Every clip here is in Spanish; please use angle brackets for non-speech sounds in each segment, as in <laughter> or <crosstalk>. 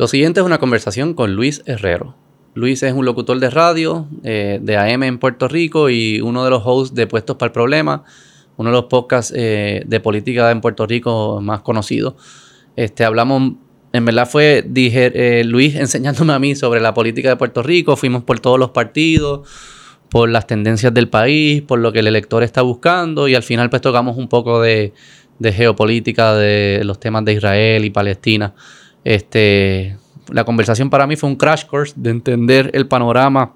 Lo siguiente es una conversación con Luis Herrero. Luis es un locutor de radio eh, de AM en Puerto Rico y uno de los hosts de Puestos para el Problema, uno de los podcasts eh, de política en Puerto Rico más conocidos. Este, hablamos, en verdad fue dije, eh, Luis <laughs> enseñándome a mí sobre la política de Puerto Rico, fuimos por todos los partidos, por las tendencias del país, por lo que el elector está buscando y al final pues tocamos un poco de, de geopolítica, de los temas de Israel y Palestina. Este, la conversación para mí fue un crash course de entender el panorama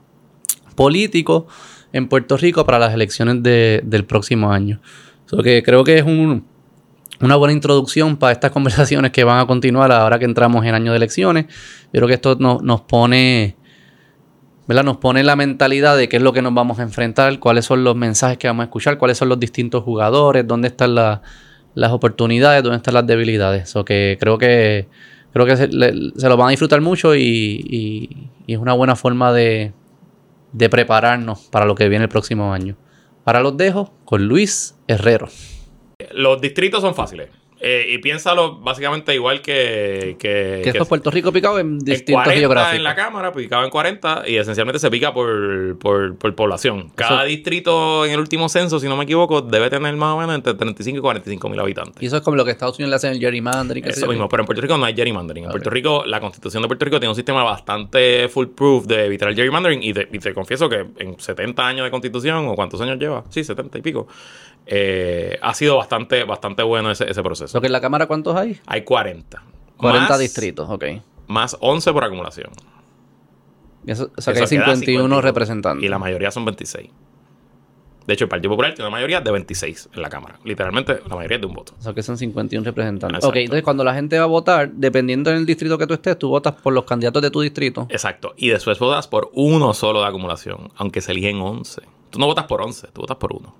político en Puerto Rico para las elecciones del próximo año. que creo que es una buena introducción para estas <laughs> conversaciones que van a continuar ahora que entramos en año de elecciones. Creo que esto nos pone, ¿verdad? Nos pone la mentalidad de qué es lo que nos vamos a enfrentar, cuáles son los mensajes que vamos a escuchar, cuáles son los distintos jugadores, dónde están las oportunidades, dónde están las debilidades. So que creo que creo que se, lo van a disfrutar mucho y, es una buena forma de, de, prepararnos para lo que viene el próximo año. Para los dejo con Luis Herrero. Los distritos son fáciles. Eh, y piénsalo básicamente igual que. Que, que esto es Puerto Rico picado en distintos en 40 en la Cámara, picado en 40, y esencialmente se pica por, por, población. Cada distrito en el último censo, si no me equivoco, debe tener más o menos entre 35 y 45 mil habitantes. Y eso es como lo que Estados Unidos le hacen el gerrymandering. Eso mismo, pero en Puerto Rico no hay gerrymandering. En Puerto Rico, la constitución de Puerto Rico tiene un sistema bastante foolproof de evitar el gerrymandering, y, y te confieso que en 70 años de constitución, o cuántos años lleva, sí, 70 y pico, eh, ha sido bastante, bastante bueno ese, proceso. ¿Lo que en la Cámara cuántos hay? Hay 40. 40 distritos, ok. Más 11 por acumulación. o sea que hay 51, representantes. Y la mayoría son 26. De hecho, el Partido Popular tiene una mayoría de 26 en la Cámara. Literalmente, la mayoría es de un voto. O sea que son 51 representantes. Ok, entonces cuando la gente va a votar, dependiendo del distrito que tú estés, tú votas por los candidatos de tu distrito. Exacto. Y después votas por uno solo de acumulación, aunque se eligen 11. Tú no votas por 11, tú votas por uno.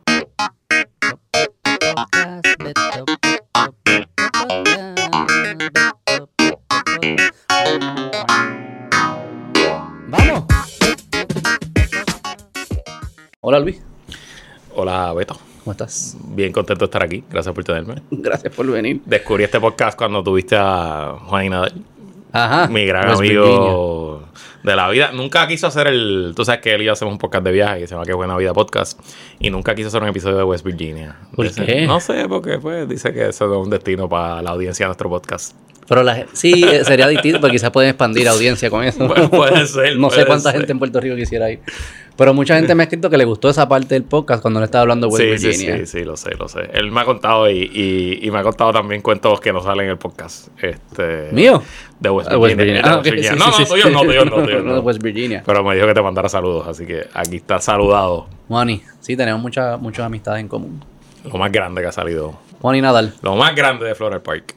Hola Luis. Hola Beto. ¿Cómo estás? Bien contento de estar aquí. Gracias por tenerme. <laughs> Gracias por venir. Descubrí este podcast cuando tuviste a Juan Nadal. Ajá. Mi gran amigo de la vida. Nunca quiso hacer el. Tú sabes que él y yo hacemos un podcast de viaje que se llama Qué Buena Vida Podcast. Y nunca quiso hacer un episodio de West Virginia. ¿Por qué? No sé, porque pues dice que eso es un destino para la audiencia de nuestro podcast. Pero la, sí, eh, sería distinto, porque quizás pueden expandir audiencia con eso. puede ser. <laughs> no sé cuánta gente en Puerto Rico quisiera ir. Pero mucha gente me ha escrito que le gustó esa parte del podcast cuando le estaba hablando de West Virginia. Sí, sí, sí, lo sé, lo sé. Él me ha contado y, y, me ha contado también cuentos que no salen en el podcast. Este, ¿Mío? De West Virginia. no, no, tuyo no, tuyo no, tuyo <laughs> no. de West Virginia. Pero me dijo que te mandara saludos, así que aquí está saludado. Juani, sí, tenemos muchas muchas amistades en común. Lo más grande que ha salido. Juan y Nadal. Lo más grande de Floral Park.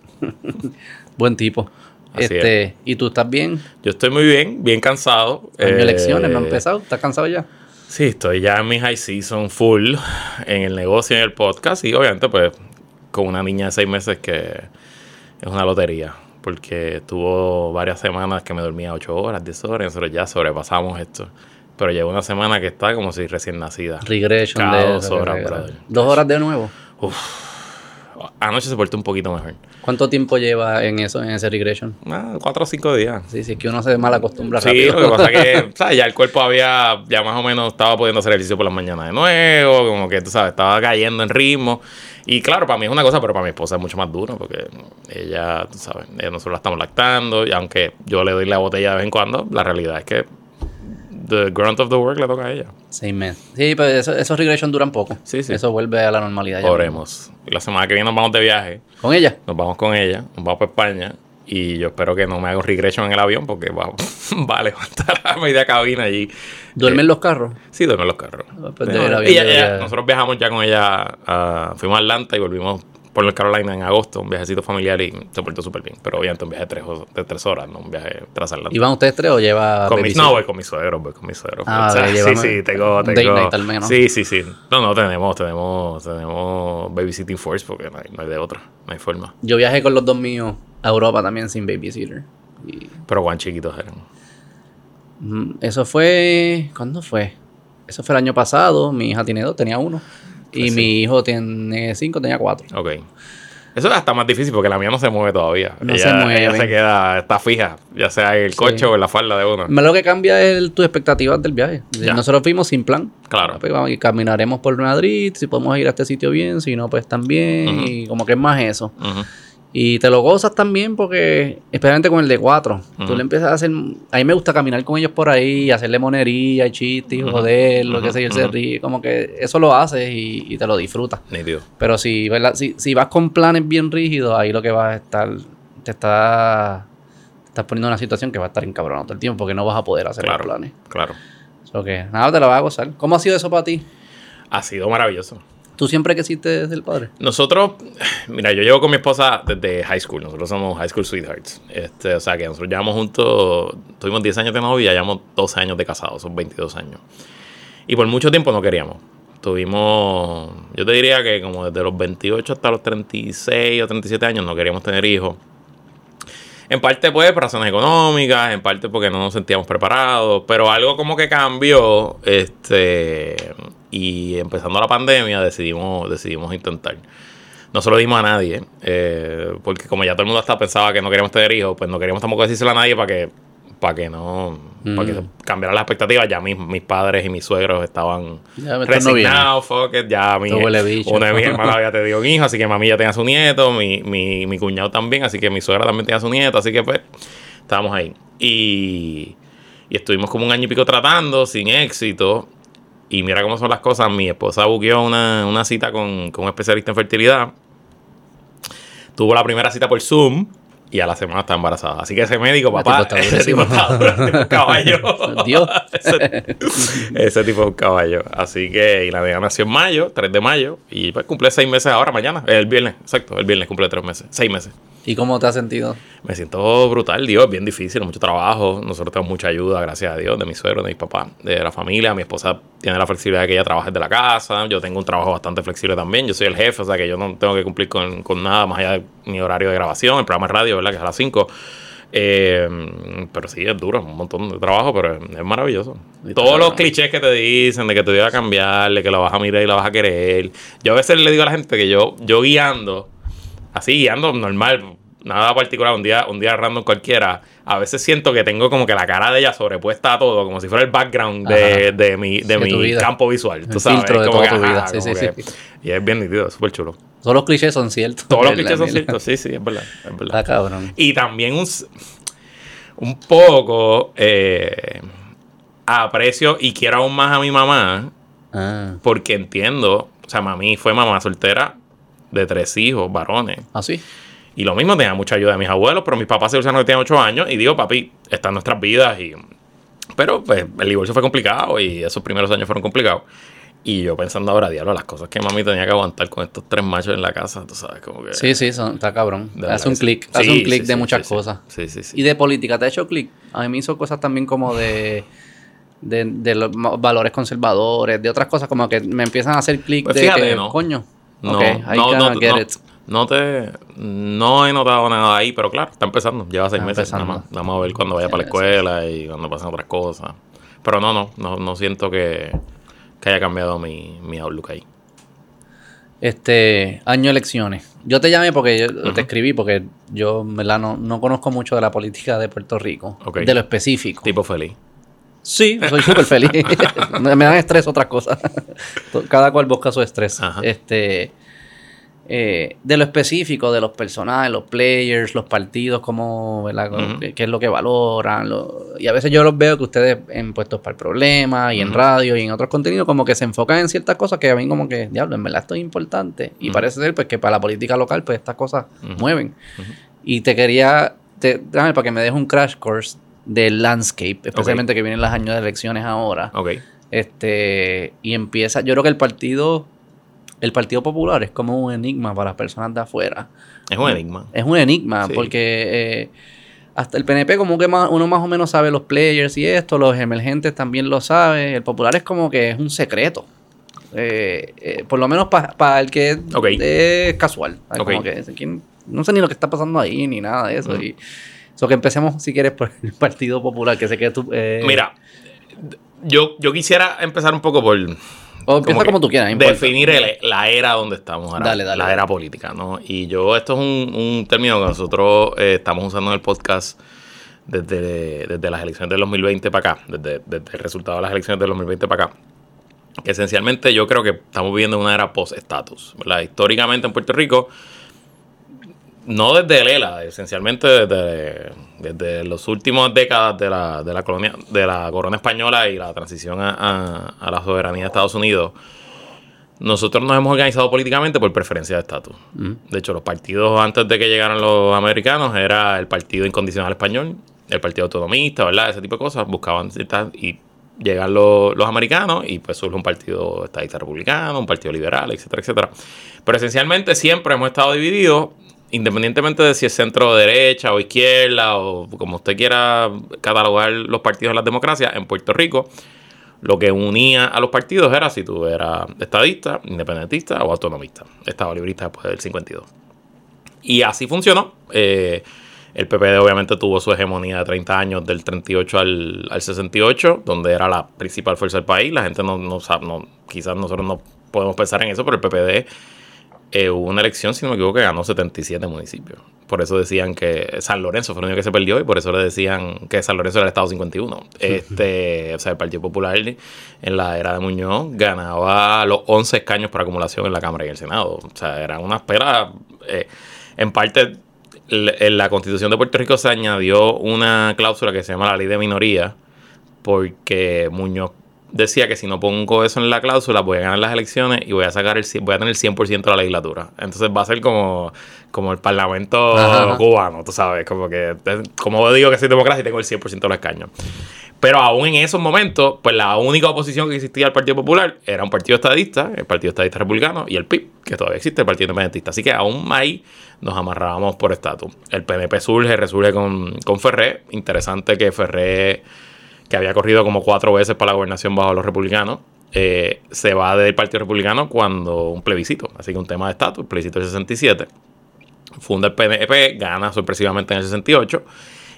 Buen tipo este, ¿Y tú estás bien? Yo estoy muy bien, bien cansado. ¿En eh, elecciones no han empezado? ¿Estás cansado ya? Sí, estoy ya en mi high season full en el negocio en el podcast. Y obviamente, pues, con una niña de seis meses que es una lotería. Porque tuvo varias semanas que me dormía ocho horas, diez horas. Y nosotros ya sobrepasamos esto. Pero llevo una semana que está como si recién nacida. Regression de dos horas, ¿Dos horas de nuevo? Uf anoche se portó un poquito mejor. ¿Cuánto tiempo lleva en eso, en ese regression? Ah, cuatro o cinco días. Sí, sí, es que uno se mal acostumbra sí, rápido. Lo que pasa es que. <laughs> Ya el cuerpo había, ya más o menos estaba pudiendo hacer ejercicio por las mañanas de nuevo, como que, tú sabes, estaba cayendo en ritmo. Y claro, para mí es una cosa, pero para mi esposa es mucho más duro, porque ella, tú sabes, nosotros la estamos lactando, y aunque yo le doy la botella de vez en cuando, la realidad es que the grunt of the work le toca a ella. Seis meses. Sí, pero eso, esos regression duran poco. Sí, sí. Eso vuelve a la normalidad. Oremos. La semana que viene nos vamos de viaje. ¿Con ella? Nos vamos con ella. Nos vamos para España. Y yo espero que no me haga un regression en el avión porque va, <laughs> va a levantar la media cabina allí. ¿Duermen eh, los carros? Sí, duermen los carros. Eh, nosotros viajamos ya con ella, fuimos a Atlanta y volvimos por North Carolina en agosto, un viajecito familiar y se portó súper bien. Pero obviamente un viaje de tres, de tres horas, no un viaje transatlántico. ¿Y van ustedes tres o lleva con No, voy con mi suegro, voy con mi suegro. Ah, sí, sí, tengo... tengo al menos. Sí, sí, sí. No, no, tenemos, tenemos, tenemos babysitting force porque no hay, no hay de otra, no hay forma. Yo viajé con los dos míos a Europa también sin babysitter. Y... Pero cuán chiquitos eran. Mm, eso fue... ¿Cuándo fue? Eso fue el año pasado. Mi hija tiene dos, tenía uno. Y mi hijo tiene cinco, tenía cuatro. Ok. Eso es hasta más difícil porque la mía no se mueve todavía. No ella, se mueve. ella se queda, está fija, ya sea en el coche o en la falda de uno. Lo que cambia es tus expectativas del viaje. Ya. Nosotros fuimos sin plan. Claro. Pues vamos y caminaremos por Madrid, si podemos ir a este sitio bien, si no, pues también. Y como que es más eso. Ujú. Y te lo gozas también porque, especialmente con el de cuatro, tú le empiezas a hacer. A mí me gusta caminar con ellos por ahí, hacerle monería y chistes, Ujú. joder, lo que Ujú. sé yo, se ríe. Como que eso lo haces y, y te lo disfrutas. Pero si, ¿verdad? Si, si vas con planes bien rígidos, ahí lo que vas a estar. Te está. Te estás poniendo en una situación que va a estar encabronado todo el tiempo porque no vas a poder hacer Claro. los planes. Claro. So que nada, te lo vas a gozar. ¿Cómo ha sido eso para ti? Ha sido maravilloso. ¿Tú siempre quisiste desde el padre? Nosotros, mira, yo llevo con mi esposa desde high school. Nosotros somos high school sweethearts. Este, o sea que nosotros llevamos juntos, tuvimos 10 años de novia, llevamos 12 años de casados, son 22 años. Y por mucho tiempo no queríamos. Tuvimos, yo te diría que como desde los 28 hasta los 36 o 37 años no queríamos tener hijos. En parte, pues, por razones económicas, en parte porque no nos sentíamos preparados, pero algo como que cambió, este, y empezando la pandemia decidimos, decidimos intentar. No se lo dimos a nadie, eh, porque como ya todo el mundo hasta pensaba que no queríamos tener hijos, pues no queríamos tampoco decírselo a nadie para que, para que no, para que Mm. cambiaran las expectativas. Ya mis, mis padres y mis suegros estaban Ya, resignados, fuck it, ya mi, uno de mis hermanos había tenido un hijo, así que mami ya tenía su nieto, mi, mi, mi cuñado también, así que mi suegra también tenía su nieto, así que pues estábamos ahí. Y, y estuvimos como un año y pico tratando, sin éxito. Y mira cómo son las cosas. Mi esposa buqueó una, una cita con, con un especialista en fertilidad. Tuvo la primera cita por Zoom y a la semana está embarazada. Así que ese médico, papá, ese tipo está duro, tipo <laughs> caballo. Dios. Ese, <laughs> ese tipo es un caballo. Así que, y la nena nació en mayo, 3 de mayo, y pues cumple seis meses ahora, mañana, el viernes, exacto, el viernes cumple tres meses, seis meses. ¿Y cómo te has sentido? Me siento brutal, Dios, es bien difícil, mucho trabajo. Nosotros tenemos mucha ayuda, gracias a Dios, de mi suegro, de mis papás, de la familia. Mi esposa tiene la flexibilidad de que ella trabaja desde la casa. Yo tengo un trabajo bastante flexible también. Yo soy el jefe, o sea que yo no tengo que cumplir con, con nada más allá de mi horario de grabación. El programa de radio, ¿verdad? Que es a las 5. Pero sí, es duro, un montón de trabajo, pero es, es maravilloso. Todos los clichés que te dicen de que te voy a cambiar, de que la vas a mirar y la vas a querer. Yo a veces le digo a la gente que yo, yo guiando, así guiando normal, nada particular, un día, un día random cualquiera, a veces siento que tengo como que la cara de ella sobrepuesta a todo, como si fuera el background de, de mi, de Sí, mi campo visual. Tú El sabes, filtro de como toda que, tu vida. ajá, Sí, sí, que- sí. Y es bien nítido, súper chulo. Todos los clichés son ciertos. Todos los clichés son ciertos, sí, sí, es verdad. Es verdad. Está cabrón. Y también un, un poco eh, aprecio y quiero aún más a mi mamá Ah, porque entiendo, o sea, mami fue mamá soltera de tres hijos, varones. ¿Ah, sí? Y lo mismo, tenía mucha ayuda de mis abuelos, pero mis papás se divorciaron cuando tenían ocho años y digo, papi, están nuestras vidas. y Pero pues el divorcio fue complicado y esos primeros años fueron complicados. Y yo pensando ahora, diablo, las cosas que mami tenía que aguantar con estos tres machos en la casa, tú sabes, como que... Sí, sí, son- está cabrón. Hace un clic. Sí, Hace un sí, clic de sí, muchas cosas. Sí, sí, sí. ¿Y de política te ha hecho clic? A mí me hizo cosas también como de, de, de los ma- valores conservadores, de otras cosas como que me empiezan a hacer clic Pues de fíjate, que, ¿no? coño, No, ok, I no, no, get no, it. No te... No he notado nada ahí, pero claro, está empezando. Lleva seis Está meses nada más. Vamos a ver cuando vaya para la Sí, escuela y cuando pasen otras cosas. Pero no, no, no, no siento que, que haya cambiado mi, mi outlook ahí. Este, año elecciones. Yo te llamé porque yo te escribí porque yo, ¿verdad? No, no conozco mucho de la política de Puerto Rico. De lo específico. Tipo feliz. Sí, soy súper feliz. me <laughs> me dan estrés otras cosas. <laughs> Cada cual busca su estrés. Ajá. Este, eh, de lo específico, de los personajes, los players, los partidos, cómo, qué, qué es lo que valoran. lo- y a veces yo los veo que ustedes en puestos para el problema y en radio y en otros contenidos como que se enfocan en ciertas cosas que a mí como que, diablo, en verdad esto es importante. Y parece ser pues que para la política local pues estas cosas mueven. Y te quería, te, déjame para que me dejes un crash course del landscape, especialmente que vienen los años de elecciones ahora. Ok. Este, y empieza, yo creo que el partido, el Partido Popular es como un enigma para las personas de afuera. Es un enigma. Es un enigma, Sí. porque eh, hasta el PNP como que más- uno más o menos sabe los players y esto, los emergentes también lo sabe. El Popular es como que es un secreto. Eh, eh, por lo menos para el que Ok. es casual. ¿sabes? Ok. Como que ¿quién? no sé ni lo que está pasando ahí, ni nada de eso. Y, so que empecemos, si quieres, por el Partido Popular, que sé que tú... Mira, yo, yo quisiera empezar un poco por, O empieza como, tú quieras. Definir la era donde estamos ahora. Dale, dale, la era política, ¿no? Y yo, esto es un, término que nosotros eh, estamos usando en el podcast desde, desde las elecciones del 2020 para acá, desde, desde, el resultado de las elecciones del 2020 para acá. Que esencialmente yo creo que estamos viviendo una era post-status. Históricamente en Puerto Rico no desde el ELA, esencialmente desde, desde las últimas décadas de la, de la colonia, de la corona española y la transición a, la soberanía de Estados Unidos, nosotros nos hemos organizado políticamente por preferencia de estatus. Mm. De hecho, los partidos antes de que llegaran los americanos era el Partido Incondicional Español, el Partido Autonomista, ¿verdad? Ese tipo de cosas. Buscaban y llegan los, los americanos y pues surge un partido estadista republicano, un partido liberal, etcétera, etcétera. Pero esencialmente siempre hemos estado divididos independientemente de si es centro derecha o izquierda o como usted quiera catalogar los partidos de las democracias, en Puerto Rico lo que unía a los partidos era si tú eras estadista, independentista o autonomista. Estado librista después del 52. Y así funcionó. Eh, el PPD obviamente tuvo su hegemonía de 30 años, del 38 al, al 68, donde era la principal fuerza del país. La gente no, no sabe, no, quizás nosotros no podemos pensar en eso, pero el PPD eh, hubo una elección, si no me equivoco, que ganó 77 municipios. Por eso decían que San Lorenzo fue el único que se perdió y por eso le decían que San Lorenzo era el Estado 51. <laughs> Este, o sea, el Partido Popular en la era de Muñoz ganaba los 11 escaños por acumulación en la Cámara y el Senado. O sea, eran una espera. Eh, en parte, en la Constitución de Puerto Rico se añadió una cláusula que se llama la Ley de Minoría porque Muñoz decía que si no pongo eso en la cláusula voy a ganar las elecciones y voy a sacar el voy a tener el 100% de la legislatura. Entonces va a ser como, como el parlamento cubano, tú sabes, como que como digo que soy democracia y tengo el 100% de los escaños. Pero aún en esos momentos, pues la única oposición que existía al Partido Popular era un partido estadista, el Partido Estadista Republicano, y el PIB, que todavía existe, el Partido Independentista. Así que aún ahí nos amarrábamos por estatus. El PNP surge, resurge con, con Ferré. Interesante que Ferré que había corrido como cuatro veces para la gobernación bajo los republicanos, eh, se va del Partido Republicano cuando un plebiscito, así que un tema de estatus, plebiscito del 67. Funda el PNP, gana sorpresivamente en el 68.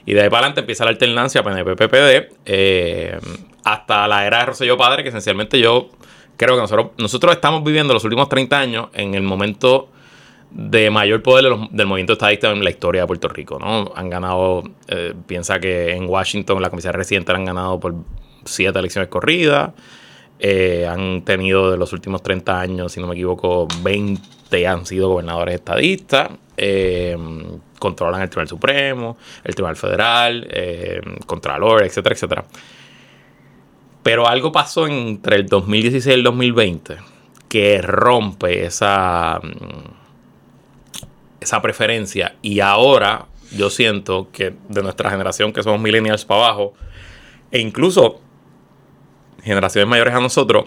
Y de ahí para adelante empieza la alternancia PNP-PPD eh, hasta la era de Rosselló Padre, que esencialmente yo creo que nosotros, nosotros estamos viviendo los últimos 30 años en el momento de mayor poder del movimiento estadista en la historia de Puerto Rico. ¿no? Han ganado, eh, piensa que en Washington la comisaría reciente han ganado por siete elecciones corridas. Eh, han tenido de los últimos 30 años, si no me equivoco, 20 han sido gobernadores estadistas. Eh, controlan el Tribunal Supremo, el Tribunal Federal, Contralor, etcétera, etcétera. Pero algo pasó entre el 2016 y el 2020 que rompe esa esa preferencia. Y ahora yo siento que de nuestra generación que somos millennials para abajo e incluso generaciones mayores a nosotros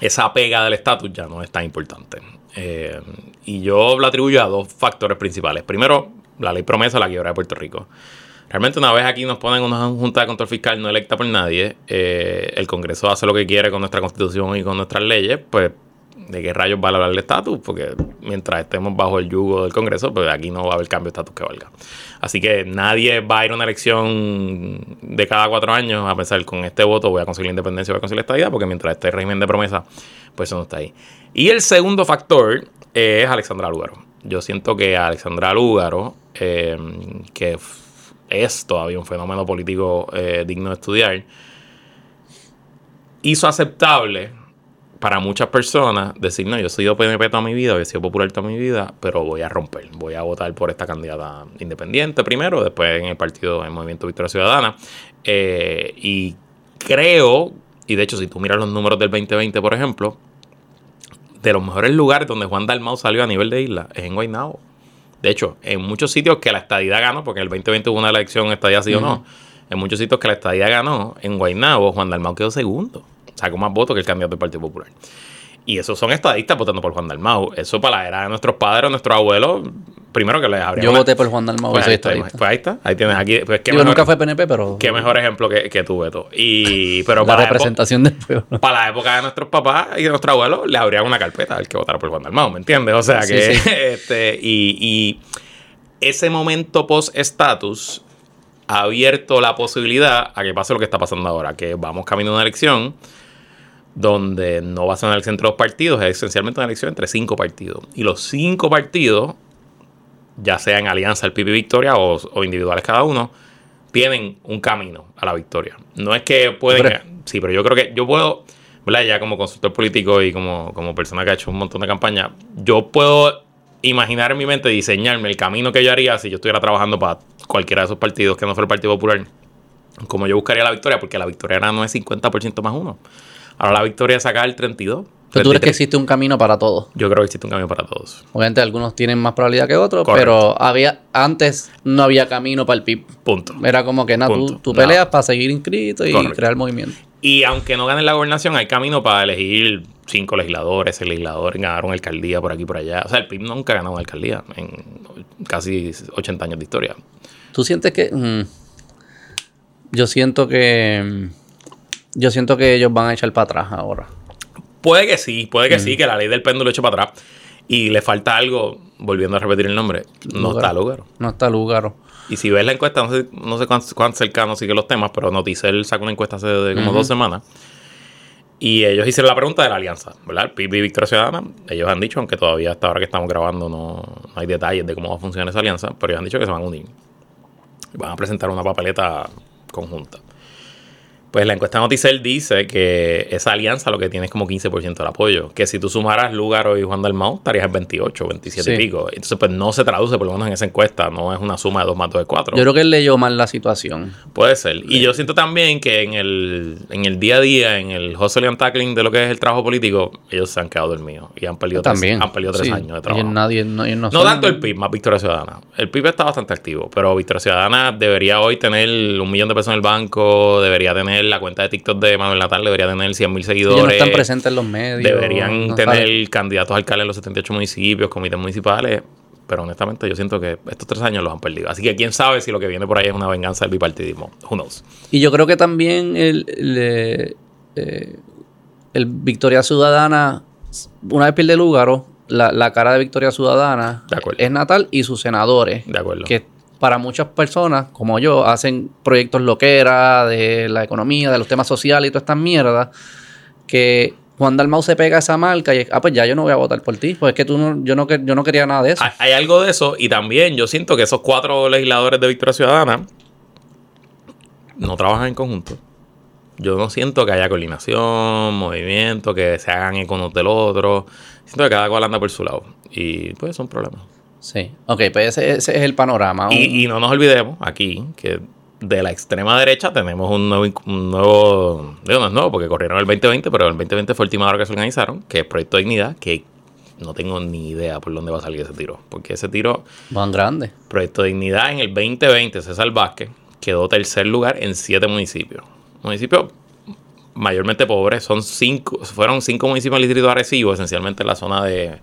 esa pega del estatus ya no es tan importante. Eh, y yo lo atribuyo a dos factores principales. Primero la ley promesa la quiebra de Puerto Rico. Realmente una vez aquí nos ponen una junta de control fiscal no electa por nadie, eh, el Congreso hace lo que quiere con nuestra constitución y con nuestras leyes, pues de qué rayos va a hablar el estatus, porque mientras estemos bajo el yugo del Congreso, pues aquí no va a haber cambio de estatus que valga. Así que nadie va a ir a una elección de cada cuatro años a pensar con este voto voy a conseguir la independencia, voy a conseguir la estabilidad, porque mientras este régimen de promesa, pues eso no está ahí. Y el segundo factor es Alexandra Lúgaro. Yo siento que Alexandra Lúgaro, eh, que es todavía un fenómeno político eh, digno de estudiar, hizo aceptable para muchas personas decir, no, yo he sido PNP toda mi vida, he sido popular toda mi vida, pero voy a romper, voy a votar por esta candidata independiente primero, después en el partido, en el Movimiento Victoria Ciudadana. Eh, y creo, y de hecho si tú miras los números del 2020, por ejemplo, de los mejores lugares donde Juan Dalmau salió a nivel de isla es en Guaynabo. De hecho, en muchos sitios que la estadidad ganó, porque en el 2020 hubo una elección estadía sí o no, en muchos sitios que la estadía ganó, en Guaynabo Juan Dalmau quedó segundo sacó más votos que el candidato del Partido Popular. Y esos son estadistas votando por Juan Dalmau. Eso para la era de nuestros padres, nuestros abuelos, primero que les habría. Yo voté por Juan Dalmau, pues, ahí, pues ahí está, ahí tienes aquí. Pues, nunca fue PNP, pero. Qué mejor ejemplo que, que tú, Beto. Y, <laughs> pero la para representación del pueblo. Para la época de nuestros papás y de nuestros abuelos, le habría una carpeta al que votara por Juan Dalmau, ¿me entiendes? O sea que. <laughs> este y, y ese momento post-estatus ha abierto la posibilidad a que pase lo que está pasando ahora, que vamos camino a una elección donde no va a ser una elección entre dos partidos, es esencialmente una elección entre cinco partidos. Y los cinco partidos, ya sea en alianza el PIB Victoria o, o individuales cada uno, tienen un camino a la victoria. No es que pueden... sí, pero yo creo que yo puedo, ¿verdad? Ya como consultor político y como, como persona que ha hecho un montón de campañas, yo puedo imaginar en mi mente, diseñarme el camino que yo haría si yo estuviera trabajando para cualquiera de esos partidos que no fuera el Partido Popular. Como yo buscaría la victoria, porque la victoria no es 50% más uno. Ahora la victoria es sacar el 32. ¿Tú crees que existe un camino para todos? Yo creo que existe un camino para todos. Obviamente algunos tienen más probabilidad que otros, pero había antes no había camino para el PIB. Punto. Era como que nada, tú, peleas para seguir inscrito y crear movimiento. Y aunque no ganen la gobernación, hay camino para elegir cinco legisladores, seis legisladores, ganaron alcaldía por aquí y por allá. O sea, el PIB nunca ha ganado una alcaldía en casi 80 años de historia. ¿Tú sientes que.? Mm, yo siento que. Mm, yo siento que ellos van a echar para atrás ahora. Puede que sí, puede que sí, que la ley del péndulo eche para atrás. Y le falta algo, volviendo a repetir el nombre, no está Lugaro. No está Lugaro. Y si ves la encuesta, no sé, no sé cuán, cercano sigue los temas, pero Noticel sacó una encuesta hace de como dos semanas. Y ellos hicieron la pregunta de la alianza, ¿verdad? PIB y Victoria Ciudadana. Ellos han dicho, aunque todavía hasta ahora que estamos grabando no, no, hay detalles de cómo va a funcionar esa alianza, pero ellos han dicho que se van a unir. Van a presentar una papeleta conjunta. Pues la encuesta Noticel dice que esa alianza lo que tiene es como 15% del apoyo. Que si tú sumaras Lugaro y Juan Dalmau, estarías en 28, 27 y pico. Entonces, pues no se traduce, por lo menos en esa encuesta. No es una suma de 2 más 2 de 4. Yo creo que él leyó mal la situación. Puede ser. Y yo siento también que en el, en el día a día, en el hustle and tackling de lo que es el trabajo político, ellos se han quedado dormidos. Y han perdido, también. Tres, han perdido tres años de trabajo. nadie, no, no, tanto el PIB, más Victoria Ciudadana. El PIB está bastante activo, pero Victoria Ciudadana debería hoy tener un millón de pesos en el banco, debería tener la cuenta de TikTok de Manuel Natal debería tener 100 mil seguidores. Ellos no están presentes en los medios. Deberían tener candidatos a alcaldes en los 78 municipios, comités municipales. Pero honestamente yo siento que estos tres años los han perdido. Así que quién sabe si lo que viene por ahí es una venganza del bipartidismo. Who knows? Y yo creo que también el, el, eh, Victoria Ciudadana, una vez pierde lugar, la, la cara de Victoria Ciudadana es Natal y sus senadores. De acuerdo. Que para muchas personas, como yo, hacen proyectos loquera de la economía, de los temas sociales y todas estas mierdas, que Juan Dalmau se pega a esa marca y ah, pues ya yo no voy a votar por ti, pues es que tú no, yo no, yo no quería nada de eso. Hay, algo de eso y también yo siento que esos cuatro legisladores de Victoria Ciudadana no trabajan en conjunto. Yo no siento que haya coordinación, movimiento, que se hagan con uno del otro. Siento que cada cual anda por su lado. Y pues son problemas. Sí, ok, pues ese, es el panorama. Y, no nos olvidemos aquí que de la extrema derecha tenemos un nuevo, un nuevo, digo, no es nuevo porque corrieron el 2020, pero el 2020 fue el última hora que se organizaron, que es Proyecto Dignidad, que no tengo ni idea por dónde va a salir ese tiro, porque ese tiro... Van grande. Proyecto Dignidad en el 2020, César Vázquez, quedó tercer lugar en siete municipios. Municipios mayormente pobres, son cinco, fueron cinco municipios del distrito de Arecibo, esencialmente en la zona de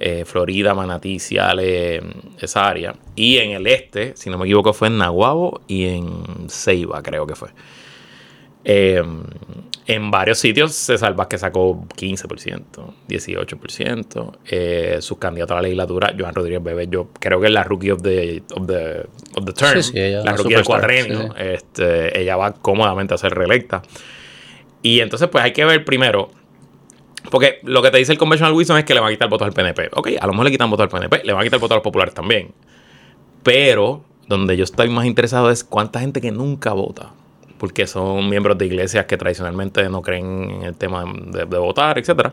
eh, Florida, Manatí, Ciales, esa área. Y en el este, si no me equivoco, fue en Nahuabo y en Ceiba, creo que fue. Eh, en varios sitios César que sacó 15%, 18%. Eh, sus candidatos a la legislatura, Joan Rodríguez Bebe, yo creo que es la rookie of the, of the, of the term, la rookie del cuadrenio. Este, ella va cómodamente a ser reelecta. Y entonces, pues hay que ver primero porque lo que te dice el conventional wisdom es que le van a quitar votos al PNP. Ok, a lo mejor le quitan votos al PNP, le van a quitar votos a los populares también. Pero donde yo estoy más interesado es cuánta gente que nunca vota. Porque son miembros de iglesias que tradicionalmente no creen en el tema de, votar, etcétera.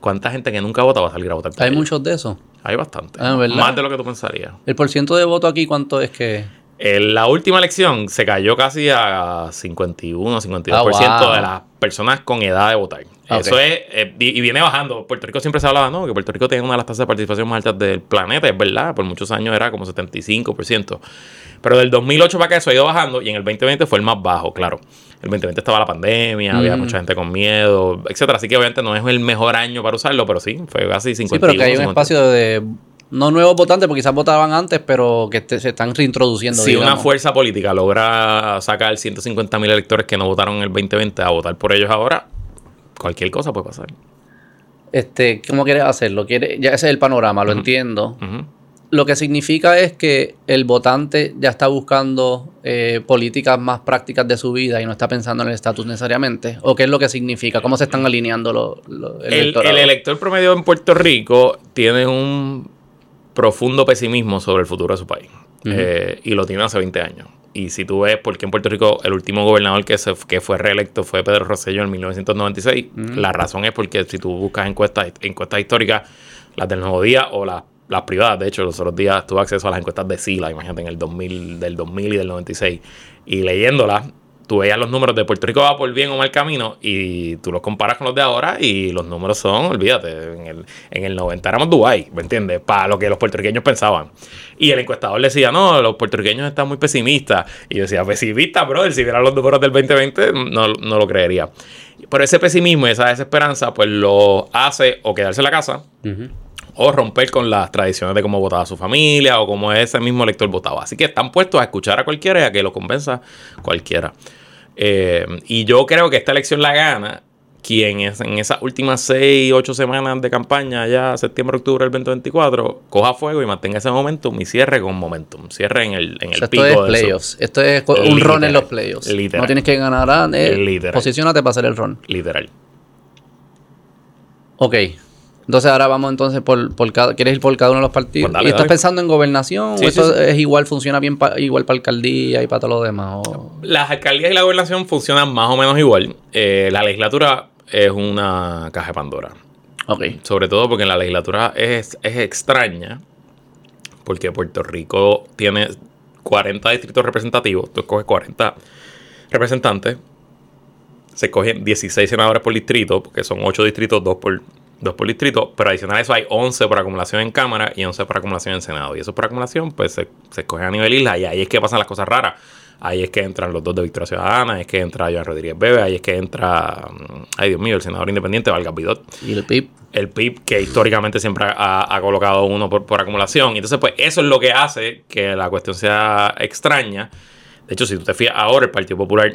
¿Cuánta gente que nunca vota va a salir a votar? Hay muchos de esos. Hay bastante. Ah, más de lo que tú pensarías. ¿El porciento de voto aquí cuánto es que...? En la última elección se cayó casi a 51, 52% de las personas con edad de votar. Eso es, eh, y, viene bajando. Puerto Rico siempre se hablaba, ¿no? Que Puerto Rico tiene una de las tasas de participación más altas del planeta, es verdad. Por muchos años era como 75%. Pero del 2008 para acá eso ha ido bajando y en el 2020 fue el más bajo, claro. El 2020 estaba la pandemia, había mm. mucha gente con miedo, etcétera. Así que obviamente no es el mejor año para usarlo, pero sí, fue casi 51. Sí, pero que hay un espacio de no nuevos votantes, porque quizás votaban antes, pero que se están reintroduciendo. Si una fuerza política logra sacar 150 mil electores que no votaron en el 2020 a votar por ellos ahora, cualquier cosa puede pasar. Este, ¿Cómo quieres hacerlo? ¿Quiere, ya ese es el panorama, lo entiendo. lo que significa es que el votante ya está buscando eh, políticas más prácticas de su vida y no está pensando en el estatus necesariamente. ¿O qué es lo que significa? ¿Cómo se están alineando los, los el, el elector promedio en Puerto Rico tiene un profundo pesimismo sobre el futuro de su país. Eh, y lo tiene hace 20 años. Y si tú ves por qué en Puerto Rico el último gobernador que, se, que fue reelecto fue Pedro Rosselló en 1996, la razón es porque si tú buscas encuestas, encuestas históricas, las del Nuevo Día o las, las privadas, de hecho, los otros días tuve acceso a las encuestas de SILA, imagínate, en el 2000, del 2000 y del 96, y leyéndolas, tú veías los números de Puerto Rico va por bien o mal camino y tú los comparas con los de ahora y los números son, olvídate, en el, en el 90 éramos Dubai, ¿me entiendes? Para lo que los puertorriqueños pensaban. Y el encuestador le decía, no, los puertorriqueños están muy pesimistas. Y yo decía, pesimista, brother, si vieran los números del 2020 no, no lo creería. Pero ese pesimismo y esa desesperanza pues lo hace o quedarse en la casa o romper con las tradiciones de cómo votaba su familia o cómo ese mismo elector votaba. Así que están puestos a escuchar a cualquiera y a que lo convenza cualquiera. Eh, y yo creo que esta elección la gana quien es en esas últimas 6, 8 semanas de campaña, ya septiembre, octubre del 2024, coja fuego y mantenga ese momentum y cierre con momentum. Cierre en el, en el pico esto es playoffs. Esto es un ron en los playoffs. No tienes que ganar. Eh, posicionate para hacer el ron. Literal. Ok. Entonces ahora vamos entonces por, por cada, ¿quieres ir por cada uno de los partidos? Pues ¿Y estás pensando en gobernación? ¿O eso es igual, funciona bien igual para alcaldía y para todo lo demás? Las alcaldías y la gobernación funcionan más o menos igual. Eh, la legislatura es una caja de Pandora. Ok. Sobre todo porque en la legislatura es, es extraña. Porque Puerto Rico tiene 40 distritos representativos. Tú escoges 40 representantes. Se escogen 16 senadores por distrito, porque son 8 distritos, 2 por dos por distrito, pero adicional a eso hay 11 por acumulación en Cámara y 11 por acumulación en Senado. Y eso por acumulación, pues se, se escoge a nivel isla y ahí es que pasan las cosas raras. Ahí es que entran los dos de Victoria Ciudadana, ahí es que entra Joan Rodríguez Bebe, ahí es que entra, mm, ay Dios mío, el senador independiente Valga Vidot. Y el PIB. El PIB, que históricamente siempre ha, colocado uno por, por acumulación. Entonces, pues eso es lo que hace que la cuestión sea extraña. De hecho, si tú te fijas ahora, el Partido Popular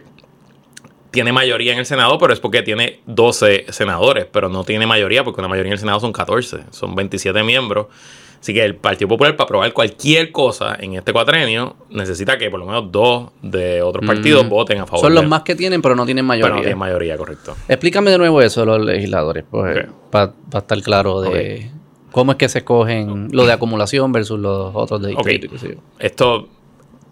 tiene mayoría en el Senado, pero es porque tiene 12 senadores, pero no tiene mayoría porque una mayoría en el Senado son 14, son 27 miembros. Así que el Partido Popular para aprobar cualquier cosa en este cuatrenio necesita que por lo menos dos de otros partidos voten a favor. Son los más que tienen, pero no tienen mayoría. Pero no tienen mayoría, correcto. Explícame de nuevo eso, los legisladores, pues, para estar claro de cómo es que se escogen lo de acumulación versus los otros de distrito. Esto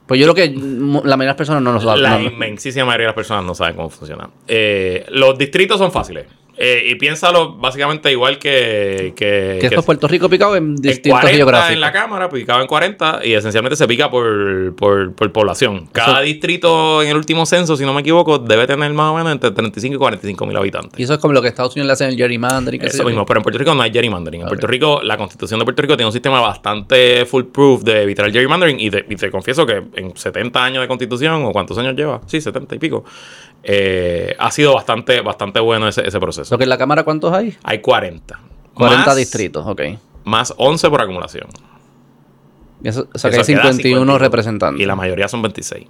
pues yo creo que la mayoría de las personas no lo saben. La inmensísima mayoría de las personas no saben cómo funciona. Eh, los distritos son fáciles. Eh, y piénsalo básicamente igual que. Que, que esto es Puerto Rico picado en distintos en 40 en la Cámara, picado en 40, y esencialmente se pica por, por, población. Cada distrito en el último censo, si no me equivoco, debe tener más o menos entre 35 y 45 mil habitantes. Y eso es como lo que Estados Unidos le hacen el gerrymandering. Eso mismo, pero en Puerto Rico no hay gerrymandering. En Puerto Rico, la constitución de Puerto Rico tiene un sistema bastante foolproof de evitar el gerrymandering, y, y te confieso que en 70 años de constitución, o cuántos años lleva, sí, 70 y pico, eh, ha sido bastante, bastante bueno ese, ese proceso. ¿Lo que en la Cámara cuántos hay? Hay 40. 40 distritos, ok. Más 11 por acumulación. o sea que hay 51 representantes. Y la mayoría son 26.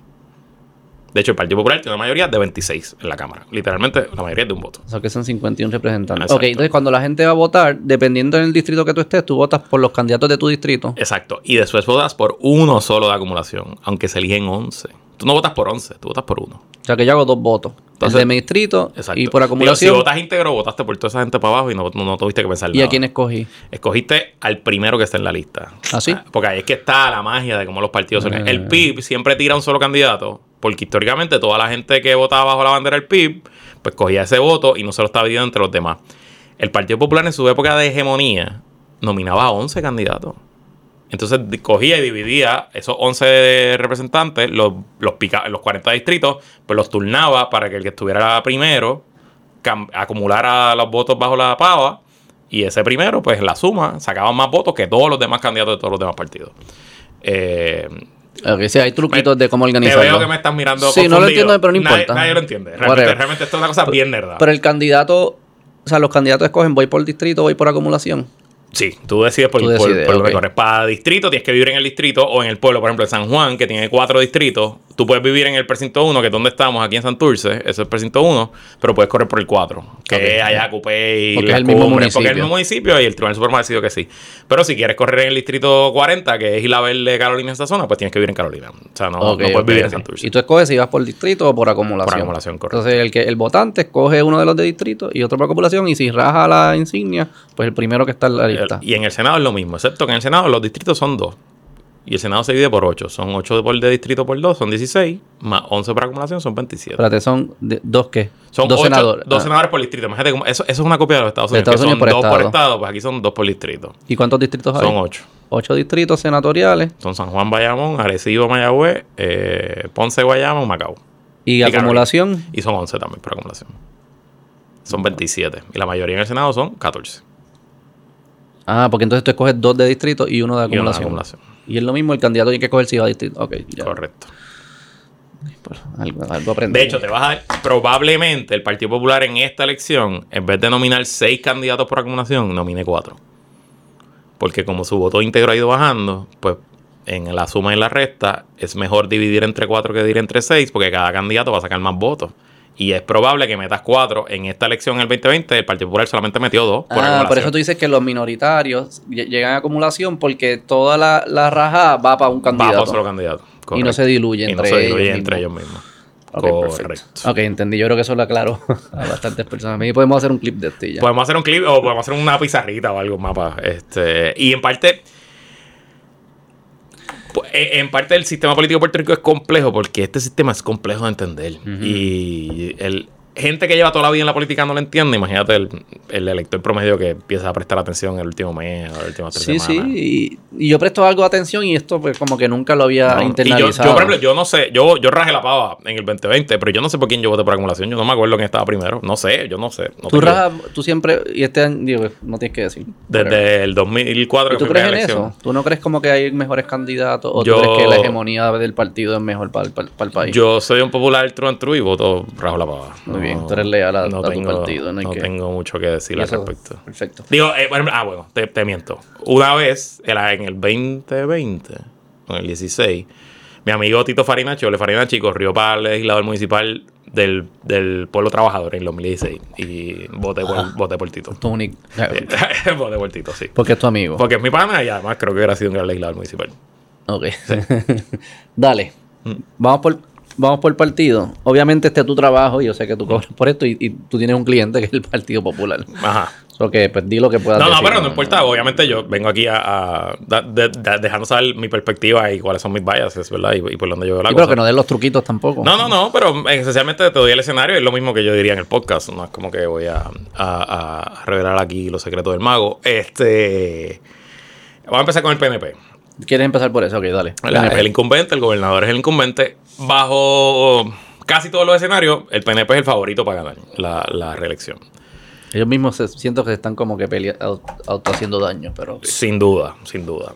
De hecho, el Partido Popular tiene una mayoría de 26 en la Cámara. Literalmente, la mayoría es de un voto. O sea que son 51 representantes. Ok, entonces cuando la gente va a votar, dependiendo del distrito que tú estés, tú votas por los candidatos de tu distrito. Exacto. Y después votas por uno solo de acumulación, aunque se eligen 11. Tú no votas por 11, tú votas por uno. O sea que yo hago dos votos. Entonces, el de mi distrito y por acumulación. si votas íntegro, votaste por toda esa gente para abajo y no, no, tuviste que pensar ¿Y a quién escogí? Escogiste al primero que está en la lista. ¿Ah, sí? Porque ahí es que está la magia de cómo los partidos son. El PIB siempre tira un solo candidato, porque históricamente toda la gente que votaba bajo la bandera del PIB, pues cogía ese voto y no se lo estaba dividiendo entre los demás. El Partido Popular en su época de hegemonía nominaba a 11 candidatos. Entonces cogía y dividía esos 11 representantes, los, los, los 40 distritos, pues los turnaba para que el que estuviera primero acumulara los votos bajo la pava y ese primero, pues la suma, sacaba más votos que todos los demás candidatos de todos los demás partidos. Eh, sí, hay truquitos de cómo organizarlo. Te veo que me estás mirando Sí, no lo entiendo, pero no importa. Nadie, lo entiende. Realmente, realmente, esto es una cosa bien nerda. Pero el candidato, o sea, los candidatos escogen, voy por distrito, voy por acumulación. Sí, tú decides por, Tú por- decides, por donde ok. corres. Para distrito tienes que vivir en el distrito o en el pueblo, por ejemplo, en San Juan, que tiene cuatro distritos. Tú puedes vivir en el precinto 1, que es donde estamos, aquí en Santurce, ese es el precinto 1, pero puedes correr por el 4, que Ok. es allá Cupé y Porque es el mismo Cumbres, Porque es el municipio. mismo municipio y el Tribunal Supremo ha decidido que sí. Pero si quieres correr en el distrito 40, que es Isla Verde, Carolina, esta zona, pues tienes que vivir en Carolina. O sea, no, puedes vivir en. Santurce. Y tú escoges si vas por distrito o por acumulación. Por acumulación, correcto. Entonces el, que, el votante escoge uno de los de distrito y otro por acumulación y si raja la insignia, pues el primero que está en la lista. Y en el Senado es lo mismo, excepto que en el Senado los distritos son dos. Y el Senado se divide por 8. Son 8 por de distrito por 2, son 16. Más 11 por acumulación, son 27. Espérate, son de- dos qué? Son dos ocho- senadores. Dos Ah. senadores por distrito. Imagínate, cómo- eso, eso es una copia de los Estados De Unidos. Estados que Unidos son por dos por estado. estado, pues aquí son dos por distrito. ¿Y cuántos distritos hay? Son 8. Ocho distritos senatoriales Son San Juan, Bayamón, Arecibo, Mayagüez, eh, Ponce, Guayama, Macao. y, Carolina. acumulación. Y son 11 también por acumulación. Son 27. Y la mayoría en el Senado son 14. Ah, porque entonces tú escoges dos de distrito y uno de Y una de acumulación. Y es lo mismo, el candidato tiene que escoger si va a distrito. Ok, ya. Correcto. Pues, algo. De hecho, te vas a dar, probablemente el Partido Popular en esta elección, en vez de nominar seis candidatos por acumulación, nomine cuatro. Porque como su voto íntegro ha ido bajando, pues en la suma y la resta es mejor dividir entre cuatro que dividir entre seis, porque cada candidato va a sacar más votos. Y es probable que metas cuatro. En esta elección, en el 2020, el Partido Popular solamente metió dos por Ah, por eso tú dices que los minoritarios lle- llegan a acumulación porque toda la, la raja va para un Va candidato. para un solo candidido. y no se diluye Y no entre se diluye ellos entre mismos. ellos mismos. Ok, Correcto. Ok, entendí. Yo creo que eso lo aclaro <laughs> a bastantes personas. A mí podemos hacer un clip de y ya. Podemos hacer un clip o podemos hacer una pizarrita o algo, un mapa. Este, y en parte, en parte el sistema político de Puerto Rico es complejo porque este sistema es complejo de entender. Y el gente que lleva toda la vida en la política no lo entiende. Imagínate el, el elector promedio que empieza a prestar atención el último mes o las últimas tres Sí, semanas. sí. Y, y yo presto algo de atención y esto pues como que nunca lo había No, y yo, internalizado. yo, por ejemplo, yo no sé, yo, yo rajé la pava en el 2020, pero yo no sé por quién yo voté por acumulación. Yo no me acuerdo quién estaba primero. No sé, yo no sé. No tú rajas, tú siempre, y este año, digo, no tienes que decir. Desde el 2004 ¿Y que tú crees en elección. eso? ¿Tú no crees como que hay mejores candidatos? ¿O Yo- tú crees que la hegemonía del partido es mejor para el, para el país? Yo soy un popular true and true y voto rajo la pava. Muy bien, tú eres leal a- a tu partido, no hay que- tengo mucho que decir al respecto. Perfecto. Digo, eh, ah, bueno, te, te miento. Una vez, era en el 2020, en el 16, mi amigo Tito Farinachi, Ole Farinachi, corrió para el legislador municipal del, del Pueblo Trabajador en el 2016 y voté por, voté por Tito. Tu único- <laughs> <laughs> voté por Tito, sí. Porque es tu amigo. Porque es mi pana y además creo que hubiera sido un gran legislador municipal. Ok. <laughs> Dale. Mm. Vamos por, vamos por partido. Obviamente este es tu trabajo y yo sé que tú cobras por esto y, y tú tienes un cliente que es el Partido Popular. Ajá. So que pues di lo que puedas No, no, pero no importa. Obviamente yo vengo aquí a, a- da- de- de- dejando saber mi perspectiva y cuáles son mis biases, ¿verdad? Y, y por dónde yo veo la Sí, cosa. pero que no den los truquitos tampoco. No, no, no, pero esencialmente te doy el escenario. Es lo mismo que yo diría en el podcast. No es como que voy a, a- a revelar aquí los secretos del mago. Este. Vamos a empezar con el PNP. ¿Quieres empezar por eso? Ok, dale. El el incumbente, el gobernador es el incumbente. Bajo casi todos los escenarios, el PNP es el favorito para ganar la, la reelección. Ellos mismos se, siento que están como que pelea, auto, haciendo daño, pero. Sin duda, sin duda.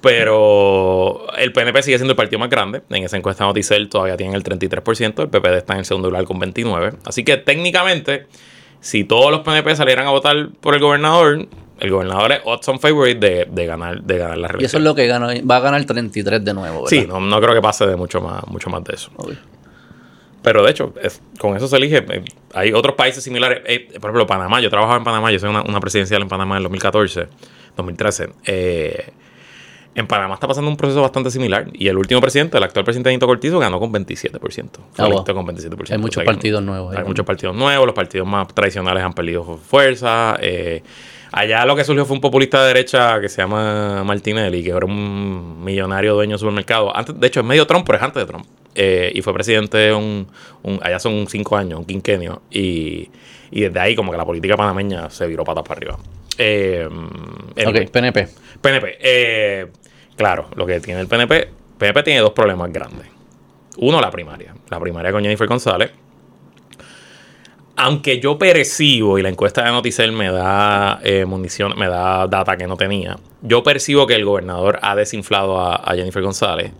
Pero el PNP sigue siendo el partido más grande. En esa encuesta Noticel todavía tienen el 33%. El PPD está en el segundo lugar con 29%. Así que técnicamente, si todos los PNP salieran a votar por el gobernador, el gobernador es odds on favorite de, de ganar, de ganar la Y eso reelección. es lo que gana. Va a ganar 33 de nuevo, ¿verdad? Sí, no, no creo que pase de mucho más, mucho más de eso. Pero de hecho, es- con eso se elige. eh, hay otros países similares. eh, por ejemplo, Panamá. Yo trabajaba en Panamá. Yo soy una, una presidencial en Panamá en el 2014, 2013. Eh, en Panamá está pasando un proceso bastante similar. Y el último presidente, el actual presidente Benito Cortizo, ganó con 27%. Fue Ah, wow. con 27%. Hay muchos partidos nuevos ahí. Hay muchos partidos nuevos. Los partidos más tradicionales han perdido fuerza. eh, allá lo que surgió fue un populista de derecha que se llama Martinelli, que era un millonario dueño de supermercado. Antes, de hecho, es medio Trump, pero es antes de Trump. Eh, y fue presidente un, un- allá son cinco años, un quinquenio. Y, y desde ahí como que la política panameña se viró patas para arriba. Eh, anyway, Ok, PNP. PNP. eh, claro, lo que tiene el PNP, PNP tiene dos problemas grandes. Uno, la primaria. La primaria con Jennifer González. Aunque yo percibo, y la encuesta de Noticel me da eh, munición, me da data que no tenía, yo percibo que el gobernador ha desinflado a, a Jennifer González.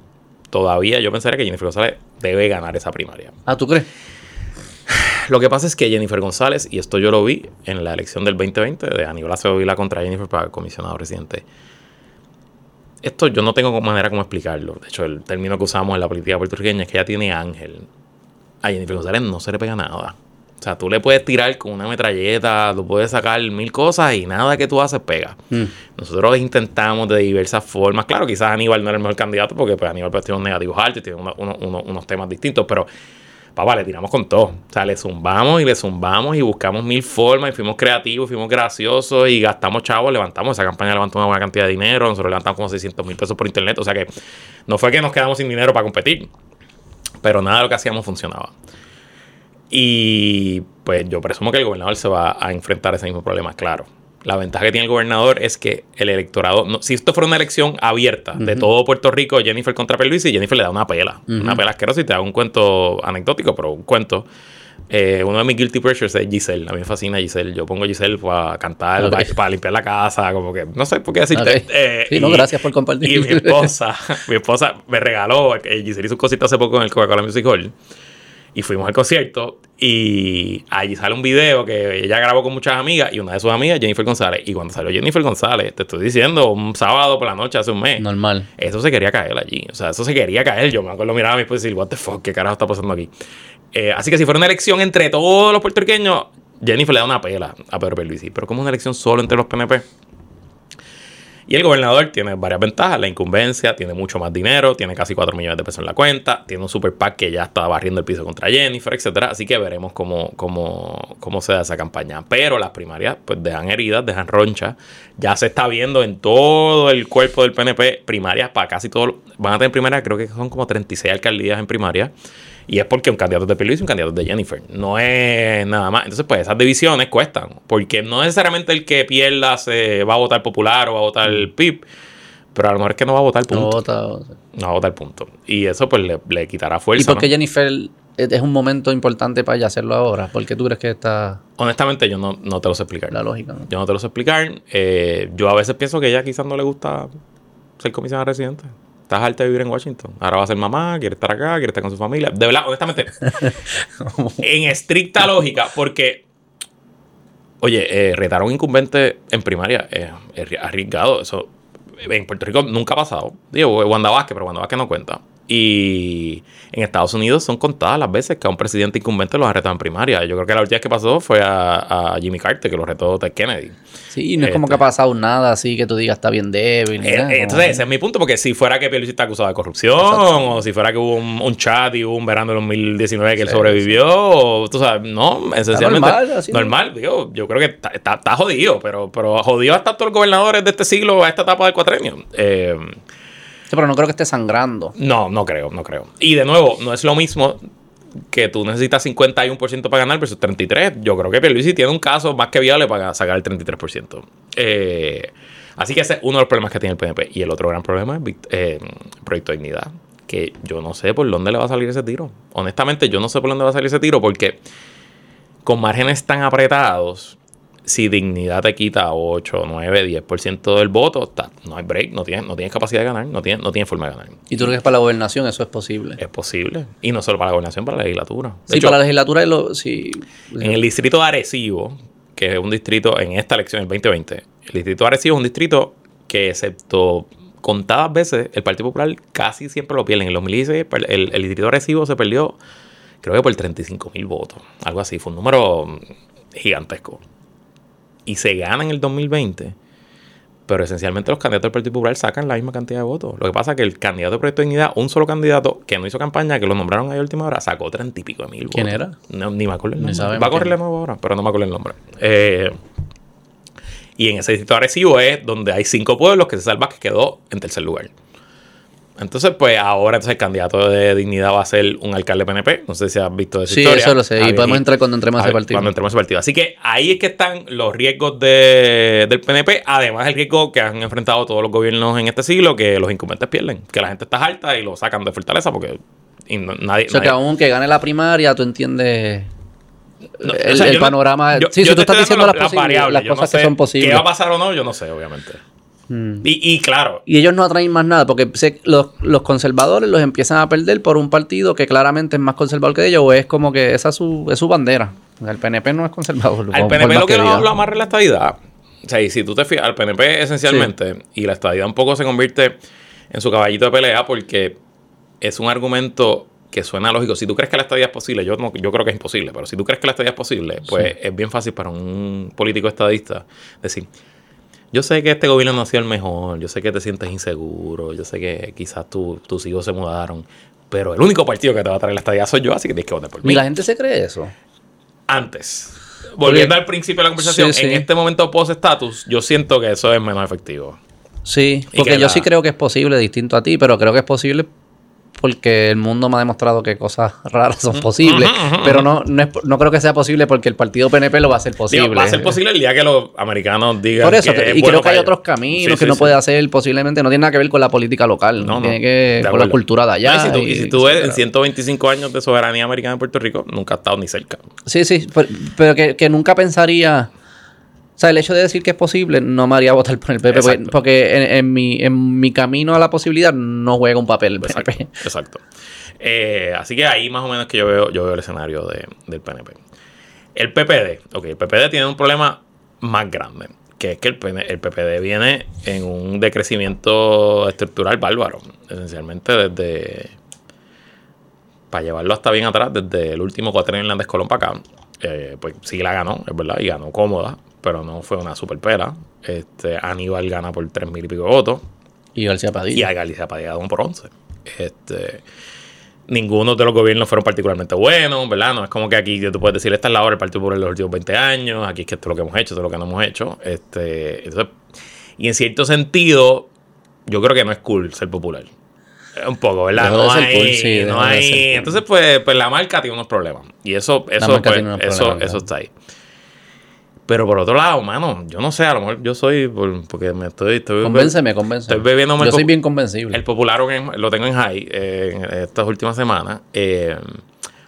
Todavía yo pensaría que Jennifer González debe ganar esa primaria. Ah, ¿tú crees? lo que pasa es que Jennifer González, y esto yo lo vi en la elección del 2020 de Aníbal Acevedo Vila contra Jennifer para comisionado presidente. Esto yo no tengo manera como explicarlo. De hecho, el término que usamos en la política puertorriqueña es que ella tiene ángel. A Jennifer González no se le pega nada. O sea, tú le puedes tirar con una metralleta, tú puedes sacar mil cosas y nada que tú haces pega. Mm. Nosotros intentamos de diversas formas. Claro, quizás Aníbal no era el mejor candidato porque pues, Aníbal pues, tiene unos negativos altos y tiene uno- uno- uno- unos temas distintos, pero papá, le tiramos con todo. O sea, le zumbamos y le zumbamos y buscamos mil formas y fuimos creativos, fuimos graciosos y gastamos chavos, levantamos. Esa campaña levantó una buena cantidad de dinero. Nosotros levantamos como 600 mil pesos por internet. O sea que no fue que nos quedamos sin dinero para competir, pero nada de lo que hacíamos funcionaba. Y pues yo presumo que el gobernador se va a enfrentar a ese mismo problema, claro. La ventaja que tiene el gobernador es que el electorado, no- si esto fuera una elección abierta de todo Puerto Rico, Jennifer contra Pierluisi, Jennifer le da una pela, una pela asquerosa y te da un cuento anecdótico, pero un cuento. Eh, uno de mis guilty pleasures es Giselle. A mí me fascina Giselle. Yo pongo Giselle para cantar, Ok. para, para limpiar la casa, como que no sé por qué decirte. Ok. Eh, Sí, no, gracias por compartir. Y mi esposa, <laughs> mi esposa me regaló, eh, Giselle hizo un cosito hace poco en el Coca-Cola Music Hall. Y fuimos al concierto y allí sale un video que ella grabó con muchas amigas y una de sus amigas, Jennifer González. Y cuando salió Jennifer González, te estoy diciendo, un sábado por la noche hace un mes, Normal. eso se quería caer allí. O sea, eso se quería caer. Yo me acuerdo mirar a mi esposa y decir, what the fuck, ¿qué carajo está pasando aquí? Eh, así que si fuera una elección entre todos los puertorriqueños, Jennifer le da una pela a Pedro Pierluisi. Pero como una elección solo entre los PNP. Y el gobernador tiene varias ventajas. La incumbencia, tiene mucho más dinero, tiene casi 4 millones de pesos en la cuenta, tiene un super PAC que ya está barriendo el piso contra Jennifer, etcétera. Así que veremos cómo, cómo, cómo se da esa campaña. Pero las primarias, pues dejan heridas, dejan ronchas. Ya se está viendo en todo el cuerpo del PNP primarias para casi todos. Van a tener primarias, creo que son como 36 alcaldías en primaria. Y es porque un candidato es de Pierluisi y un candidato es de Jennifer. No es nada más. Entonces, pues esas divisiones cuestan. Porque no necesariamente el que pierda se va a votar popular o va a votar el PIB. Pero a lo mejor es que no va a votar No punto. vota, o sea. No va a votar punto. Y eso pues le, le quitará fuerza. ¿Y por qué ¿no? Jennifer es es un momento importante para ella hacerlo ahora? ¿Por qué tú crees que está Honestamente, yo no, no te lo sé explicar. la lógica? ¿no? Yo no te lo sé explicar. Eh, yo a veces pienso que ella quizás no le gusta ser comisionada residente. Estás harta de vivir en Washington. Ahora va a ser mamá, quiere estar acá, quiere estar con su familia. De verdad, honestamente, <laughs> en estricta lógica, porque, oye, eh, retar a un incumbente en primaria es arri- arriesgado. Eso en Puerto Rico nunca ha pasado. Digo, Wanda Vázquez, pero Wanda Vázquez no cuenta. Y en Estados Unidos son contadas las veces que a un presidente incumbente los ha retado en primaria. Yo creo que la última vez que pasó fue a, a Jimmy Carter, que lo retó Ted Kennedy. Sí, no es como Este. que ha pasado nada así que tú digas está bien débil. Eh, nada, entonces, ese es mi punto, porque si fuera que Pierluisi está acusado de corrupción, Exacto. o si fuera que hubo un, un chat y hubo un verano de 2019 que él Sí, sobrevivió, o tú sabes, no, esencialmente. normal, así, ¿no? normal, digo, yo creo que está, está, está jodido, pero, pero jodido hasta todos los gobernadores de este siglo a esta etapa del cuatrenio. Eh, Pero no creo que esté sangrando. no, no creo, no creo. Y de nuevo, no es lo mismo que tú necesitas 51% para ganar versus 33%. Yo creo que Pierluisi tiene un caso más que viable para sacar el 33%. Eh, así que ese es uno de los problemas que tiene el PNP. Y el otro gran problema es eh, Proyecto de Dignidad. Que yo no sé por dónde le va a salir ese tiro. Honestamente, yo no sé por dónde va a salir ese tiro porque con márgenes tan apretados, si Dignidad te quita 8, 9, 10% del voto, ta- no hay break, no tienes, no tienes capacidad de ganar, no tienes, no tienes forma de ganar. ¿Y tú crees que para la gobernación eso es posible? Es posible. Y no solo para la gobernación, para la legislatura. De sí, hecho, para la legislatura lo, sí. en el distrito de Arecibo, que es un distrito en esta elección, el 2020, el distrito de Arecibo es un distrito que, excepto contadas veces, el Partido Popular casi siempre lo pierde. En el 2016, per- el, el distrito de Arecibo se perdió, creo que por 35 mil votos. Algo así. Fue un número gigantesco. Y se gana en el 2020. Pero esencialmente los candidatos del Partido Popular sacan la misma cantidad de votos. Lo que pasa es que el candidato de Proyecto de Dignidad, un solo candidato que no hizo campaña, que lo nombraron ahí a última hora, sacó treinta y pico de mil votos. ¿Quién era? No, ni me acuerdo el nombre. Va a correr de nuevo ahora, pero no me acuerdo el nombre. Eh, y en ese distrito Arecibo es donde hay cinco pueblos que César Vázquez quedó en tercer lugar. Entonces, pues ahora entonces el candidato de dignidad va a ser un alcalde PNP. No sé si has visto esa Sí, historia. eso lo sé. Y podemos entrar cuando entremos a ese a partido. Cuando entremos a ese partido. Así que ahí es que están los riesgos de- del PNP, además del riesgo que han enfrentado todos los gobiernos en este siglo, que los incumbentes pierden, que la gente está alta y lo sacan de fortaleza porque y no- nadie... O sea, que nadie- aunque gane la primaria, tú entiendes no, el, o sea, el yo no- panorama. yo- sí, yo si tú estás diciendo las, las no cosas que son posibles. ¿Qué va a pasar o no? Yo no sé, obviamente. Mm. Y, y claro, Y ellos no atraen más nada, porque los, los conservadores los empiezan a perder por un partido que claramente es más conservador que ellos, o es como que esa es su, es su bandera. El PNP no es conservador. Al PNP lo que, lo, lo, amarra es la estadidad. O sea, y si tú te fijas, al PNP esencialmente, y la estadidad un poco se convierte en su caballito de pelea porque es un argumento que suena lógico. Si tú crees que la estadía es posible, yo, no, yo creo que es imposible, pero si tú crees que la estadía es posible, pues es bien fácil para un político estadista decir, yo sé que este gobierno no ha sido el mejor, yo sé que te sientes inseguro, yo sé que quizás tus hijos se mudaron, pero el único partido que te va a traer la estadía soy yo, así que tienes que votar por mí. ¿Y la gente se cree eso? Antes. Volviendo al principio de la conversación, en este momento post-status, yo siento que eso es menos efectivo. Sí, porque yo sí creo que es posible, distinto a ti, pero creo que es posible porque el mundo me ha demostrado que cosas raras son posibles, pero no, no, creo que sea posible porque el partido PNP lo va a hacer posible. va a ser posible el día que los americanos digan Por eso, y creo que hay otros caminos que no puede hacer posiblemente, no tiene nada que ver con la política local, no, tiene que ver con la cultura de allá. y si tú, ves en 125 años de soberanía americana en Puerto Rico, nunca ha estado ni cerca. Sí, sí, pero, que, que nunca pensaría sea, el hecho de decir que es posible no me haría votar por el PP, porque, en, mi, en mi camino a la posibilidad no juega un papel el PNP. Exacto. Eh, así que ahí más o menos que yo veo, yo veo el escenario del PNP. El PPD, ok, el PPD tiene un problema más grande, que es que el, el PPD viene en un decrecimiento estructural bárbaro, esencialmente desde, para llevarlo hasta bien atrás, desde el último cuatro en Landes Colón para acá, eh, pues sí la ganó, es verdad, y ganó cómoda, pero no fue una super pera. Este, Aníbal gana por tres mil y pico votos. Y García Padilla. Y a García Padilla ganó por 11. Este, ninguno de los gobiernos fueron particularmente buenos, ¿verdad? No es como que aquí tú puedes decir, esta es la hora del Partido Popular los últimos 20 años, aquí es que esto es lo que hemos hecho, esto es lo que no hemos hecho. Este, y en cierto sentido, yo creo que no es cool ser popular. Un poco, ¿verdad? No hay, no hay. Entonces, pues, pues la marca tiene unos problemas. Y eso, eso, pues, eso, eso está ahí. Pero por otro lado, mano, yo no sé, a lo mejor yo soy, porque me estoy... estoy convénceme, convénceme. Estoy bebiendo Yo soy bien convencible. El popular lo tengo en high eh, en estas últimas semanas. Eh,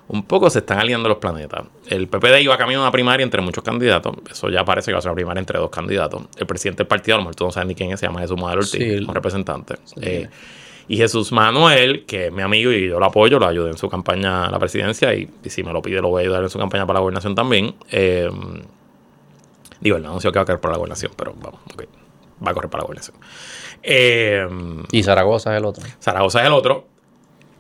un poco se están aliando los planetas. El PPD iba camino a una primaria entre muchos candidatos. Eso ya parece que va a ser una primaria entre dos candidatos. El presidente del partido, a lo mejor tú no sabes ni quién es, se llama Jesús Manuel Ortiz, un representante. Eh, y Jesús Manuel, que es mi amigo y yo lo apoyo, lo ayudé en su campaña a la presidencia y, si me lo pide lo voy a ayudar en su campaña para la gobernación también. Eh, Digo, el anuncio que va a correr para la gobernación, pero vamos, ok. Va a correr para la gobernación. Eh, y Zaragoza es el otro. Zaragoza es el otro.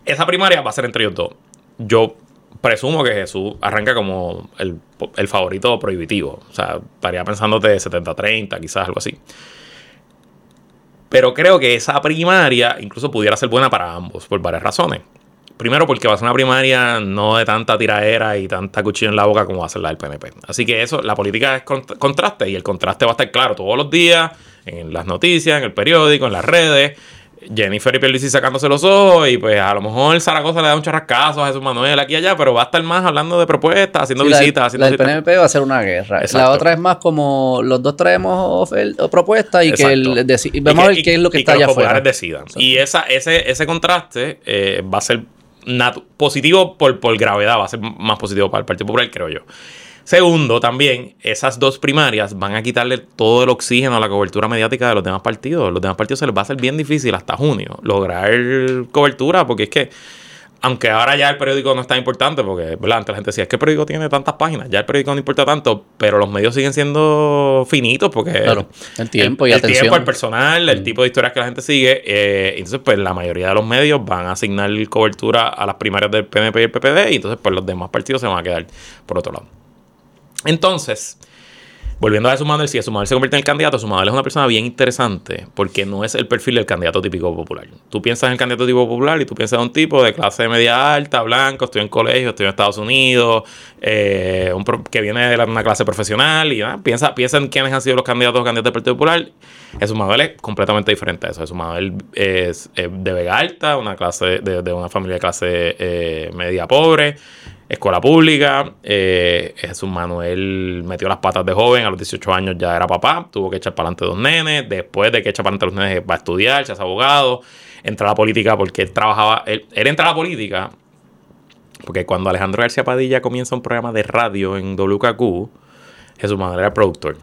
Esa primaria va a ser entre ellos dos. Yo presumo que Jesús arranca como el, favorito prohibitivo. O sea, estaría pensándote 70-30, quizás algo así. Pero creo que esa primaria incluso pudiera ser buena para ambos, por varias razones. Primero porque va a ser una primaria no de tanta tiradera y tanta cuchillo en la boca como va a ser la del PNP. Así que eso, la política es contraste y el contraste va a estar claro todos los días, en las noticias, en el periódico, en las redes. Jennifer y Pierluisi sacándose los ojos y pues a lo mejor Zaragoza le da un charrascazo a Jesús Manuel aquí y allá, pero va a estar más hablando de propuestas, haciendo visitas, haciendo... La del PNP va a ser una guerra. La otra es más como los dos traemos propuestas y que el, vamos a ver qué es lo que está allá afuera. decidan. Y esa, ese, ese contraste eh, va a ser positivo por, por gravedad, va a ser más positivo para el Partido Popular, creo yo. Segundo, también, esas dos primarias van a quitarle todo el oxígeno a la cobertura mediática de los demás partidos. Los demás partidos se les va a hacer bien difícil hasta junio lograr cobertura, porque es que aunque ahora ya el periódico no es tan importante, porque ¿verdad? antes la gente decía, es que el periódico tiene tantas páginas, ya el periódico no importa tanto, pero los medios siguen siendo finitos porque el tiempo y el, tiempo, el personal, el mm. tipo de historias que la gente sigue, eh, entonces pues la mayoría de los medios van a asignar cobertura a las primarias del PNP y el PPD, y entonces pues los demás partidos se van a quedar por otro lado. Entonces, Volviendo a Manuel, si Manuel se convierte en el candidato, Manuel es una persona bien interesante porque no es el perfil del candidato típico popular. Tú piensas en el candidato típico popular y tú piensas en un tipo de clase media alta, blanco, estoy en colegio, estoy en Estados Unidos, eh, que viene de una clase profesional y piensa, piensa en quiénes han sido los candidatos o candidatos del Partido Popular. Jesús es completamente diferente a eso. Jesús Manuel es, de Vega Alta, una clase de, una familia de clase eh, media pobre escuela pública. Eh, Jesús Manuel metió las patas de joven, a los 18 años ya era papá, tuvo que echar para adelante dos nenes. Después de que echar para adelante dos nenes, va a estudiar, ya es abogado, entra a la política porque él trabajaba. Él, entra a la política porque cuando Alejandro García Padilla comienza un programa de radio en WKQ, Jesús Manuel era productor.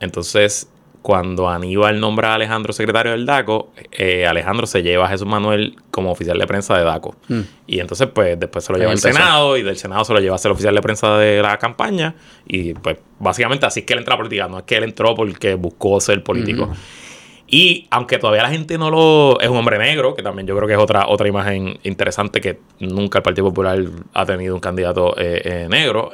Entonces, cuando Aníbal nombra a Alejandro secretario del DACO, eh, Alejandro se lleva a Jesús Manuel como oficial de prensa de DACO. Mm. Y entonces, pues, después se lo lleva al. Senado y del Senado se lo lleva a ser oficial de prensa de la campaña. Y, pues, básicamente así es que él entra a la política. No es que él entró porque buscó ser político. Y aunque todavía la gente no lo... Es un hombre negro, que también yo creo que es otra, otra imagen interesante que nunca el Partido Popular ha tenido un candidato eh, eh, negro.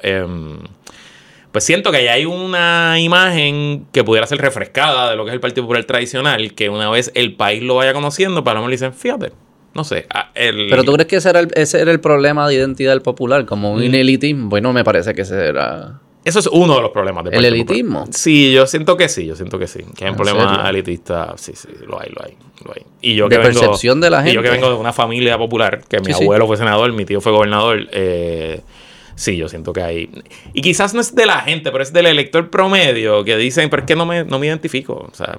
Pues siento que ahí hay una imagen que pudiera ser refrescada de lo que es el Partido Popular tradicional, que una vez el país lo vaya conociendo, para le dicen, fíjate, no sé. ah, el- Pero tú crees que ese era, el, ese era el problema de identidad del popular, como un Mm. elitismo. Bueno, me parece que ese era. Eso es uno de los problemas del ¿El Popular. elitismo? Sí, yo siento que sí, yo siento que sí. Que hay un ¿En problema serio? elitista, sí, sí, lo hay, lo hay, lo hay. Y yo De que vengo, percepción de la Y yo que gente. vengo de una familia popular, que mi Sí, sí. abuelo fue senador, mi tío fue gobernador, eh, sí, yo siento que hay... Y quizás no es de la gente, pero es del elector promedio que dicen, pero es que no me, no me identifico. O sea,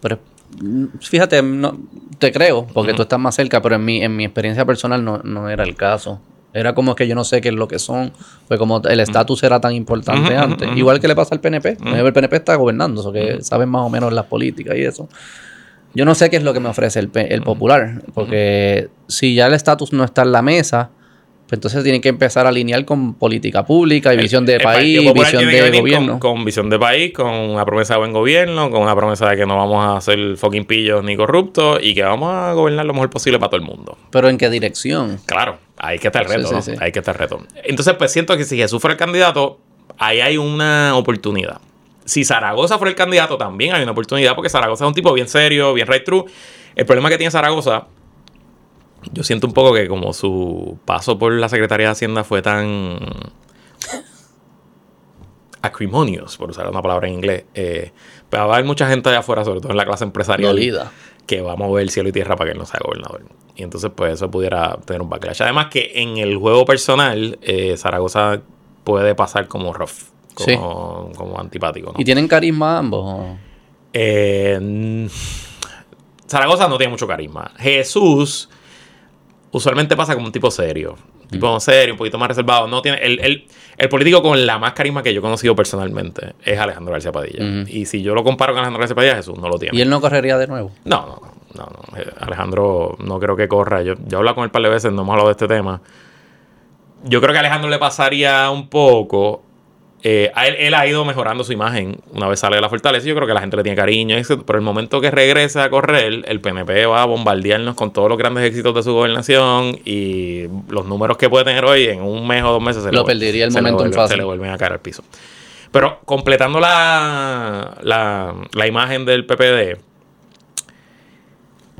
Pero mm, fíjate, no, te creo, porque tú estás más cerca, pero en mi, en mi experiencia personal no, no era el caso. Era como que yo no sé qué es lo que son. Pues como el estatus era tan importante antes. Igual que le pasa al PNP. El PNP está gobernando, eso que saben más o menos las políticas y eso. Yo no sé qué es lo que me ofrece el, el popular. Porque si ya el estatus no está en la mesa, pues entonces tienen que empezar a alinear con política pública y visión de el país, visión de gobierno. Con, con visión de país, con una promesa de buen gobierno, con una promesa de que no vamos a ser fucking pillos ni corruptos y que vamos a gobernar lo mejor posible para todo el mundo. Pero ¿en qué dirección? Claro, ahí que está el reto, sí, ¿no? sí. Ahí que está el reto. Entonces, pues siento que si Jesús fuera el candidato, ahí hay una oportunidad. Si Zaragoza fuera el candidato, también hay una oportunidad, porque Zaragoza es un tipo bien serio, bien right true. El problema que tiene Zaragoza, yo siento un poco que como su paso por la Secretaría de Hacienda fue tan acrimonious, por usar una palabra en inglés, eh, pues va a haber mucha gente allá afuera, sobre todo en la clase empresarial, Dolida. que va a mover cielo y tierra para que él no sea gobernador. Y entonces, pues eso pudiera tener un backlash. Además, que en el juego personal, eh, Zaragoza puede pasar como rough, Sí. como, como antipático. ¿no? ¿Y tienen carisma ambos? Eh, Zaragoza no tiene mucho carisma. Jesús usualmente pasa como un tipo serio. Un tipo Mm. serio, un poquito más reservado. No tiene, el, el- el político con la más carisma que yo he conocido personalmente es Alejandro García Padilla. Y si yo lo comparo con Alejandro García Padilla, Jesús no lo tiene. ¿Y él no correría de nuevo? No, no, no, no. Eh, Alejandro no creo que corra. Yo, yo he hablado con él un par de veces, no hemos hablado de este tema. Yo creo que a Alejandro le pasaría un poco. Eh, él, él ha ido mejorando su imagen una vez sale de la fortaleza. Yo creo que la gente le tiene cariño. etc. Pero el momento que regrese a correr, el PNP va a bombardearnos con todos los grandes éxitos de su gobernación y los números que puede tener hoy en un mes o dos meses se Lo le, perdería el se momentum vuelve- fácil. Se le vuelven a caer al piso. Pero completando la, la, la imagen del PPD,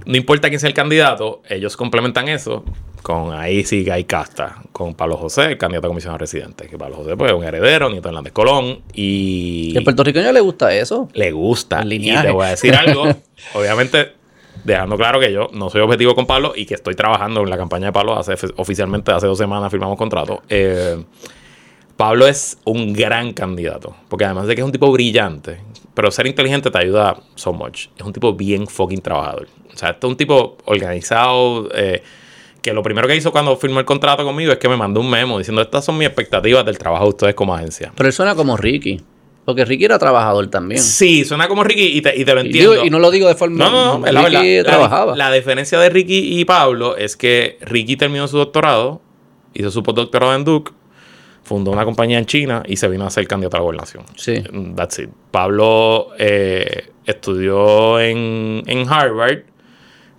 no importa quién sea el candidato, ellos complementan eso con ahí sí hay casta, con Pablo José, el candidato a comisionado residente, que Pablo José pues, es un heredero, nieto de Hernández Colón, y ¿Y al puertorriqueño le gusta eso? le gusta. El Y te voy a decir <laughs> algo, obviamente dejando claro que yo no soy objetivo con Pablo y que estoy trabajando en la campaña de Pablo hace, oficialmente hace dos semanas firmamos contrato. Eh, Pablo es un gran candidato, porque además de que es un tipo brillante, pero ser inteligente te ayuda so much. Es un tipo bien fucking trabajador. O sea, este es un tipo organizado, eh, que lo primero que hizo cuando firmó el contrato conmigo es que me mandó un memo diciendo, estas son mis expectativas del trabajo de ustedes como agencia. Pero él suena como Ricky. Porque Ricky era trabajador también. Sí, suena como Ricky y te, y te lo Y, entiendo. digo- y no lo digo de forma... No, no, no, la Ricky verdad. trabajaba. La, la diferencia de Ricky y Pablo es que Ricky terminó su doctorado, hizo su postdoctorado en Duke, fundó una compañía en China y se vino a ser candidato a la gobernación. Sí. That's it. Pablo eh, estudió en, en Harvard,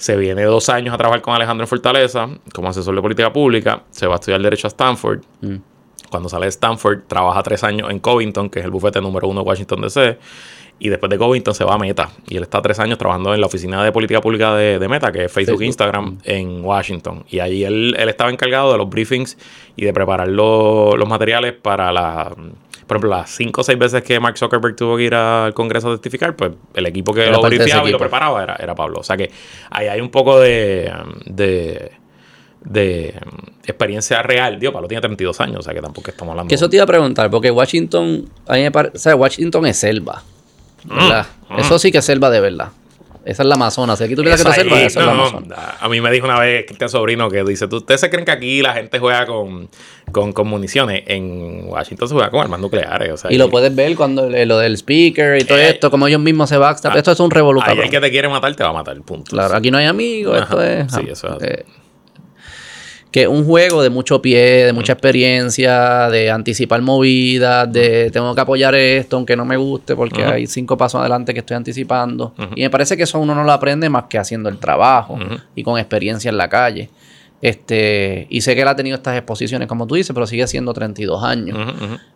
se viene dos años a trabajar con Alejandro en Fortaleza como asesor de política pública, se va a estudiar Derecho a Stanford. Mm. Cuando sale de Stanford, trabaja tres años en Covington, que es el bufete número uno de Washington DC. Y después de Covington se va a Meta. Y él está tres años trabajando en la oficina de política pública de, de Meta, que es Facebook, Facebook. Instagram, en Washington. Y allí él, él estaba encargado de los briefings y de preparar lo- los materiales para la. Por ejemplo, las cinco o seis veces que Mark Zuckerberg tuvo que ir al Congreso a testificar, pues el equipo que Era lo briefeaba y lo preparaba era, era Pablo. O sea que ahí hay un poco de. de de um, experiencia real. Dios, Pablo tiene 32 años, o sea que tampoco estamos hablando. Que eso te iba a preguntar, porque Washington, a mí me parece, o sea, Washington es selva, ¿verdad? Mm, Eso sí que es selva de verdad. Esa es la Amazona. Si aquí tú piensas que te Esa ahí, esa es la no, Amazona. A mí me dijo una vez Cristian Sobrino que dice, ¿tú- ¿ustedes se creen que aquí la gente juega con, con, con municiones? En Washington se juega con armas nucleares. O sea, Y lo puedes ver cuando lo del speaker y todo Eh, esto, como ellos mismos se backstab. ah, Esto es un cabrón. el que te quiere matar te va a matar, punto. Claro, aquí no hay amigos, esto es... sí, ah, eso es eh, que es un juego de mucho pie, de mucha experiencia, de anticipar movidas, de tengo que apoyar esto aunque no me guste porque hay cinco pasos adelante que estoy anticipando. Y me parece que eso uno no lo aprende más que haciendo el trabajo y con experiencia en la calle. Este, y sé que él ha tenido estas exposiciones, como tú dices, pero sigue siendo 32 años.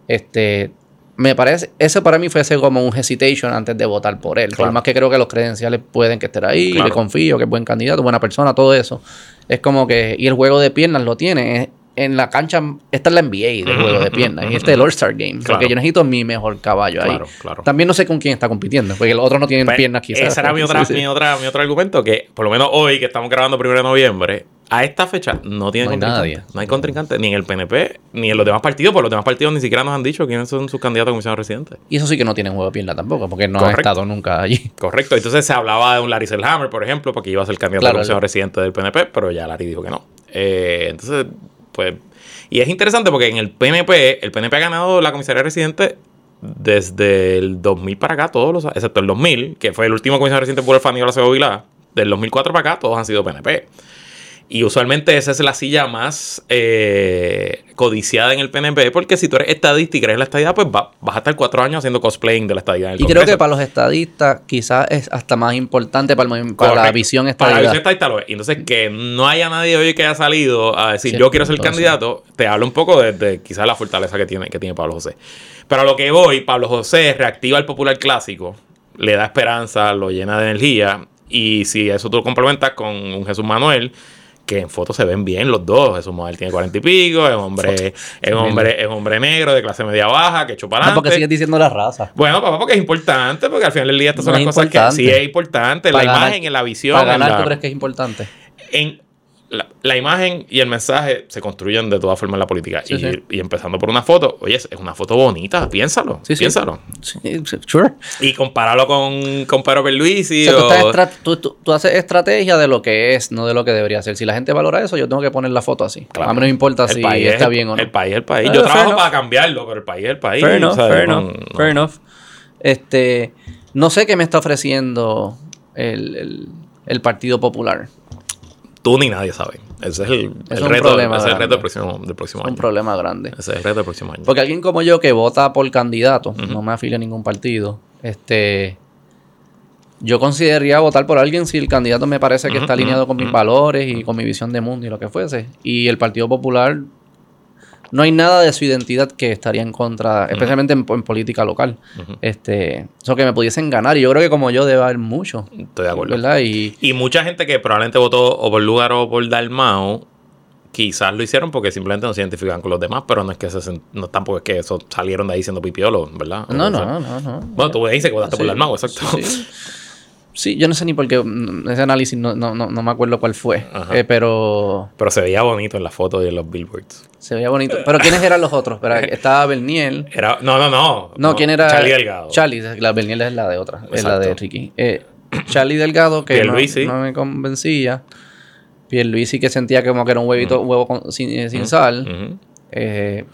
Este, me parece, ese para mí fuese como un hesitation antes de votar por él. Claro. Por más que creo que los credenciales pueden que estén ahí, Claro. le confío, que es buen candidato, buena persona, todo eso. Es como que, y el juego de piernas lo tiene. es- En la cancha, esta es la NBA del juego de piernas. Y este es el All-Star Game. Claro. Porque yo necesito mi mejor caballo ahí. Claro, claro. También no sé con quién está compitiendo, porque los otros no tienen Pues, piernas quizás. Ese era mi, otra, <laughs> Sí, sí. Mi, otra, mi otro argumento, que por lo menos hoy, que estamos grabando primero de noviembre, a esta fecha no tiene No contrincante. nadie. No hay contrincante, ni en el PNP, ni en los demás partidos, porque los demás partidos ni siquiera nos han dicho quiénes son sus candidatos a comisionado residente. Y eso sí que no tienen juego de piernas tampoco, porque no Correcto. ha estado nunca allí. Correcto. Entonces se hablaba de un Larry Selhammer, por ejemplo, porque iba a ser candidato Claro, a comisionado residente del PNP, pero ya Larry dijo que no. Eh, entonces, pues. Y es interesante porque en el PNP, el PNP ha ganado la comisaría residente desde el 2000 para acá, todos los excepto el 2000, que fue el último comisario residente por el Fanny Acevedo Vilá. Del 2004 para acá, todos han sido PNP. Y usualmente esa es la silla más eh, codiciada en el PNP, porque si tú eres estadista y crees en la estadidad, pues va- vas a estar cuatro años haciendo cosplaying de la estadidad en el Y creo que para los estadistas quizás es hasta más importante para, el para la visión Para la visión estadista lo es. Entonces que no haya nadie hoy que haya salido a decir Sí, yo quiero ser entonces. candidato, te habla un poco de, de quizás la fortaleza que tiene, que tiene Pablo José. Pero a lo que voy, Pablo José reactiva el popular clásico, le da esperanza, lo llena de energía. Y si eso tú lo complementas con un Jesús Manuel, que en fotos se ven bien los dos. Jesús Manuel tiene cuarenta y pico, es hombre, es hombre, es hombre negro de clase media baja, que para Ah, porque sigues diciendo la raza. Bueno, papá, porque es importante, porque al final del día estas son No las cosas que sí es importante, la ganar- imagen, en la visión. Para en ganar, la- ¿tú crees que es importante? en la, la imagen y el mensaje se construyen de todas formas en la política. Sí, y, sí. y empezando por una foto, oye, es una foto bonita, piénsalo, Sí, piénsalo. Sure. Y compáralo con, con Pedro Pierluisi O sea, tú, o- tú- tú- tú haces estrategia de lo que es, no de lo que debería ser. Si la gente valora eso, yo tengo que poner la foto así. Claro. A mí no me importa El si país es está bien o no. El país es el país. Yo trabajo enough. para cambiarlo, pero el país es el país. Fair enough, o sea, fair no- enough, no- fair enough. Este, no sé qué me está ofreciendo el, el- el Partido Popular. Tú ni nadie sabe. Ese es el, Es el un reto, ese es el reto del próximo, del próximo Es un año. problema grande. Ese es el reto del próximo año. Porque alguien como yo que vota por candidato, no me afilia a ningún partido, este yo consideraría votar por alguien si el candidato me parece que está alineado con mis valores y con mi visión de mundo y lo que fuese. Y el Partido Popular no hay nada de su identidad que estaría en contra, especialmente en, en política local. Ujú. Este, eso que me pudiesen ganar. Y yo creo que como yo debe haber mucho. Estoy de acuerdo. ¿Verdad? Y Y mucha gente que probablemente votó o por Lugar o por Dalmao, quizás lo hicieron porque simplemente no se identifican con los demás, pero no es que se no tampoco es que eso salieron de ahí siendo pipiolo, ¿verdad? no, no, no, no, no. Bueno, tú dices que votaste por Sí, Dalmao, exacto. Sí. Sí, yo no sé ni por qué mm, ese análisis no, no, no, no me acuerdo cuál fue. Eh, pero Pero se veía bonito en las fotos y en los billboards. se veía bonito. Pero ¿quiénes eran los otros? Espera, <laughs> estaba Berniel. Era, no, no, no. No, ¿quién era? Charlie Delgado. Charlie, la Berniel es la de otra, es la de. Ricky. Eh, Charlie Delgado, que no, Pierluisi. no me convencía. Pierluisi, que sentía como que era un huevito, huevo con- sin, eh, sin sal. Eh,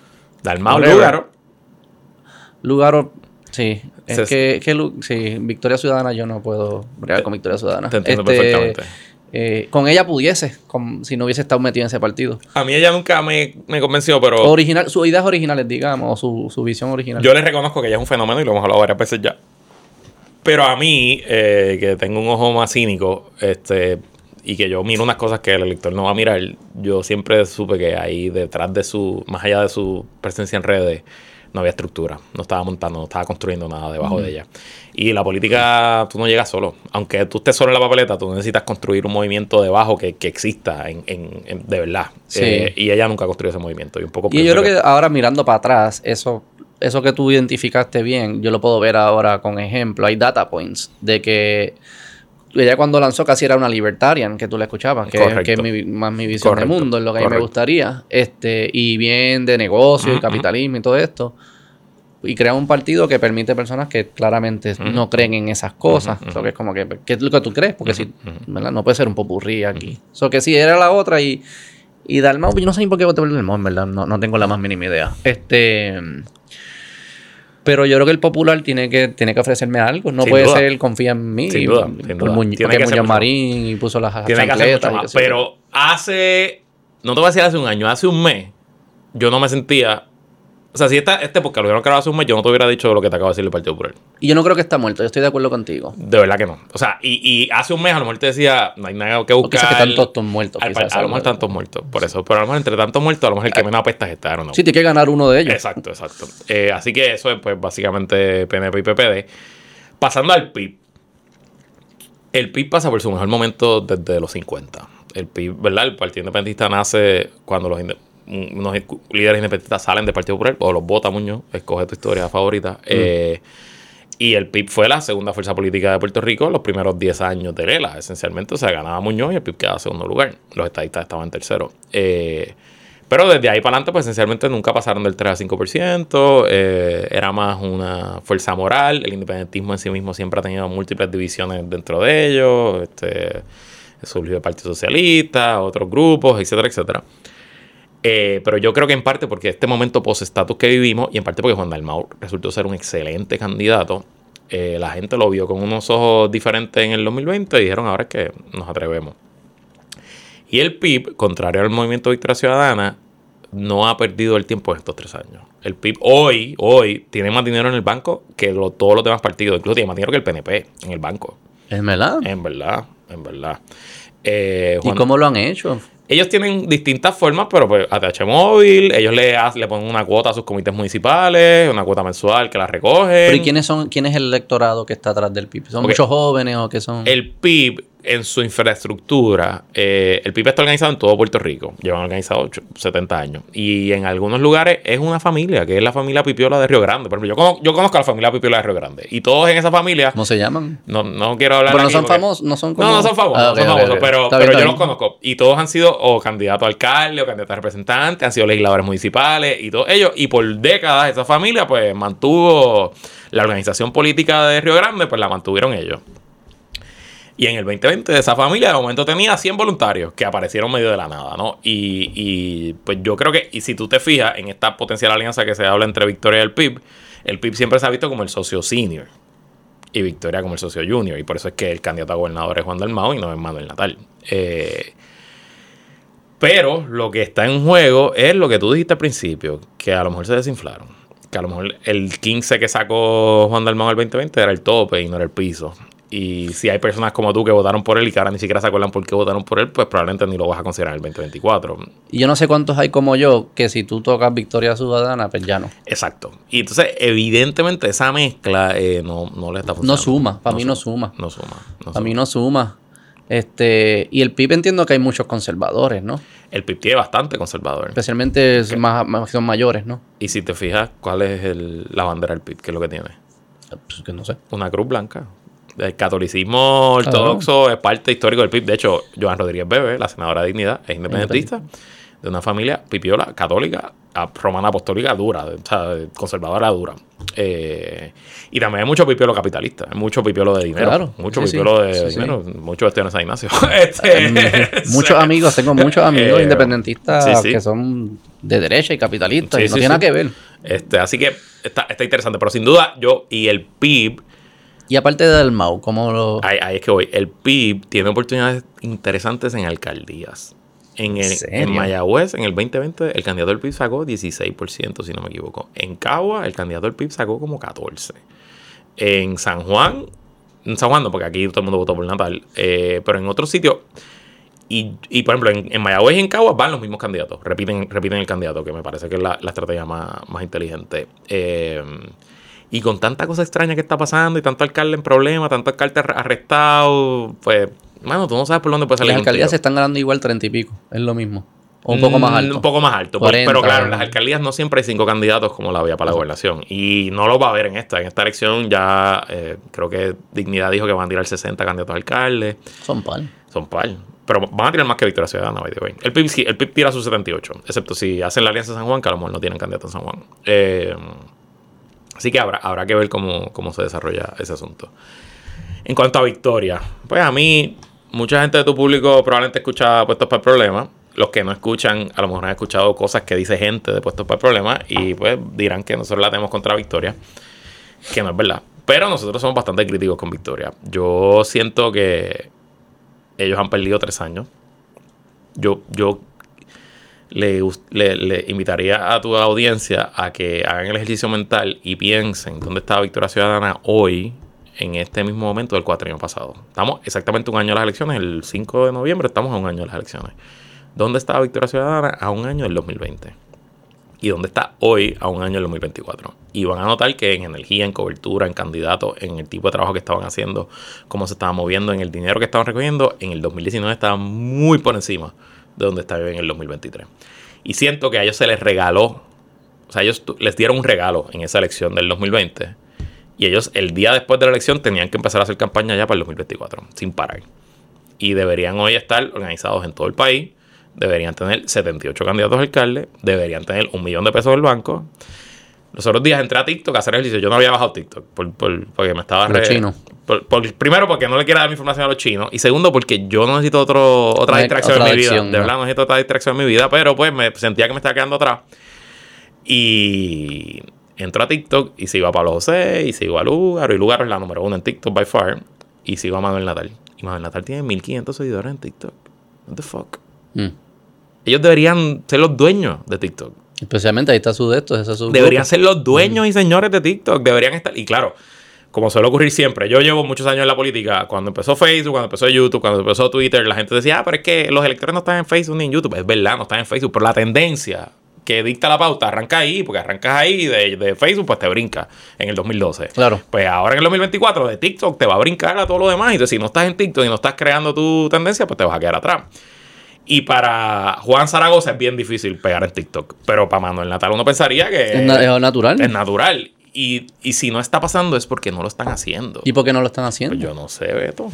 Dalmao Whatever. Lugaro. Lugaro, sí. Es Se- que, que sí, Victoria Ciudadana yo no puedo bregar con Victoria Ciudadana. te entiendo Este, perfectamente. eh, con ella pudiese, con- si no hubiese estado metido en ese partido. A mí ella nunca me, me convenció, pero Original, sus ideas originales, digamos, o su, su visión original. yo le reconozco que ella es un fenómeno y lo hemos hablado varias veces ya. Pero a mí, eh, que tengo un ojo más cínico, este, y que yo miro unas cosas que el elector no va a mirar, yo siempre supe que ahí detrás de su, más allá de su presencia en redes, no había estructura, no estaba montando, no estaba construyendo nada debajo de ella. Y la política, tú no llegas solo. Aunque tú estés solo en la papeleta, tú necesitas construir un movimiento debajo que, que exista en, en- en- de verdad. Sí. Eh, y ella nunca construyó ese movimiento. Y un poco Y yo creo que ahora mirando para atrás, eso, eso que tú identificaste bien, yo lo puedo ver ahora con ejemplo. Hay data points de que ella cuando lanzó casi era una libertarian, que tú la escuchabas, que, Correcto. que es mi- más mi visión Correcto, de mundo, es lo que a mí me gustaría. Este, y bien de negocio y capitalismo y todo esto. y crean un partido que permite personas que claramente no creen en esas cosas. que es como que, ¿qué es lo que tú crees? Porque si, ¿verdad? No puede ser un popurrí aquí. Eso que sí, era la otra y, y Dalmau, yo no sé ni por qué voté por Dalmau, en verdad, no, no tengo la más mínima idea. Este... Pero yo creo que el popular tiene que, tiene que ofrecerme algo. No puede ser confía en mí. Sin duda, sin duda. Tiene que Muñoz Marín y puso las Tiene que hacer mucho más. Pero hace, no te voy a decir hace un año, hace un mes, yo no me sentía o sea, si esta, este podcast lo hubieran grabado hace un mes, yo no te hubiera dicho lo que te acabo de decir el Partido Popular. Y yo no creo que está muerto, yo estoy de acuerdo contigo. De verdad que no. O sea, y, y hace un mes a lo mejor te decía, no hay nada que buscar. O que están todos muertos. Quizás, a lo mejor tantos muertos, por eso. Pero a lo mejor entre tantos muertos, a lo mejor el que menos apesta es estar, ¿o no? Sí, tiene que ganar uno de ellos. Exacto, exacto. Eh, así que eso es, pues, básicamente PNP y PPD. Pasando al PIB. El PIB pasa por su mejor momento desde los 50. El PIB, ¿verdad? El Partido Independentista nace cuando los unos líderes independentistas salen del Partido Popular, o los vota Muñoz, escoge tu historia favorita. Mm. Eh, y el PIB fue la segunda fuerza política de Puerto Rico los primeros 10 años de Lela, esencialmente. O sea, ganaba Muñoz y el PIB quedaba en segundo lugar. Los estadistas estaban en tercero. Eh, pero desde ahí para adelante, pues esencialmente nunca pasaron del 3 a 5%. Eh, era más una fuerza moral. El independentismo en sí mismo siempre ha tenido múltiples divisiones dentro de ellos. Este, surgió el Partido Socialista, otros grupos, etcétera, etcétera. Eh, pero yo creo que en parte porque este momento post-estatus que vivimos y en parte porque Juan Dalmau resultó ser un excelente candidato, eh, la gente lo vio con unos ojos diferentes en el 2020 y dijeron ahora es que nos atrevemos. Y el PIB, contrario al movimiento Victoria Ciudadana, no ha perdido el tiempo en estos tres años. El PIB hoy, hoy, tiene más dinero en el banco que todos los demás partidos. Incluso tiene más dinero que el PNP en el banco. ¿En verdad? En verdad, en verdad. Eh, ¿Y cómo lo han hecho? Ellos tienen distintas formas, pero pues ATH móvil, ellos le, le ponen una cuota a sus comités municipales, una cuota mensual que la recogen. Pero ¿y quiénes son, quién es el electorado que está atrás del PIB? ¿Son muchos jóvenes o qué son? El PIB en su infraestructura, eh, el PIB está organizado en todo Puerto Rico. Llevan organizado 70 años. Y en algunos lugares es una familia, que es la familia Pipiola de Río Grande. Por ejemplo, yo, conozco, yo conozco a la familia Pipiola de Río Grande. Y todos en esa familia. ¿Cómo se llaman? No, no quiero hablar Pero no son famosos, no son como... No, no son famosos, ah, son famosos pero, yo los conozco. Y todos han sido o candidatos a alcalde o candidatos a representantes, han sido legisladores municipales y todos ellos. Y por décadas esa familia pues mantuvo la organización política de Río Grande, pues la mantuvieron ellos. Y en el 2020 esa familia de momento tenía 100 voluntarios que aparecieron medio de la nada, ¿no? Y, pues yo creo que, y si tú te fijas en esta potencial alianza que se habla entre Victoria y el PIB, el PIB siempre se ha visto como el socio senior y Victoria como el socio junior. Y por eso es que el candidato a gobernador es Juan Dalmau y no es Manuel Natal. Eh, pero lo que está en juego es lo que tú dijiste al principio, que a lo mejor se desinflaron. Que a lo mejor el 15 que sacó Juan Dalmau el 2020 era el tope y no era el piso. Y si hay personas como tú que votaron por él y que ahora ni siquiera se acuerdan por qué votaron por él, pues probablemente ni lo vas a considerar en el 2024. Y yo no sé cuántos hay como yo que si tú tocas Victoria Ciudadana, pues ya no. Exacto. Y entonces, evidentemente, esa mezcla eh, no, no, le está funcionando. No suma, para mí no suma. No suma. para mí no suma. Este, y el PIB entiendo que hay muchos conservadores, ¿no? El PIB tiene bastante conservador. Especialmente más, son mayores, ¿no? Y si te fijas, ¿cuál es la bandera del PIB? ¿Qué es lo que tiene? Pues que no sé. Una cruz blanca. El catolicismo ortodoxo es parte histórico del PIB. De hecho, Joan Rodríguez Bebe, la senadora de Dignidad, es independentista de una familia pipiola, católica, romana apostólica dura, o sea, conservadora dura. Eh, y también hay mucho pipiolo capitalista, hay mucho pipiolo de dinero. Claro, mucho pipiolo de dinero, mucho vestido en San Ignacio. <laughs> este, muchos <laughs> amigos, tengo muchos amigos eh, independentistas que son de derecha y capitalistas y no tiene nada que ver. Este, así que está, está interesante, pero sin duda yo y el PIB y aparte del MAU, ¿cómo lo...? Ahí, es que voy. El PIB tiene oportunidades interesantes en alcaldías. En, el, en Mayagüez, en el 2020, el candidato del PIB sacó 16%, si no me equivoco. En Cagua, el candidato del PIB sacó como 14%. En San Juan, en San Juan no, porque aquí todo el mundo votó por Natal, eh, pero en otros sitios... Y, y, por ejemplo, en, Mayagüez y en Cagua van los mismos candidatos. Repiten, repiten el candidato, que me parece que es la, estrategia más, más inteligente. Eh, y con tanta cosa extraña que está pasando y tanto alcalde en problema, tanto alcalde arrestado, pues, mano, tú no sabes por dónde puede salir. Las alcaldías se están ganando igual treinta y pico, es lo mismo. O un poco más mm, alto. Un poco más alto. pero claro, en las alcaldías no siempre hay cinco candidatos como la había para la gobernación. Y no lo va a haber en esta. En esta elección ya eh, creo que Dignidad dijo que van a tirar 60 candidatos a alcalde. Son pal. Son pal. Pero van a tirar más que Victoria Ciudadana, by the way. El PIB, el PIB tira sus 78. Excepto si hacen la alianza de San Juan, que a lo mejor no tienen candidato en San Juan. Eh, Así que habrá, habrá que ver cómo, cómo se desarrolla ese asunto. En cuanto a Victoria, pues a mí, mucha gente de tu público probablemente escucha Puestos para el Problema. Los que no escuchan, a lo mejor han escuchado cosas que dice gente de Puestos para el Problema y pues dirán que nosotros la tenemos contra Victoria, que no es verdad. Pero nosotros somos bastante críticos con Victoria. Yo siento que ellos han perdido tres años. Yo, yo le, invitaría a tu audiencia a que hagan el ejercicio mental y piensen dónde está Victoria Ciudadana hoy en este mismo momento del cuatro años pasado. Estamos exactamente un año de las elecciones, el 5 de noviembre estamos a un año de las elecciones. ¿Dónde está Victoria Ciudadana a un año del 2020? ¿Y dónde está hoy a un año del 2024? Y van a notar que en energía, en cobertura, en candidatos, en el tipo de trabajo que estaban haciendo, cómo se estaban moviendo, en el dinero que estaban recogiendo, en el 2019 estaban muy por encima de donde está en el 2023. Y siento que a ellos se les regaló, o sea, ellos les dieron un regalo en esa elección del 2020 y ellos el día después de la elección tenían que empezar a hacer campaña ya para el 2024, sin parar. Y deberían hoy estar organizados en todo el país. Deberían tener 78 candidatos a alcalde. Deberían tener un millón de pesos del banco. Los otros días entré a TikTok a hacer ejercicio. Yo no había bajado TikTok porque me estaba... Los chinos. primero, porque no le quiero dar mi información a los chinos. Y segundo, porque yo no necesito otro, otra distracción en mi vida. De verdad, no necesito otra distracción en mi vida. Pero pues me sentía que me estaba quedando atrás. Y entro a TikTok y sigo a Pablo José y sigo a Lugaro. Y Lugaro es la número uno en TikTok by far. Y sigo a Manuel Natal. Y Manuel Natal tiene 1500 seguidores en TikTok. What the fuck? Mm. Ellos deberían ser los dueños de TikTok. Especialmente ahí está su de estos, su Deberían ser los dueños y señores de TikTok. Deberían estar. Y claro, como suele ocurrir siempre, yo llevo muchos años en la política. Cuando empezó Facebook, cuando empezó YouTube, cuando empezó Twitter, la gente decía, ah, pero es que los electores no están en Facebook ni en YouTube. Es verdad, no están en Facebook. Pero la tendencia que dicta la pauta arranca ahí, porque arrancas ahí de, de, Facebook, pues te brinca en el 2012. Claro. Pues ahora en el 2024 de TikTok te va a brincar a todo lo demás. Y entonces, si no estás en TikTok y no estás creando tu tendencia, pues te vas a quedar atrás. Y para Juan Zaragoza es bien difícil pegar en TikTok. Pero para Manuel Natal uno pensaría que es, natural. Es natural. Y, y, si no está pasando es porque no lo están haciendo. ¿Y por qué no lo están haciendo? Pues yo no sé, Beto.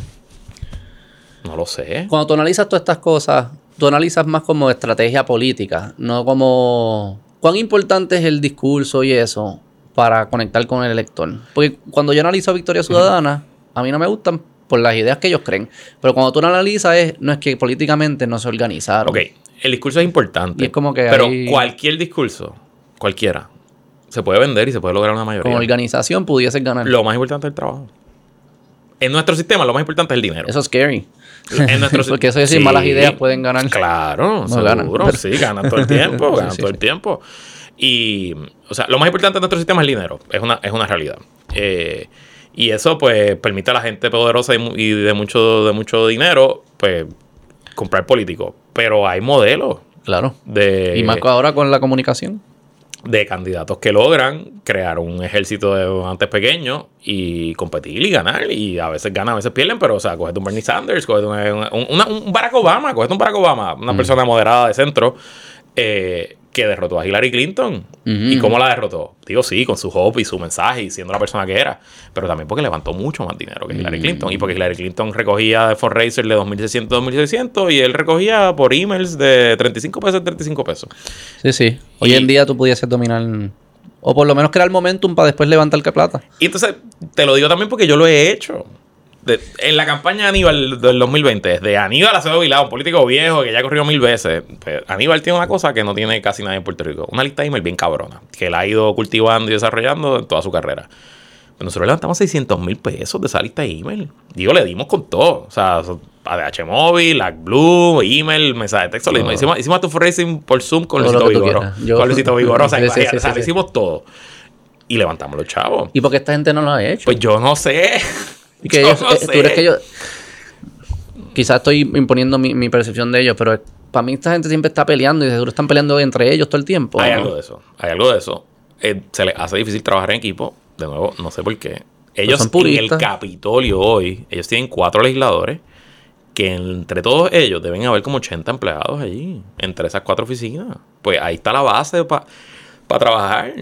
No lo sé. Cuando tú analizas todas estas cosas, tú analizas más como estrategia política, no como cuán importante es el discurso y eso para conectar con el elector. Porque cuando yo analizo a Victoria Ciudadana, a mí no me gustan por las ideas que ellos creen. Pero cuando tú lo analizas, es, no es que políticamente no se organizaron. Ok, el discurso es importante. es como que pero cualquier discurso, cualquiera, se puede vender y se puede lograr una mayoría. Como organización pudiese ganar. Lo más importante es el trabajo. En nuestro sistema, lo más importante es el dinero. Eso es scary. <laughs> Porque eso es decir, malas ideas pueden ganar. Claro, no seguro. Sí, ganan todo el <laughs> tiempo, ganan todo el tiempo. Y, o sea, lo más importante de nuestro sistema es el dinero. Es una, es una realidad. Eh, y eso, pues, permite a la gente poderosa y, de, mucho, de mucho dinero, pues, comprar políticos. Pero hay modelos. Claro. De, y más ahora con la comunicación de candidatos que logran crear un ejército de antes pequeño y competir y ganar. Y a veces ganan, a veces pierden, pero, o sea, cogete un Bernie Sanders, cogete un, Barack Obama, cogete un Barack Obama, una mm. persona moderada de centro, eh, que derrotó a Hillary Clinton. ¿Y cómo la derrotó? Digo, sí, con su hope y su mensaje y siendo la persona que era, pero también porque levantó mucho más dinero que Hillary. Clinton. Y porque Hillary Clinton recogía de Racer de 2.600 a 2.600 y él recogía por emails de 35 pesos a 35 pesos. Sí, sí. Hoy en día tú pudieses dominar... O por lo menos crear momentum para después levantar que plata. Y entonces, te lo digo también porque yo lo he hecho en la campaña de Aníbal del 2020, desde Aníbal Acevedo Vilá, un político viejo que ya ha corrido mil veces, pues, Aníbal tiene una cosa que no tiene casi nadie en Puerto Rico. Una lista de email bien cabrona, que él ha ido cultivando y desarrollando en toda su carrera. Pero nosotros levantamos 600 mil pesos de esa lista de email. Digo, le dimos con todo. O sea, ADH Móvil, Blue, email, mensaje de texto. Le dimos, hicimos, hicimos tu racing por Zoom con Luisito Vigoro. Con Luisito Vigoro. O sea, <laughs> le hicimos todo. Y levantamos los chavos. ¿Y por qué esta gente no lo ha hecho? Pues yo no sé. Que ellos, eh, que yo, quizás estoy imponiendo mi, percepción de ellos, pero para mí esta gente siempre está peleando y seguro están peleando entre ellos todo el tiempo. Hay algo de eso, hay algo de eso. Eh, se les hace difícil trabajar en equipo, de nuevo, no sé por qué. Ellos en el Capitolio hoy, ellos tienen cuatro legisladores que entre todos ellos deben haber como 80 empleados allí, entre esas cuatro oficinas. Pues ahí está la base para trabajar.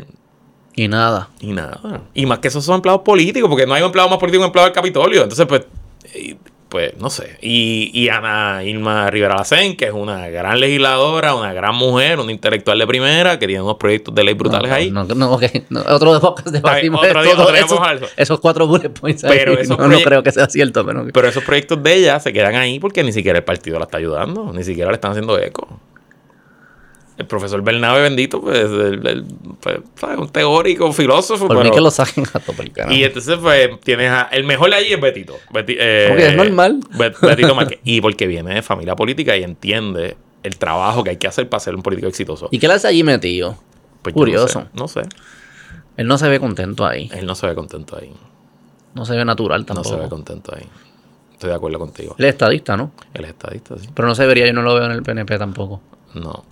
Y nada. Y nada. Y más que esos son empleados políticos, porque no hay un empleado más político que un empleado del Capitolio. Entonces, pues, pues no sé. Y, y Ana Irma Rivera Lacén, que es una gran legisladora, una gran mujer, una intelectual de primera, que tiene unos proyectos de ley brutales no, ahí. No, no, ok. No, otro de hablar de eso. esos cuatro bullet points ahí. Pero esos no, creo que sea cierto, pero... Pero esos proyectos de ella se quedan ahí porque ni siquiera el partido la está ayudando, ni siquiera le están haciendo eco. El profesor Bernabe bendito, pues, el- el- pues, un teórico, un filósofo. por mí que lo saquen a tope el canal. Y entonces, pues, tienes a, el mejor de allí es Betito. Beti- eh, Porque es normal. Bet- Betito Márquez. Y porque viene de familia política y entiende el trabajo que hay que hacer para ser un político exitoso. ¿Y qué le hace allí metido? Pues Curioso. No sé, no sé. Él no se ve contento ahí. Él no se ve contento ahí. No se ve natural No tampoco. se ve contento ahí. Estoy de acuerdo contigo. Él es estadista, ¿no? Él es estadista, sí. Pero no se vería, yo no lo veo en el PNP tampoco. No.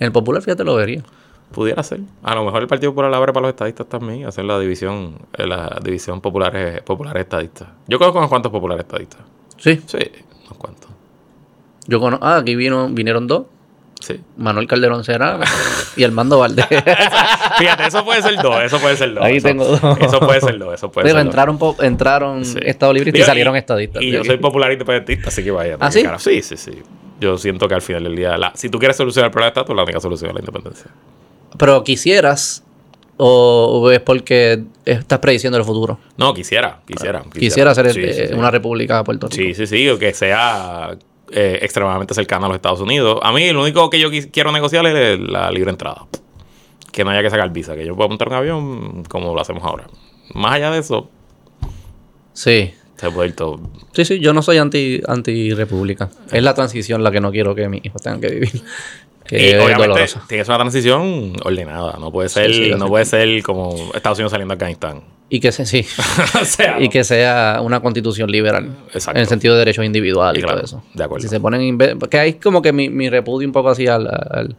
En el Popular, fíjate, lo vería. Pudiera ser. A lo mejor el Partido Popular abre para los estadistas también, hacer la división, eh, la división populares, populares estadistas. Yo conozco unos cuantos populares estadistas. Sí. Sí, unos cuantos. Yo conozco... Ah, aquí vino, vinieron dos. Sí. Manuel Calderón Será y Armando Valdés. <laughs> Fíjate, eso puede ser dos, eso puede ser dos. Ahí eso, tengo dos. Eso puede ser dos, eso puede Pero ser dos. entraron, po- entraron Sí. Estado Libre y salieron estadistas. Y yo soy popular independentista, así que vaya. ¿Ah, sí? Sí, sí, sí. Yo siento que al final del día, la- si tú quieres solucionar el problema de estatus, la única solución es la independencia. Pero quisieras o, es porque estás prediciendo el futuro. No, quisiera, quisiera. Quisiera Sí, eh, sí, sí. una república de Puerto Rico. Sí, sí, sí, o que sea eh, extremadamente cercano a los Estados Unidos. A mí lo único que yo quiero negociar es la libre entrada. Que no haya que sacar visa, que yo pueda montar un avión como lo hacemos ahora. Más allá de eso, Sí. Se puede ir todo. Sí, sí, yo no soy anti, anti república. Es la transición la que no quiero que mis hijos tengan que vivir. <laughs> Que Y es obviamente dolorosa. tiene que ser una transición ordenada. No puede ser, sí, no puede ser como Estados Unidos saliendo de Afganistán. Y que se, sí. <laughs> o sea, y que sea una constitución liberal. Exacto. En el sentido de derechos individuales y, Y claro, todo eso. de acuerdo. Si se ponen... Que hay como que mi, mi repudio un poco así al, al,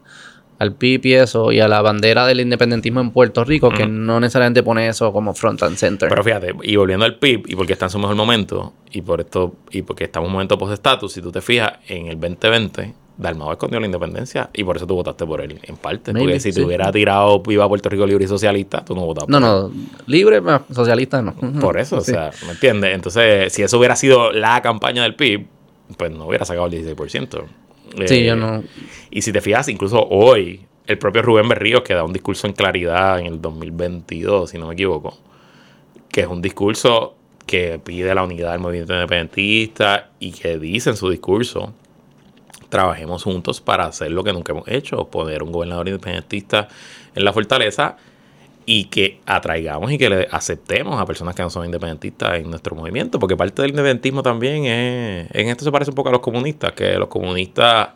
al PIB y eso, y a la bandera del independentismo en Puerto Rico, que no necesariamente pone eso como front and center. Pero fíjate, y volviendo al PIB, y porque está en su mejor momento, y por esto, y porque estamos en un momento post-estatus, si tú te fijas, en el 2020, Dalmau escondió la independencia, y por eso tú votaste por él, en parte. Maybe, porque si sí. te hubiera tirado Viva Puerto Rico Libre y Socialista, tú no votabas no, por no, libre, socialista no. él. <laughs> Por eso, Sí. o sea, ¿me entiendes? Entonces, si eso hubiera sido la campaña del PIB, pues no hubiera sacado el 16%. Sí, Eh, yo no... Y si te fijas, incluso hoy, el propio Rubén Berríos, que da un discurso en claridad en el 2022, si no me equivoco, que es un discurso que pide la unidad del movimiento independentista y que dice en su discurso, trabajemos juntos para hacer lo que nunca hemos hecho, poner un gobernador independentista en la fortaleza y que atraigamos y que le aceptemos a personas que no son independentistas en nuestro movimiento, porque parte del independentismo también es, en esto se parece un poco a los comunistas, que los comunistas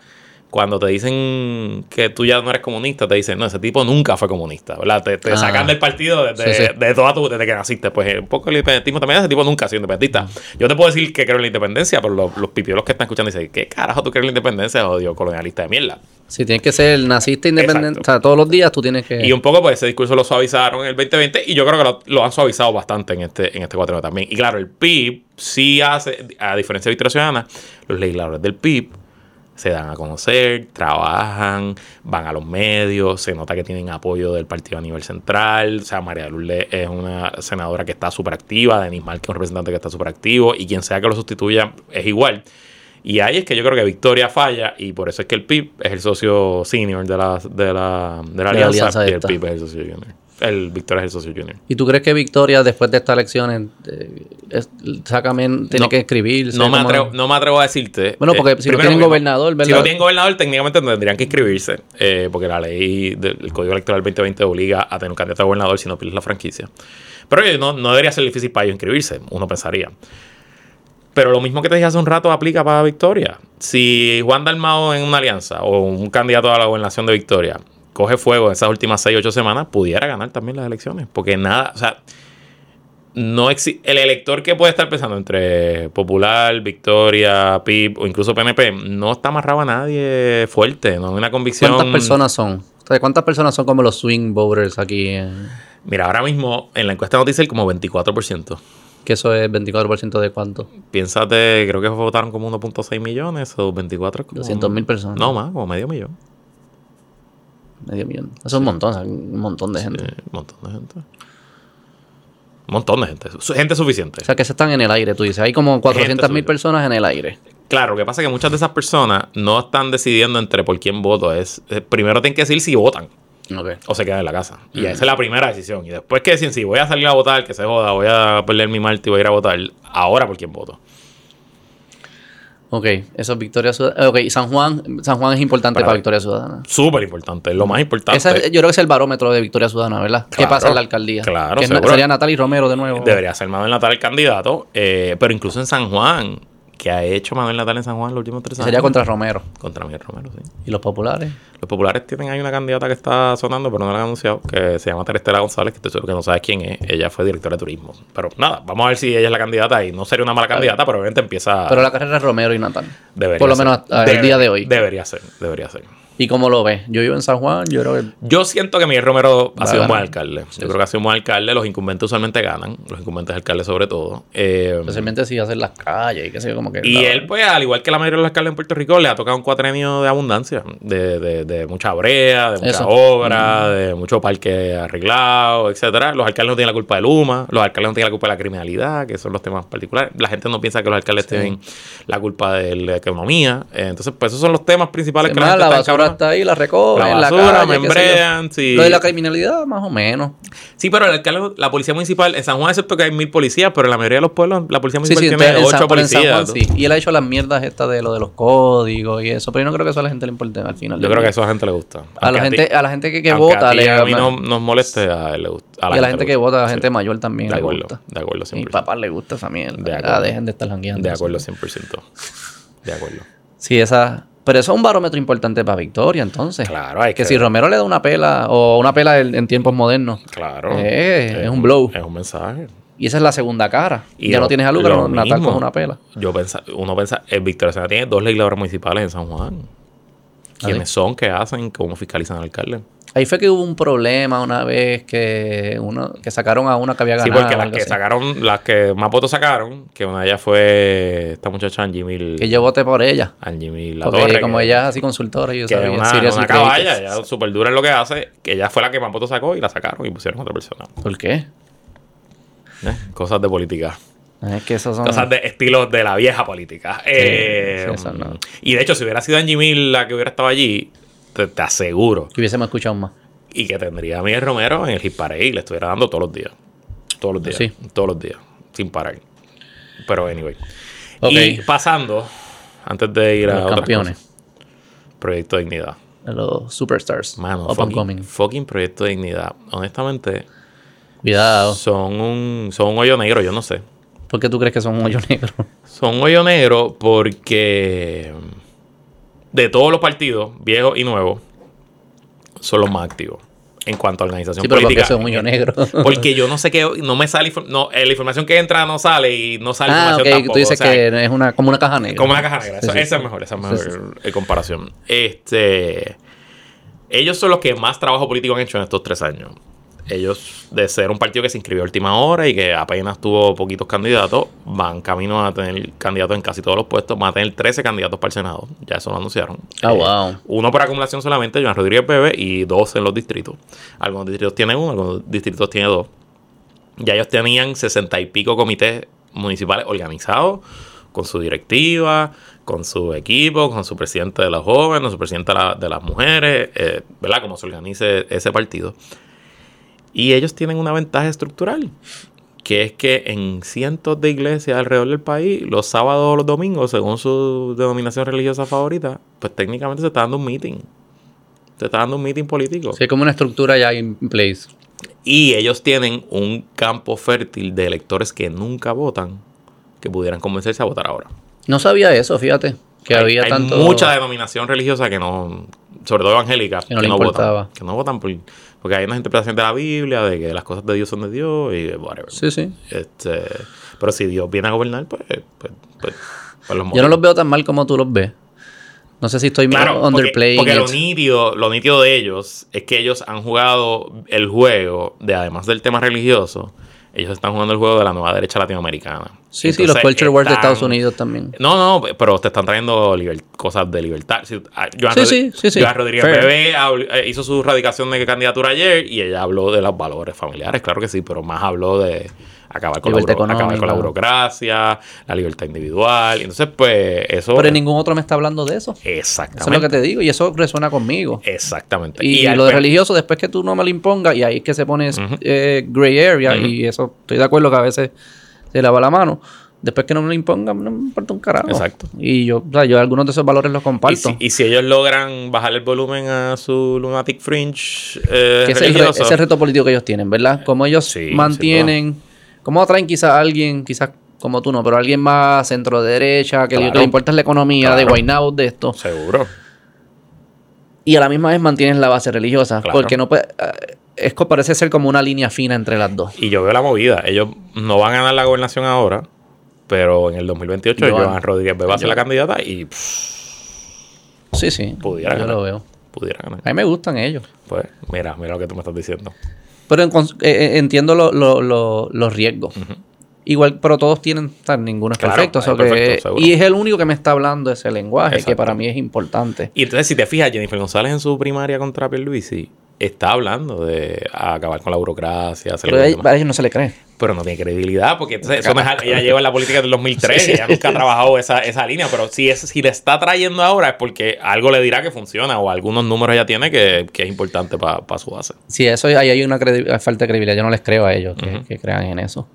cuando te dicen que tú ya no eres comunista, te dicen, no, ese tipo nunca fue comunista, ¿verdad? Te, te Ah. sacan del partido desde, Sí, sí. de toda tu, desde que naciste. Pues eh, un poco el independentismo también, ese tipo nunca ha sido independentista. Yo te puedo decir que creo en la independencia, pero los, los pipiolos que están escuchando dicen, ¿qué carajo tú crees en la independencia? Odio colonialista de mierda. Si tienes que ser nazista independiente, o sea, todos los días tú tienes que... Y un poco, pues ese discurso lo suavizaron en el 2020 y yo creo que lo, lo han suavizado bastante en este, en este cuatro también. Y claro, el PIB sí hace, a diferencia de Victoria Ciudadana, los legisladores del PIB se dan a conocer, trabajan, van a los medios, se nota que tienen apoyo del partido a nivel central. O sea, María Lourdes es una senadora que está súper activa, Denis Mal que es un representante que está súper activo, y quien sea que lo sustituya es igual. Y ahí es que yo creo que Victoria falla, y por eso es que el PIB es el socio senior de la, de la, de la De la alianza, alianza y el esta. PIB es el socio junior. El Victoria es el socio junior. ¿Y tú crees que Victoria, después de estas elecciones, eh, es- tiene No, que escribirse? No me, atrevo, no me atrevo a decirte. Bueno, porque si lo primero tienen que- gobernador, ¿verdad? Si lo tienen gobernador, técnicamente tendrían que inscribirse. eh, porque la ley del Código Electoral 2020 obliga a tener un candidato a gobernador si no pides la franquicia. Pero oye, no, no debería ser difícil para ellos inscribirse, uno pensaría. Pero lo mismo que te dije hace un rato aplica para Victoria. Si Juan Dalmao en una alianza o un candidato a la gobernación de Victoria coge fuego en esas últimas 6 8 semanas, pudiera ganar también las elecciones. Porque nada, o sea, no el elector que puede estar pensando entre Popular, Victoria, PIB o incluso PNP no está amarrado a nadie fuerte, no hay una convicción. ¿Cuántas personas son? O ¿Cuántas personas son como los swing voters aquí? Mira, ahora mismo en la encuesta nos dice el como 24%. Que eso es 24% de cuánto? Piénsate, creo que votaron como 1.6 millones o 24 es como... 200.000 personas. No más, como medio millón. Medio millón. Eso es un montón, un montón de gente. Un montón de gente. Un montón de gente. Gente suficiente. O sea, que se están en el aire, tú dices. Hay como 400 mil personas en el aire. Claro, lo que pasa es que muchas de esas personas no están decidiendo entre por quién voto. Es, eh, primero tienen que decir si votan o se quedan en la casa. Y esa es la primera decisión. Y después que deciden si voy a salir a votar, que se joda, voy a perder mi martes y voy a ir a votar, ahora por quién voto. Ok, eso es Victoria Ciudadana. Ok, San Juan, San Juan es importante Para- para, Victoria Ciudadana. Súper importante, es lo más importante. Ese es- yo creo que es el barómetro de Victoria Ciudadana, ¿verdad? ¿Qué Claro, pasa en la alcaldía? claro, Que seguro. sería Natalie Romero de nuevo. Debería ser Manuel Natal el candidato, eh, pero incluso en San Juan, que ha hecho Manuel Natal en San Juan los últimos tres años. Sería contra Romero. Contra Miguel Romero, sí. ¿Y los populares? Los populares tienen ahí una candidata que está sonando, pero no la han anunciado, que se llama Terestela González, que estoy seguro que no sabes quién es. Ella fue directora de turismo. Pero nada, vamos a ver si ella es la candidata y no sería una mala candidata, pero obviamente empieza. Pero la carrera es Romero y Natal. debería Por lo ser. menos hasta el día de hoy. Debería ser, debería ser. ¿Y cómo lo ves? Yo vivo en San Juan, yo creo que... Yo siento que Miguel Romero ha sido un buen alcalde. Yo creo que ha sido un buen alcalde. Los incumbentes usualmente ganan. Los incumbentes alcaldes sobre todo. Eh, Especialmente si hacen las calles y qué sé yo, como que... Y él, pues, al igual que la mayoría de los alcaldes en Puerto Rico, le ha tocado un cuatrenio de abundancia, de, de, de mucha brea, de mucha Eso. obra, de mucho parque arreglado, etcétera. Los alcaldes no tienen la culpa del Luma, los alcaldes no tienen la culpa de la criminalidad, que son los temas particulares. La gente no piensa que los alcaldes tienen la culpa de la economía. Eh, Entonces, pues, esos son los temas principales que la gente está. Está ahí, la recogen, La la, basura, calle, sé yo. membrean, sí. Lo de la criminalidad, más o menos. Sí, pero el alcalde, la policía municipal, en San Juan, excepto que hay mil policías, pero en la mayoría de los pueblos, la policía municipal sí, tiene ocho policías. Juan, sí. Y él ha hecho las mierdas estas de lo de los códigos y eso, pero yo no creo que eso a la gente le importe al final. Yo creo que día. eso a la gente le gusta. A la gente, ti- a la gente que, que vota a, le a mí no nos moleste, a él le gusta. y a la gente que vota, a la gente mayor también De le acuerdo, gusta. de acuerdo, Mi 100%. papá le gusta esa mierda. De Ya, acuerdo. dejen de estar jangueando. De acuerdo, 100%. De acuerdo. Sí, esa... Pero eso es un barómetro importante para Victoria, entonces. Claro, hay Que que... si Romero le da una pela, o una pela en, en tiempos modernos, Claro. Eh, es un blow. Es un mensaje. y esa es la segunda cara. Y ya lo- no tienes a Lucas, lo Natal mismo. con una pela. Yo pensa, uno piensa, el Victoria Ciudadana tiene dos legisladores municipales en San Juan. ¿Quiénes son? ¿Qué hacen? ¿Cómo fiscalizan al alcalde? Ahí fue que hubo un problema una vez que uno que sacaron a una que había Sí, ganado. porque las que así. sacaron, las que más votos sacaron, que una de ellas fue esta muchacha Angie Mil. Que yo voté por ella. Angie Mil La Porque Torre, como que- ella es así consultora, yo que sabía. una, Seriously una caballa, ella súper dura en lo que hace, que ella fue la que más votos sacó y la sacaron y pusieron a otra persona. ¿Por qué? ¿eh? Cosas de política. Es que esos son. Cosas de estilos de la vieja política. Eh, sí, eso no. Y de hecho, si hubiera sido Angie Mil la que hubiera estado allí, te, te aseguro. Que hubiésemos escuchado más. Y que tendría a Miguel Romero en el hit parade y le estuviera dando todos los días. Todos los días. Sí. Todos los días. Sin parar. Pero anyway. Ok. Y pasando, antes de ir a Los campeones. cosas, Proyecto de Dignidad. Los superstars. Mano, up and fucking, coming. fucking Proyecto de Dignidad. Honestamente, Cuidado. son un, son un hoyo negro, yo no sé. ¿Por qué tú crees que son un hoyo negro? Son un hoyo negro porque de todos los partidos, viejos y nuevos, son los más activos en cuanto a organización Sí, pero porque política. son un negro. <laughs> Porque yo no sé qué, no me sale, no, eh, la información que entra no sale y no sale ah, información tampoco. Tú dices o sea, que es una, como una caja negra. como una caja negra. Sí, Eso- sí, esa es mejor, esa es mejor sí. eh, comparación. Este, ellos son los que más trabajo político han hecho en estos tres años. Ellos, de ser un partido que se inscribió a última hora y que apenas tuvo poquitos candidatos, van camino a tener candidatos en casi todos los puestos. Van a tener 13 candidatos para el Senado. Ya eso lo anunciaron. Eh, wow. Uno por acumulación solamente, Joan Rodríguez Bebe, y dos en los distritos. Algunos distritos tienen uno, algunos distritos tienen dos. Ya ellos tenían sesenta y pico comités municipales organizados, con su directiva, con su equipo, con su presidente de los jóvenes, su presidente de, la- de las mujeres, eh, ¿verdad? Cómo se organice ese partido. Y ellos tienen una ventaja estructural, que es que en cientos de iglesias alrededor del país, los sábados o los domingos, según su denominación religiosa favorita, pues técnicamente se está dando un meeting. Se está dando un meeting político. Sí, como una estructura ya in place. Y ellos tienen un campo fértil de electores que nunca votan, que pudieran convencerse a votar ahora. No sabía eso, fíjate. Que hay, había hay tanto. mucha denominación religiosa que no, sobre todo evangélica, Que no le importaba. votan. Que no votan por, porque hay una interpretación de la Biblia, de que las cosas de Dios son de Dios y whatever. Sí, sí. Este, pero si Dios viene a gobernar, pues, pues, pues, pues los Yo no los veo tan mal como tú los ves. No sé si estoy Claro, porque, underplaying porque lo it. nítido, lo nítido de ellos es que ellos han jugado el juego de, además del tema religioso, ellos están jugando el juego de la nueva derecha latinoamericana. Sí, sí, los culture wars de Estados Unidos también. No, no, pero te están trayendo cosas de libertad. Ah, sí, sí, sí, sí, Rodríguez Bebé eh, hizo su radicación de candidatura ayer y ella habló de los valores familiares, claro que sí, pero más habló de acabar con, la, acabar con la burocracia, la libertad individual. Entonces, pues eso. Pero ningún otro me está hablando de eso. Exactamente. Eso es lo que te digo y eso resuena conmigo. Exactamente. Y, lo de religioso, después que tú no me lo impongas, y ahí es que se pone eh, gray area, y eso estoy de acuerdo que a veces se lava la mano. Después que no me lo impongan, no me importa un carajo. Exacto. Y yo, o sea, yo algunos de esos valores los comparto. Y si, ellos logran bajar el volumen a su lunatic fringe eh, que es el, reto político que ellos tienen, ¿verdad? Como ellos mantienen ¿Cómo atraen quizás a alguien, quizás como tú no, pero alguien más centro derecha, que, le importa la economía, de Guaynabo, de esto? Seguro. Y a la misma vez mantienes la base religiosa. Porque no puede. Eh, es parece ser como una línea fina entre las dos. Y yo veo la movida. Ellos no van a ganar la gobernación ahora, pero en el 2028 Joan Rodríguez va a ser la candidata y. sí, sí. Pudiera yo lo veo. Pudiera ganar. A mí me gustan ellos. Pues mira, mira lo que tú me estás diciendo. Pero eh, eh, entiendo los riesgos. Igual, pero todos tienen, ninguno es perfecto. y es el único que me está hablando ese lenguaje, que para mí es importante. Y entonces, si te fijas, Jennifer González en su primaria contra Pierluisi está hablando de acabar con la burocracia. Pero a ellos no se le cree. Pero no tiene credibilidad porque entonces eso ella lleva en la política del 2003 <laughs> ella nunca ha trabajado esa, esa línea pero si es si le está trayendo ahora es porque algo le dirá que funciona o algunos números ella tiene que, que es importante para su base. Sí eso ahí hay una falta de credibilidad yo no les creo a ellos que, crean en eso.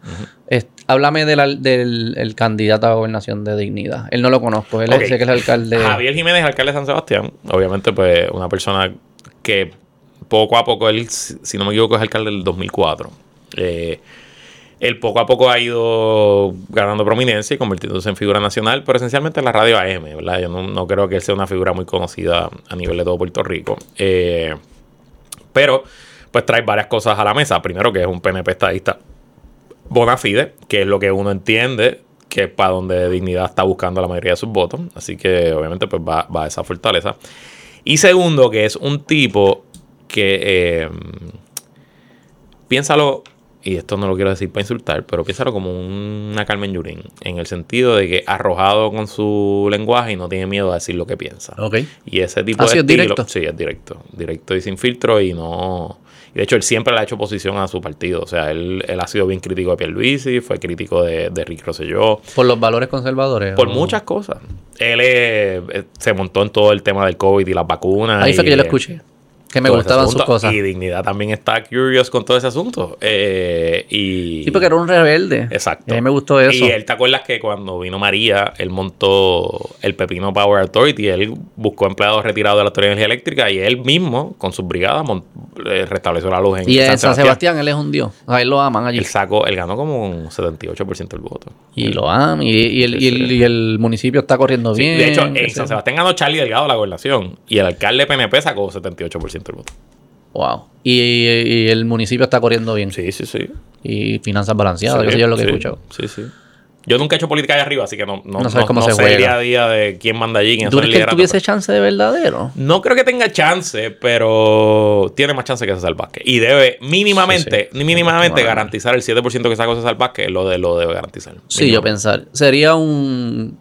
Háblame del candidato a gobernación de dignidad. Él no lo conozco él es, que es el alcalde. Javier Jiménez alcalde de San Sebastián obviamente pues una persona que poco a poco él si no me equivoco es alcalde del 2004 eh él poco a poco ha ido ganando prominencia y convirtiéndose en figura nacional, pero esencialmente en la radio AM, ¿verdad? Yo no, creo que él sea una figura muy conocida a nivel de todo Puerto Rico. Eh, pero, pues trae varias cosas a la mesa. Primero, que es un PNP estadista bona fide, que es lo que uno entiende que es para donde Dignidad está buscando la mayoría de sus votos. Así que, obviamente, pues va, a esa fortaleza. Y segundo, que es un tipo que... Eh, piénsalo y esto no lo quiero decir para insultar, pero piénsalo como una Carmen Yurín, en el sentido de que arrojado con su lenguaje y no tiene miedo a decir lo que piensa. Y ese tipo de estilo, directo? sí, es directo, directo y sin filtro y no y de hecho él siempre le ha hecho oposición a su partido, o sea, él, él ha sido bien crítico de Pierluisi, fue crítico de, de Rick Rosselló. Por los valores conservadores. Por muchas cosas. Él eh, se montó en todo el tema del COVID y las vacunas. Ahí fue que yo lo escuché que me gustaban sus cosas. Y Dignidad también está curious con todo ese asunto. Eh, y, sí, porque era un rebelde. Exacto. a mí me gustó eso. Y él, ¿te acuerdas que cuando vino María, él montó el Pepino Power Authority, él buscó empleados retirados de la Autoridad de Energía Eléctrica y él mismo, con sus brigadas, eh, restableció la luz en Y en San Sebastián. él es un dios. A él lo aman allí. Él sacó, él ganó como un 78% del voto. Y lo aman. Y, el, municipio está corriendo bien. De hecho, en San Sebastián ganó Charlie Delgado la gobernación y el alcalde PNP sacó 78% voto. Wow. Y, el municipio está corriendo bien. Sí, sí, sí. Y finanzas balanceadas, eso es lo que he escuchado. Sí, sí. Yo nunca he hecho política allá arriba, así que no, no, no, sabes cómo se sé juega. día a día de quién manda allí. Quién ¿Tú crees que tuviese chance de verdadero? No creo que tenga chance, pero tiene más chance que César Vázquez. Y debe mínimamente, mínimamente garantizar el 7% que sacó César Vázquez, lo, de, lo debe garantizar. Sí, yo pensar. Sería un,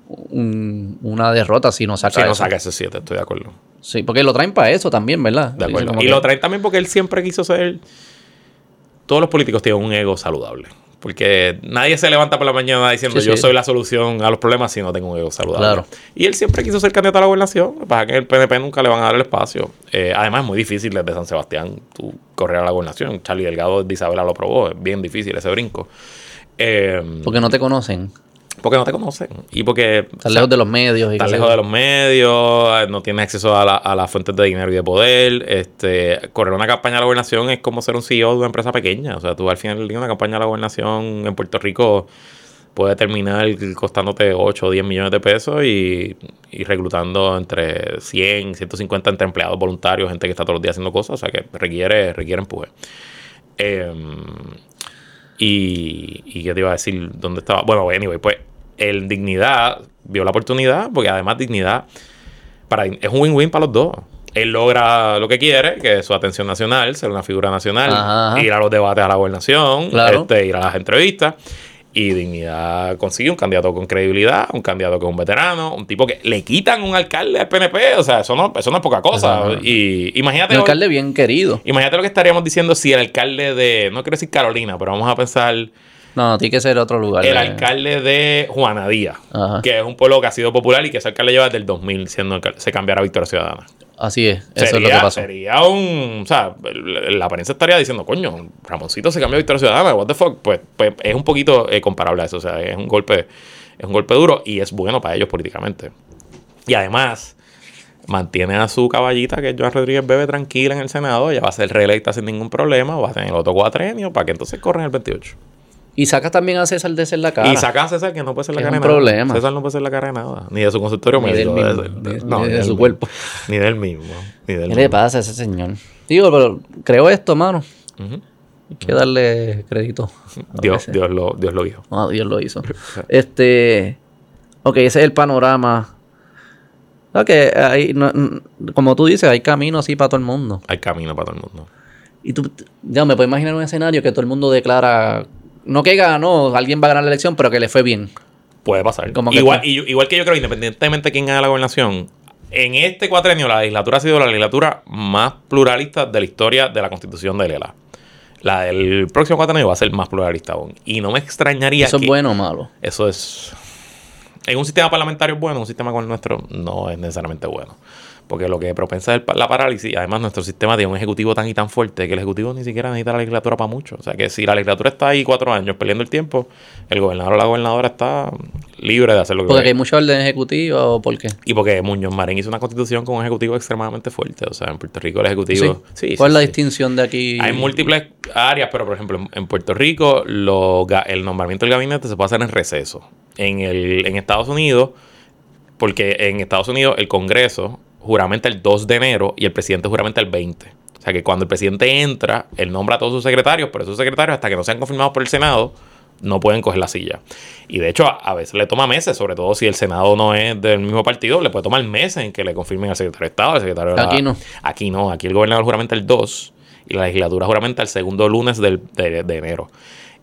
una derrota si no saca Si no saca ese 7, estoy de acuerdo. Sí, porque lo traen para eso también, ¿verdad? De acuerdo. Y lo traen también porque él siempre quiso ser... Todos los políticos tienen un ego saludable. Porque nadie se levanta por la mañana diciendo yo soy la solución a los problemas si no tengo un ego saludable. Y él siempre quiso ser candidato a la gobernación. Para que el PNP nunca le van a dar el espacio. Eh, además, es muy difícil desde San Sebastián tú correr a la gobernación. Charlie Delgado de Isabela lo probó. Es bien difícil ese brinco. Eh, porque no te conocen. Porque no te conocen. Y porque. Estás lejos de los medios. Estás lejos de los medios. No tienes acceso a, las fuentes de dinero y de poder. Este, correr una campaña a la gobernación es como ser un CEO de una empresa pequeña. O sea, tú al final del día, una campaña a la gobernación en Puerto Rico puede terminar costándote 8 o 10 millones de pesos y, reclutando entre 100 y 150 entre empleados voluntarios, gente que está todos los días haciendo cosas. O sea, que requiere, requiere empuje. Eh, y, y qué te iba a decir, ¿dónde estaba? Bueno, anyway, pues el Dignidad vio la oportunidad, porque además Dignidad para, es un win-win para los dos. él logra lo que quiere, que es su atención nacional, ser una figura nacional, Ajá, ajá. ir a los debates a la gobernación, Claro. este, ir a las entrevistas. Y Dignidad consigue un candidato con credibilidad, un candidato que es un veterano, un tipo que le quitan un alcalde al PNP. O sea, eso no, eso no es poca cosa. Ajá. Y imagínate Un alcalde bien querido. imagínate lo que estaríamos diciendo si el alcalde de, no quiero decir Carolina, pero vamos a pensar No, no, tiene que ser otro lugar. el eh. alcalde de Juana Díaz, Ajá. que es un pueblo que ha sido popular y que ese alcalde lleva desde el 2000 siendo alcalde, se cambiará a Victoria Ciudadana. Así es, eso sería, es lo que pasó. sería un. O sea, la prensa estaría diciendo, coño, Ramoncito se cambió a Victoria Ciudadana, what the fuck. Pues, pues es un poquito eh, comparable a eso. O sea, es un golpe, es un golpe duro y es bueno para ellos políticamente. Y además, mantiene a su caballita, que es Joan Rodríguez Bebe, tranquila en el Senado. Ella va a ser reelecta sin ningún problema, va a tener el otro cuatrenio para que entonces corran el 28. Y sacas también a César de ser la cara. Y saca a César que no puede ser la cara de nada. problema. César no puede ser la cara de nada. Ni de su consultorio Ni del mismo, de- ni- no, ni de su cuerpo. Ni del mismo. Ni del ¿Qué mismo. le pasa a ese señor? Digo, pero creo esto, mano. Hay que darle crédito. <laughs> Dios. Dios, lo, Dios lo dijo. Ah, Dios lo hizo. <laughs> Este. Ok, ese es el panorama. Ok, hay, no- como tú dices, hay camino así para todo el mundo. Hay camino para todo el mundo. Y tú, ya me puedo imaginar un escenario que todo el mundo declara, no que ganó, alguien va a ganar la elección, pero que le fue bien. Puede pasar. Como que igual, tú- y- igual que yo creo, independientemente de quién gane la gobernación, en este cuatrenio la legislatura ha sido la legislatura más pluralista de la historia de la constitución de Lela. La del próximo cuatrenio va a ser más pluralista aún. Y no me extrañaría ¿Eso que es bueno o malo? eso es... En un sistema parlamentario bueno, un sistema como el nuestro no es necesariamente bueno. Porque lo que propensa es la parálisis. Además, nuestro sistema tiene un ejecutivo tan y tan fuerte que el ejecutivo ni siquiera necesita la legislatura para mucho. O sea, que si la legislatura está ahí cuatro años perdiendo el tiempo, el gobernador o la gobernadora está libre de hacer lo que Porque quiera. hay mucha orden ejecutiva o por qué. Y porque Muñoz Marín hizo una constitución con un ejecutivo extremadamente fuerte. O sea, en Puerto Rico el ejecutivo... Sí. Sí, ¿Cuál sí, es la distinción de aquí? Hay múltiples áreas, pero por ejemplo, en, Puerto Rico lo el nombramiento del gabinete se puede hacer en receso. En, el, en Estados Unidos, porque en Estados Unidos el Congreso juramenta el 2 de enero y el presidente juramenta el 20. O sea que cuando el presidente entra, él nombra a todos sus secretarios, pero esos secretarios, hasta que no sean confirmados por el Senado, no pueden coger la silla. Y de hecho, a, veces le toma meses, sobre todo si el Senado no es del mismo partido, le puede tomar meses en que le confirmen al secretario de Estado, al secretario de la- Aquí no. Aquí no, aquí el gobernador juramenta el 2 y la legislatura juramenta el segundo lunes del- de, de enero.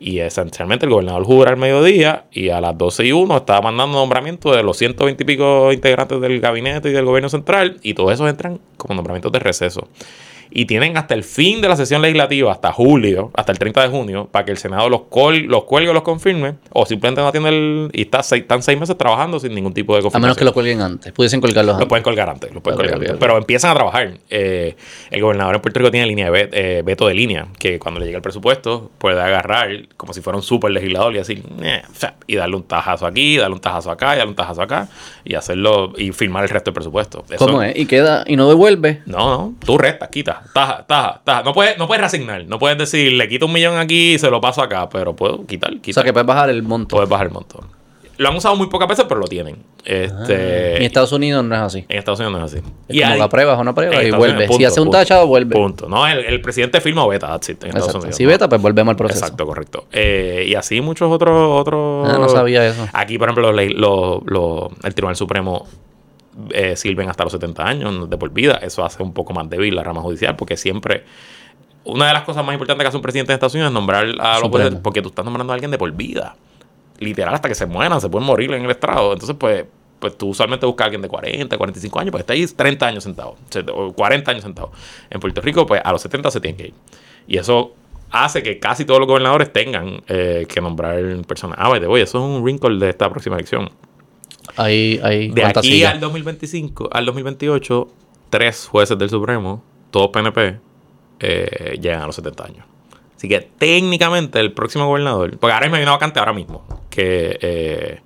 Y esencialmente el gobernador jura al mediodía y a las 12 y 1 estaba mandando nombramiento de los 120 y pico integrantes del gabinete y del gobierno central y todos esos entran como nombramientos de receso. Y tienen hasta el fin de la sesión legislativa, hasta julio, hasta el 30 de junio, para que el Senado los, col los cuelgue o los confirme, o simplemente no atiende el. y está seis, están seis meses trabajando sin ningún tipo de A confirmación. menos que lo cuelguen antes. Pudiesen colgarlos Lo antes. pueden colgar antes, lo pueden colgar antes. Pero empiezan a trabajar. Eh, el gobernador en Puerto Rico tiene línea de eh, veto de línea, que cuando le llega el presupuesto puede agarrar como si fuera un super legislador y eh, sea, y darle un tajazo aquí, darle un tajazo acá, y darle un tajazo acá, y hacerlo, y firmar el resto del presupuesto. Eso- ¿Cómo es? Y queda, y no devuelve. No, no, tú restas, quita, taja, taja, taja. No puedes, no puedes reasignar, no puedes decir, le quito un millón aquí y se lo paso acá, pero puedo quitar, O quitar. sea, que puedes bajar el monto. puedes bajar el montón. Lo han usado muy pocas veces, pero lo tienen. Este, Ah. En Estados Unidos no es así. en Estados Unidos no es así. Es como ahí- la prueba, es una prueba en y vuelve. Unidos, si punto, hace un punto, tachado, vuelve. Punto. No, el, el presidente firma o it, en Estados Exacto. Unidos. Si ¿no? veta, pues volvemos al proceso. Exacto, correcto. Eh, y así muchos otros... otros Ah, no sabía eso. Aquí, por ejemplo, los los- los- el Tribunal Supremo eh, sirven hasta los 70 años de por vida. Eso hace un poco más débil la rama judicial porque siempre... Una de las cosas más importantes que hace un presidente de Estados Unidos es nombrar a los jueces porque tú estás nombrando a alguien de por vida. Literal, hasta que se mueran, se pueden morir en el estrado. Entonces, pues, pues tú usualmente buscas a alguien de 40, 45 años, pues está ahí 30 años sentado, se- o 40 años sentado. En Puerto Rico, pues a los 70 se tienen que ir. Y eso hace que casi todos los gobernadores tengan eh, que nombrar personas. Ah, the way, eso es un wrinkle de esta próxima elección. Ahí. De ¿cuántas aquí sillas? al 2025, al 2028, tres jueces del Supremo, todos PNP, eh, llegan a los 70 años. Así que técnicamente el próximo gobernador, porque ahora hay una vacante ahora mismo, que, eh,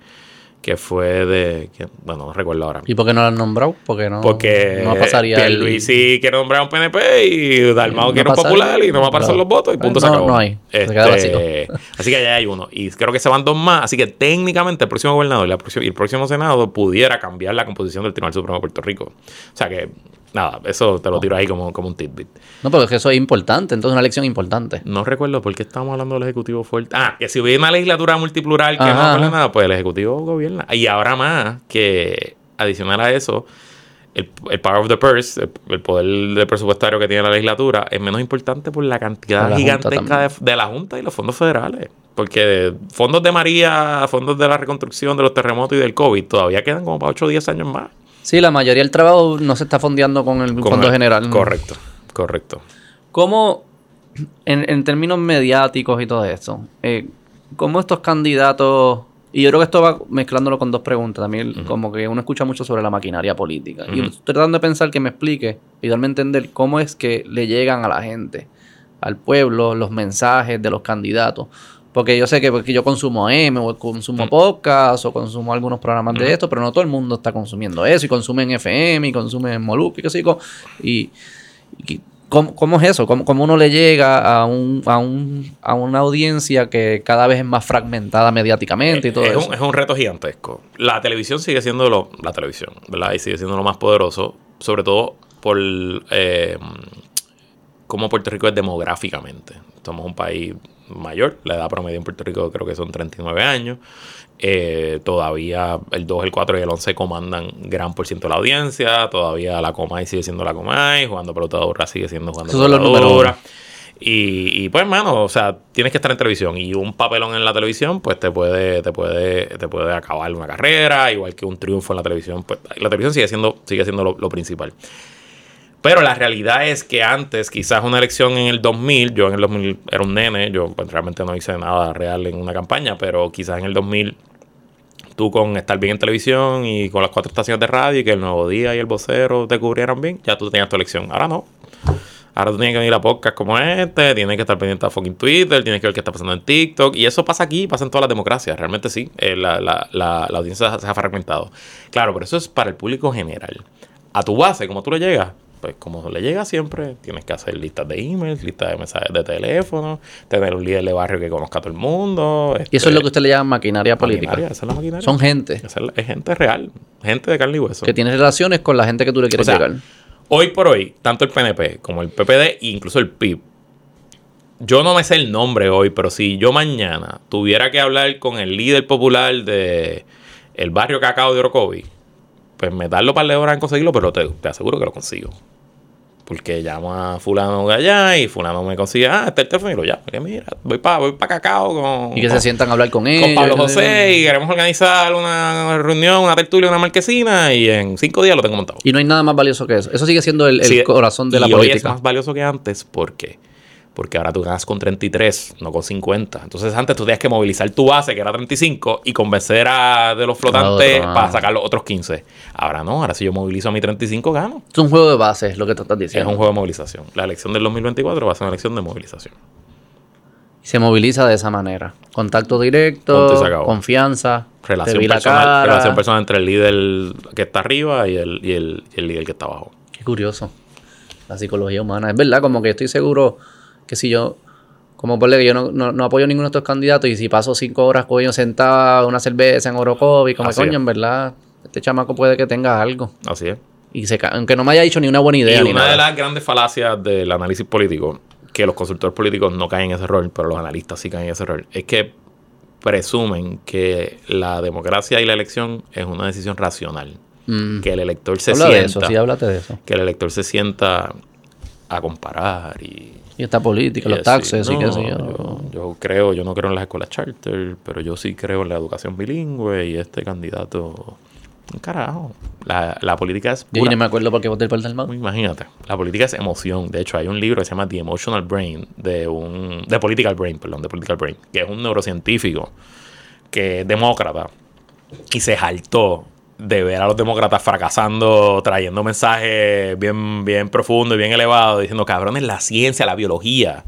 que fue de, que- bueno, no recuerdo ahora. ¿Y por qué no lo han nombrado? Porque no, Porque no pasaría el... Pierluisi quiere nombrar a un PNP y Dalmau No quiere un popular y no va a No. los votos y punto se No, acabó. no hay. Se queda vacío. <laughs> así que ya hay uno. Y creo que se van dos más. Así que técnicamente el próximo gobernador y, la próxima- y el próximo senado pudiera cambiar la composición del Tribunal Supremo de Puerto Rico. O sea que, nada, eso te lo tiro ahí como, como un tidbit. No, porque es que eso es importante. Entonces, una elección importante. No recuerdo por qué estamos hablando del Ejecutivo fuerte. Ah, que si hubiera una legislatura multiplural que Ajá, no habla nada, pues el Ejecutivo gobierna. Y ahora más que, adicional a eso, el, el power of the purse, el, el poder del presupuestario que tiene la legislatura, es menos importante por la cantidad la gigantesca de, de la Junta y los fondos federales. Porque fondos de María, fondos de la reconstrucción, de los terremotos y del COVID, todavía quedan como para 8 o 10 años más. Sí, la mayoría del trabajo no se está fondeando con el Con fondo el- general. Correcto, correcto. ¿Cómo, en, en términos mediáticos y todo esto, eh, cómo estos candidatos, y yo creo que esto va mezclándolo con dos preguntas, también como que uno escucha mucho sobre la maquinaria política, y estoy tratando de pensar que me explique y darme a entender cómo es que le llegan a la gente, al pueblo, los mensajes de los candidatos. Porque yo sé que porque yo consumo AM o consumo Mm. podcast o consumo algunos programas de esto, pero no todo el mundo está consumiendo eso y consumen FM y consumen Molusco y qué sé yo. Y, y ¿cómo, cómo es eso? ¿Cómo, cómo uno le llega a, un, a, un, a una audiencia que cada vez es más fragmentada mediáticamente y todo es, eso? Un, es un reto gigantesco. La televisión sigue siendo lo, la televisión, ¿verdad? Y sigue siendo lo más poderoso, sobre todo por eh, cómo Puerto Rico es demográficamente. Somos un país mayor, la edad promedio en Puerto Rico creo que son 39 años. Eh, todavía el 2, el 4 y el 11 comandan gran por ciento de la audiencia. Todavía la Comay sigue siendo la Comay. Jugando pelota dura sigue siendo jugando pelota dura. y, pues, mano, o sea, tienes que estar en televisión. Y un papelón en la televisión, pues te puede, te puede, te puede acabar una carrera, igual que un triunfo en la televisión. Pues la televisión sigue siendo, sigue siendo lo, lo principal. Pero la realidad es que antes, quizás una elección en el 2000, yo en el 2000 era un nene, yo pues, realmente no hice nada real en una campaña, pero quizás en el 2000 tú con estar bien en televisión y con las cuatro estaciones de radio y que el Nuevo Día y el Vocero te cubrieran bien, ya tú tenías tu elección. Ahora no. Ahora tú tienes que venir a podcast como este, tienes que estar pendiente a fucking Twitter, tienes que ver qué está pasando en TikTok. Y eso pasa aquí, pasa en todas las democracias. Realmente sí, eh, la, la, la, la audiencia se ha fragmentado. Claro, pero eso es para el público general. A tu base, como tú le llegas, pues como le llega siempre, tienes que hacer listas de emails, listas de mensajes de teléfono, tener un líder de barrio que conozca a todo el mundo. y eso es lo que este, usted le llama maquinaria política. maquinaria, esa es la maquinaria. Son gente Esa es, la- es gente real, gente de carne y hueso. que tiene relaciones con la gente que tú le quieres O sea, llegar. Hoy por hoy, tanto el PNP como el PPD e incluso el PIB, yo no me sé el nombre hoy, pero si yo mañana tuviera que hablar con el líder popular de el barrio Cacao de Orocovi, pues me darlo para de horas en conseguirlo, pero te, te aseguro que lo consigo. Porque llamo a fulano allá y fulano me consigue, ah, está el teléfono y lo llamo. Que mira, voy para voy pa Cacao con, Y que con- se sientan a hablar con con ellos. Pablo José y queremos organizar una reunión, una tertulia, una marquesina y en cinco días lo tengo montado. Y no hay nada más valioso que eso. Eso sigue siendo el, el Sí, corazón de la y hoy es política. más valioso que antes. ¿Por qué? Porque ahora tú ganas con 33, no con 50. Entonces antes tú tenías que movilizar tu base, que era 35, y convencer a de los flotantes para sacar los otros 15. Ahora no, ahora si yo movilizo a mi 35, gano. Es un juego de bases, lo que tú estás Es diciendo. un juego de movilización. La elección del 2024 va a ser una elección de movilización. Y se moviliza de esa manera. Contacto directo, confianza, Relación personal, relación personal entre el líder que está arriba y el, y el, y el líder que está abajo. Qué curioso. La psicología humana. Es verdad, como que estoy seguro que si yo, como por que yo no, no, no apoyo ninguno de estos candidatos y si paso cinco horas coño sentado, una cerveza en Orocovi, como Así coño, es. en verdad, este chamaco puede que tenga algo. Así es. Y se aunque no me haya dicho ni una buena idea Y ni una nada. de las grandes falacias del análisis político, que los consultores políticos no caen en ese error, pero los analistas sí caen en ese error, es que presumen que la democracia y la elección es una decisión racional. Mm. Que el elector se Habla de sienta, eso, sí, háblate de eso. que el elector se sienta a comparar y, Y esta política, los taxes y No, qué sé yo. yo. creo, yo no creo en las escuelas charter, pero yo sí creo en la educación bilingüe y este candidato, carajo. La, la política es Yo ni me acuerdo por qué voté por Dalmau. Imagínate, la política es emoción. De hecho, hay un libro que se llama The Emotional Brain, de un. de Political Brain, perdón, de Political Brain, que es un neurocientífico que es demócrata y se jaltó de ver a los demócratas fracasando, trayendo mensajes bien, bien profundos y bien elevados, diciendo, cabrones, la ciencia, la biología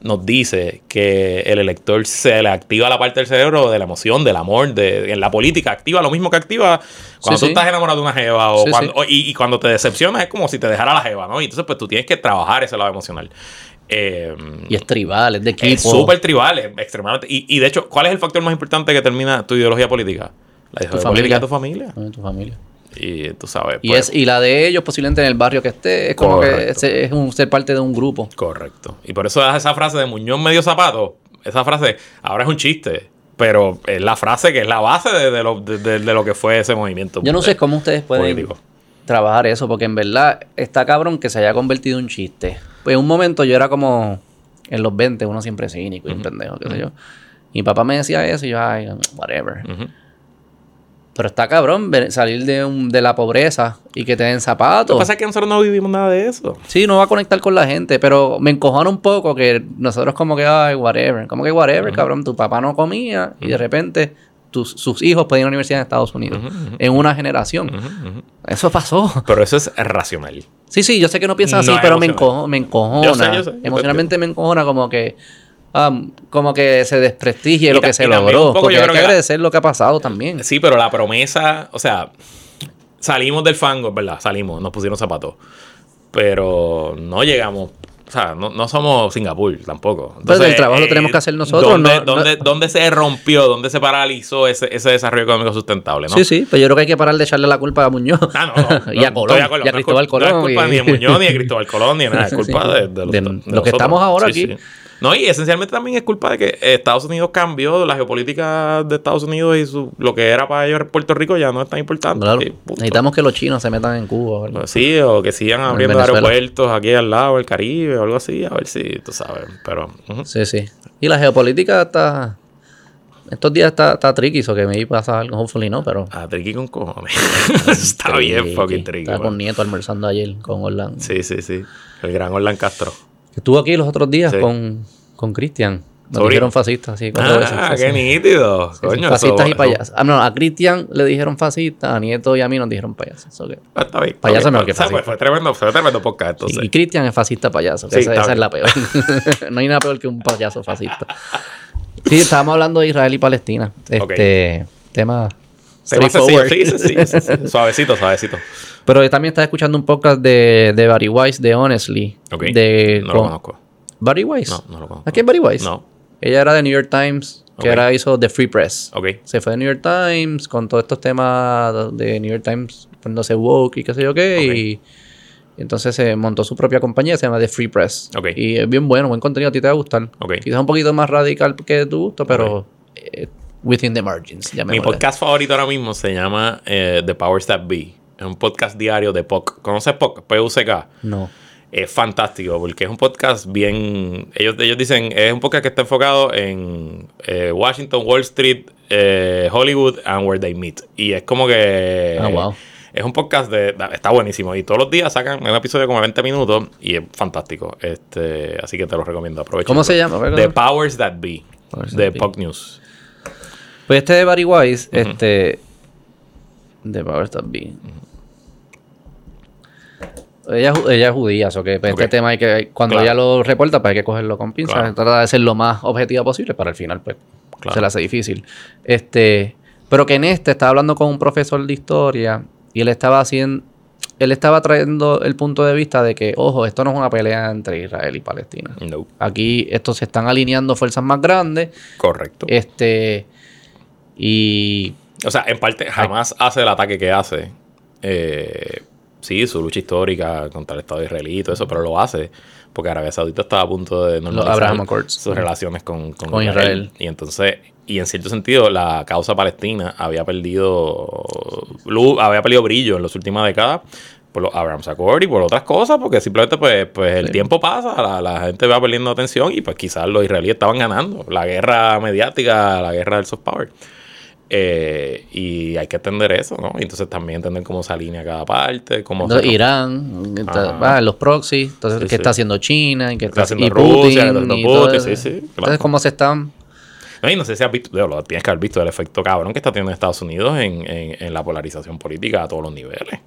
nos dice que el elector se le activa la parte del cerebro de la emoción, del amor, de, en la política activa lo mismo que activa cuando Sí, tú sí. estás enamorado de una jeva o Sí, cuando, o- y, y cuando te decepcionas es como si te dejara la jeva, ¿no? Y entonces pues tú tienes que trabajar ese lado emocional. Eh, Y es tribal, es de equipo. es súper tribal, es extremadamente. Y, y de hecho, ¿cuál es el factor más importante que termina tu ideología política? La ideología familia. política de tu familia. Ah, tu familia. Y tú sabes. Y, pues, es, y la de ellos, posiblemente en el barrio que esté, es como que Correcto. es, es un, ser parte de un grupo. Correcto. Y por eso esa frase de Muñoz medio zapato, esa frase ahora es un chiste, pero es la frase que es la base de, de lo, de, de- de lo que fue ese movimiento. Yo no sé eh, cómo ustedes pueden político. trabajar eso, porque en verdad está cabrón que se haya convertido en un chiste. Pues en un momento yo era como en los 20, uno siempre es cínico y un pendejo, qué sé yo. Y mi papá me decía eso y yo, ay, whatever. Ujú. Pero está cabrón salir de, un- de la pobreza y que te den Lo que zapatos. pasa es que nosotros no vivimos nada de eso. Sí, no va a conectar con la gente, pero me encojona un poco que nosotros como que, ay, whatever. Como que whatever, cabrón. Tu papá no comía y de repente tus, sus hijos pueden ir a la universidad en Estados Unidos. En una generación. Eso pasó. Pero eso es racional. Sí, sí, yo sé que no piensas así, No pero me, emocional. encojo, me encojona. Yo sé, yo sé, yo Emocionalmente me encojona como que... um, como que se desprestigie Y lo que se logró. poco Porque yo hay creo que que la- agradecer lo que ha pasado también. Sí, pero la promesa, o sea, salimos del fango, ¿verdad? Salimos, nos pusieron zapatos. Pero no llegamos. O sea, no, no somos Singapur tampoco. Pues el trabajo lo tenemos que hacer nosotros, ¿Dónde, no- no- dónde- dónde se rompió? ¿Dónde se paralizó ese, ese desarrollo económico sustentable? ¿no? Sí, sí, pero yo creo que hay que parar de echarle la culpa a Muñoz. Ah, no, no, <laughs> y a Colón, estoy y a Cristóbal culpa- No Colón. es culpa y- ni de Muñoz, ni de Cristóbal Colón, ni de <laughs> nada. Es culpa Sí. de, de, De los- de los que nosotros. estamos ahora Sí, aquí. sí. No, y esencialmente también es culpa de que Estados Unidos cambió la geopolítica de Estados Unidos y su, lo que era para ellos Puerto Rico ya no es tan importante. Claro. Y. Necesitamos que los chinos se metan en Cuba. ¿verdad? Sí, o que sigan abriendo aeropuertos aquí al lado del Caribe o algo así, a ver si tú sabes. Pero. Sí, sí. Y la geopolítica está. Estos días está, está tricky, eso que me pasa algo, hopefully no, pero. a tricky con cojones. <laughs> <laughs> Está bien fucking tricky. Estaba man. con Nieto almorzando ayer con Orlando. Sí, sí, sí. El gran Orlando Castro. Estuvo aquí los otros días Sí. con, con Cristian. Nos dijeron fascistas, sí, cuatro veces. Ah, Sí, qué sí. nítido. Sí, Coño, fascistas eso- y payasos. Ah, no, a Cristian le dijeron fascistas, a Nieto y a mí nos dijeron payasos. Que- Ah, Está bien. Payaso mejor que O sea, fascista. Fue, tremendo, fue tremendo podcast. Entonces. Y Cristian es fascista payaso, que Sí, esa, esa es la peor. <laughs> no hay nada peor que un payaso fascista. Sí, estábamos hablando de Israel y Palestina. Este tema straightforward. sí, sí, sí. <laughs> Suavecito, suavecito. Pero yo también estaba escuchando un podcast de, de Barry Weiss de Honestly. Ok. De, no con- lo conozco. Barry Weiss. No, no lo conozco. ¿A quién es Barry Weiss? No. Ella era de New York Times, que Ok. ahora hizo The Free Press. Ok. Se fue de New York Times con todos estos temas de New York Times poniéndose woke y qué sé yo qué. Y, entonces se montó su propia compañía, se llama The Free Press. Ok. Y es bien bueno, buen contenido, a ti te va a gustar. Ok. Quizás un poquito más radical que tu gusto, pero eh, within the margins. Mi podcast favorito ahora mismo se llama eh, The Powers That Be. Es un podcast diario de POC. ¿Conoces POC? P-U-C-K. No. Es fantástico porque es un podcast bien. Ellos, ellos dicen, es un podcast que está enfocado en eh, Washington, Wall Street, eh, Hollywood and Where They Meet. Y es como que. Ah, wow. Es un podcast de. Está buenísimo. Y todos los días sacan un episodio como de 20 minutos y es fantástico. Este, así que te lo recomiendo. Aprovecha. ¿Cómo se llama? The Powers That Be. Powers de. POC News. Pues este de Barry Weiss, este. De Power B. Ella, ella es judía, o que pues, este tema hay que. Cuando Claro. ella lo reporta, pues hay que cogerlo con pinzas. Claro. Trata de ser lo más objetiva posible, para al final, pues. Claro. Se le hace difícil. Este. Pero que en este estaba hablando con un profesor de historia y él estaba haciendo. Él estaba trayendo el punto de vista de que, ojo, esto no es una pelea entre Israel y Palestina. No. Aquí estos se están alineando fuerzas más grandes. Correcto. Este. Y. O sea, en parte, jamás hace el ataque que hace. Eh, sí, su lucha histórica contra el Estado israelí y todo eso, pero lo hace porque Arabia Saudita estaba a punto de normalizar sus relaciones con, con Con Israel. Y entonces, y en cierto sentido, la causa palestina había perdido luz, había perdido brillo en las últimas décadas por los Abraham Accords y por otras cosas, porque simplemente pues, pues el Sí. tiempo pasa, la, la gente va perdiendo atención y pues quizás los israelíes estaban ganando la guerra mediática, la guerra del soft power. Eh, y hay que entender eso, ¿no? Y entonces también entender cómo se alinea cada parte, cómo Entonces, se- Irán, está- ah, los proxies, entonces, Sí, ¿qué sí. está haciendo China? ¿Y qué está está, haciendo y Rusia, Putin? y todo Putin, sí, sí, Entonces. ¿cómo se están? No, y no sé si has visto, lo tienes que haber visto el efecto cabrón que está teniendo Estados Unidos en, en- en la polarización política a todos los niveles.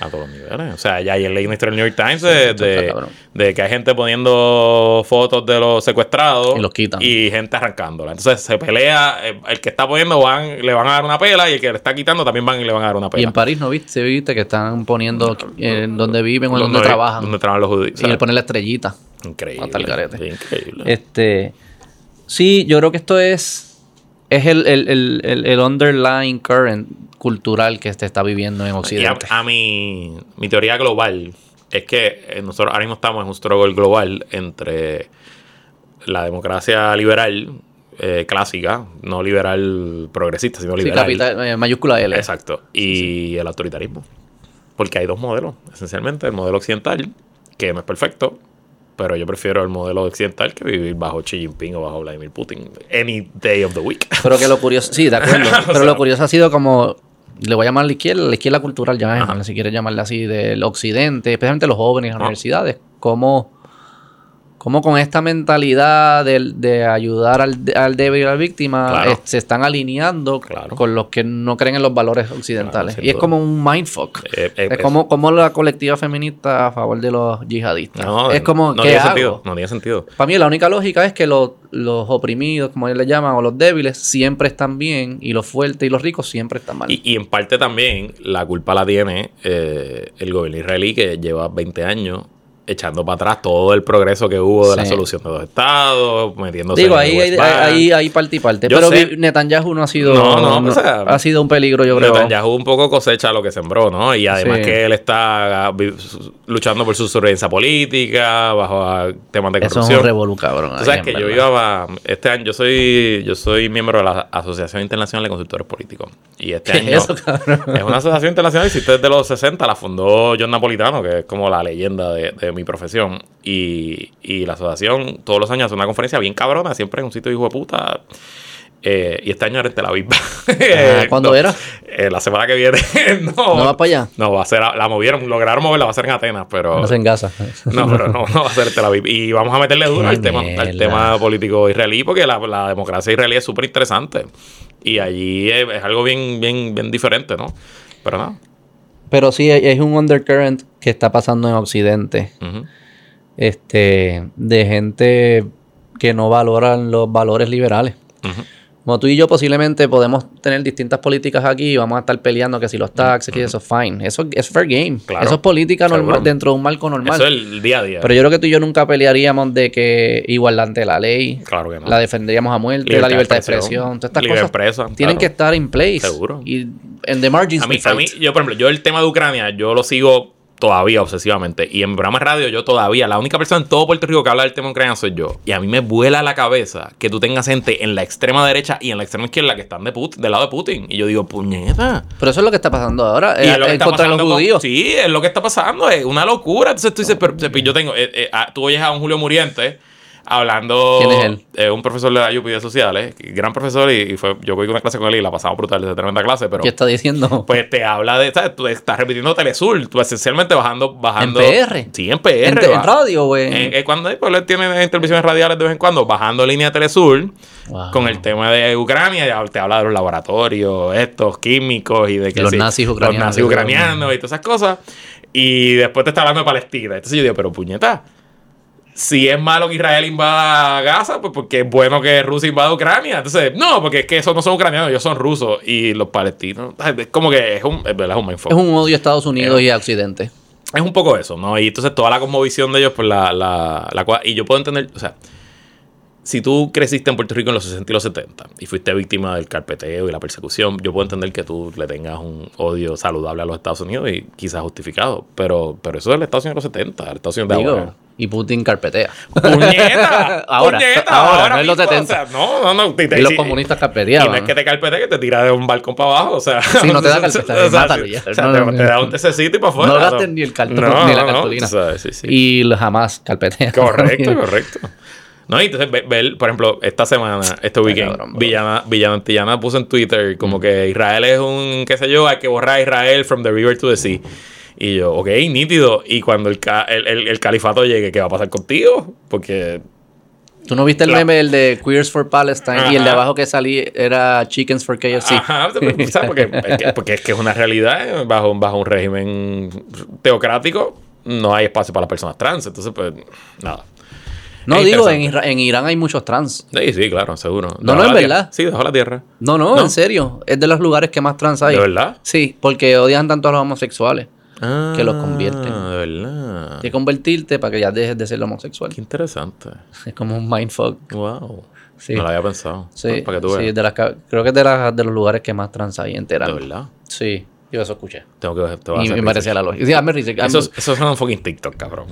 A todos los niveles. O sea, ya ayer leí una historia en el New York Times de, de- que hay gente poniendo fotos de los secuestrados Y los quitan. y gente arrancándola. Entonces se pelea, eh, el que está poniendo van, le van a dar una pela y el que le está quitando también van y le van a dar una Y pela. en París, ¿no viste? viste que están poniendo en donde viven o en Donde- trabajan. Donde trabajan los judíos. Y sea, él pone la estrellita. increíble. hasta el garete. Increíble. Este, sí, yo creo que esto es es el, el, el, el underlying current cultural que se está viviendo en Y a, Occidente. a mi, mi teoría global es que eh, nosotros ahora mismo estamos en un struggle global entre la democracia liberal eh, clásica, no liberal progresista, sino sí, liberal. capital, eh, mayúscula L. Exacto. Y el autoritarismo. Porque hay dos modelos, esencialmente. El modelo occidental, que no es perfecto, pero yo prefiero el modelo occidental que vivir bajo Xi Jinping o bajo Vladimir Putin. Any day of the week. Pero que lo curioso, sí, de acuerdo. <laughs> pero lo curioso ha sido como, le voy a llamar la izquierda, la izquierda cultural, ya si quieres llamarla así, del occidente, especialmente los jóvenes, las universidades, como cómo con esta mentalidad de, ayudar al, al, débil y a la víctima se están alineando con los que no creen en los valores occidentales. y es como un mindfuck. Eh, eh, es como, como la colectiva feminista a favor de los yihadistas. es como, no tiene sentido. No tiene sentido. Para mí la única lógica es que los, oprimidos, como ellos le llaman, o los débiles, siempre están bien y los fuertes y los ricos siempre están mal. Y, en parte también la culpa la tiene eh, el gobierno israelí que lleva 20 años echando para atrás todo el progreso que hubo de la solución de dos estados, metiéndose Digo, ahí, hay, ahí hay parte y parte. pero Netanyahu no ha sido no, no, ha sido un peligro, yo creo. Netanyahu un poco cosecha lo que sembró, ¿no? Y además que él está luchando por su sobrevivencia política, bajo temas de corrupción. Eso es un revolú, cabrón. Tú sabes que yo iba este año, yo soy, yo soy miembro de la Asociación Internacional de Consultores Políticos. Y este año es, es una asociación internacional, existe desde los 60, la fundó John Napolitano, que es como la leyenda de mi profesión. Y, y, la asociación todos los años hace una conferencia bien cabrona, siempre en un sitio hijo de puta. Eh, y este año era en Tel Aviv. Ah, <laughs> ¿Cuándo era? Eh, la semana que viene. <laughs> no, ¿No va para allá? No, va a ser, la movieron, lograron moverla, va a ser en Atenas, pero. No es en Gaza. <laughs> no, pero no, no va a ser en Tel Aviv. Y vamos a meterle duro al tema, al tema político israelí, porque la, la democracia israelí es súper interesante. Y allí es, es, algo bien, bien, bien diferente, ¿no? Pero nada. Pero sí, es un undercurrent que está pasando en Occidente. Este, de gente que no valoran los valores liberales. Como tú y yo posiblemente podemos tener distintas políticas aquí y vamos a estar peleando que si los taxes y eso, fine. Eso es fair game. Eso es política normal dentro de un marco normal. Eso es el día a día. Pero yo creo que tú y yo nunca pelearíamos de que igualdad ante la ley. Claro que no. La defenderíamos a muerte, la libertad de expresión. Todas estas cosas tienen que estar en place. Seguro. Y en the margins. A mí, a mí, yo, por ejemplo, yo el tema de Ucrania, yo lo sigo todavía obsesivamente. Y en programa radio yo todavía, la única persona en todo Puerto Rico que habla del tema ucraniano soy yo. Y a mí me vuela la cabeza que tú tengas gente en la extrema derecha y en la extrema izquierda que están de del lado de Putin. Y yo digo, puñeta. Pero eso es lo que está pasando ahora. Y es, lo que está contra pasando los judíos. sí, es lo que está pasando. Es una locura. Entonces tú dices, pero, yo tengo, eh, eh, ah, tú oyes a un Julio Muriente hablando. ¿Quién es él? Eh, un profesor de la UP de sociales, gran profesor, y, fue, yo con una clase con él y la pasamos brutal, de tremenda clase, pero. ¿Qué está diciendo? Pues te habla de. ¿sabes? Tú estás repitiendo Telesur, tú esencialmente bajando. bajando ¿En PR? Sí, en PR. En, radio, güey. Eh, cuando pues, él tiene intervenciones radiales de vez en cuando, bajando línea Telesur con el tema de Ucrania, ya te habla de los laboratorios, estos químicos y de que. Los nazis ucranianos. Los nazis ucranianos y todas esas cosas. Y después te está hablando de Palestina. Entonces yo digo, pero puñeta si es malo que Israel invada Gaza, pues porque es bueno que Rusia invada Ucrania. Entonces, no, porque es que esos no son ucranianos, ellos son rusos y los palestinos. Es como que es un, es, es un Es un odio a Estados Unidos y a Occidente. Es un poco eso, ¿no? Y entonces toda la conmovisión de ellos, pues la, la, la Y yo puedo entender, o sea, si tú creciste en Puerto Rico en los 60 y los 70 y fuiste víctima del carpeteo y la persecución, yo puedo entender que tú le tengas un odio saludable a los Estados Unidos y quizás justificado. Pero, pero eso es el Estados Unidos de los 70, el Estados Unidos de ahora. Y Putin carpetea. ¡Puñeta! <laughs> ahora, puñeta, ahora, no es los 70. no, no, no. y los comunistas carpeteaban. Y no es que te carpetea, que te tira de un balcón para abajo. O sea, <laughs> si no te da <laughs> carpeta, mátalo ya. O sea, te, da un tececito y para afuera. No gastes ni el cartón ni la cartulina. sí, sí. Y jamás carpetea. Correcto, correcto. No, y entonces ver, por ejemplo, esta semana, este weekend, Villana, Villana Antillana puso en Twitter como que Israel es un, qué sé yo, hay que borrar a Israel from the river to the sea. Y yo, ok, nítido. Y cuando el, el, el, califato llegue, ¿qué va a pasar contigo? Porque ¿Tú no viste el meme, el de Queers for Palestine? Y el de abajo que salía era Chickens for KFC. Ajá, porque, <laughs> porque, es que es una realidad. ¿eh? Bajo, bajo un régimen teocrático no hay espacio para las personas trans. Entonces, pues, nada. No, digo, en, en, Irán hay muchos trans. Sí, sí, claro, seguro. No, no, es verdad. Sí, dejó la tierra. No, no, en serio. Es de los lugares que más trans hay. ¿De verdad? Sí, porque odian tanto a los homosexuales. Que los convierten. Ah, de verdad. Tienes que convertirte para que ya dejes de ser homosexual. Qué interesante. <laughs> Es como un mindfuck. Wow. Sí. No lo había pensado. Sí, para que tú veas. sí de las, creo que es de, las, de los lugares que más trans hay en. ¿De verdad? Sí. Yo eso escuché. Tengo que te y, me parecía la lógica. Sí, Eso, eso es un fucking TikTok, cabrón.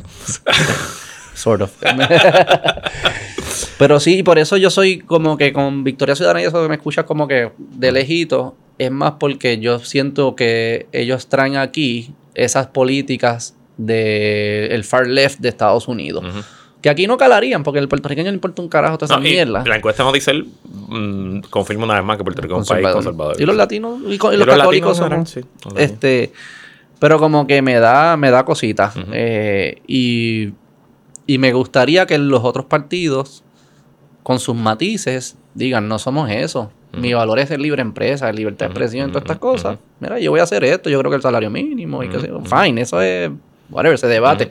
<laughs> Sort of. <laughs> Pero sí, por eso yo soy como que con Victoria Ciudadana y eso que me escuchas como que de lejito, es más porque yo siento que ellos traen aquí esas políticas del far left de Estados Unidos. Que aquí no calarían, porque el puertorriqueño no importa un carajo toda esa No, mierda. La encuesta nos dice, mm, confirma una vez más que Puerto Rico es un país Conservador. Y los latinos y, los, católicos latinos somos. eran, sí, los latinos. este, pero como que me da, me da cositas. Eh, y, y me gustaría que los otros partidos, con sus matices, digan, no somos eso. Mi valor es el libre empresa, libertad de expresión, todas estas cosas. Mira, yo voy a hacer esto, yo creo que el salario mínimo y qué sé yo. Fine, eso es, whatever, se debate.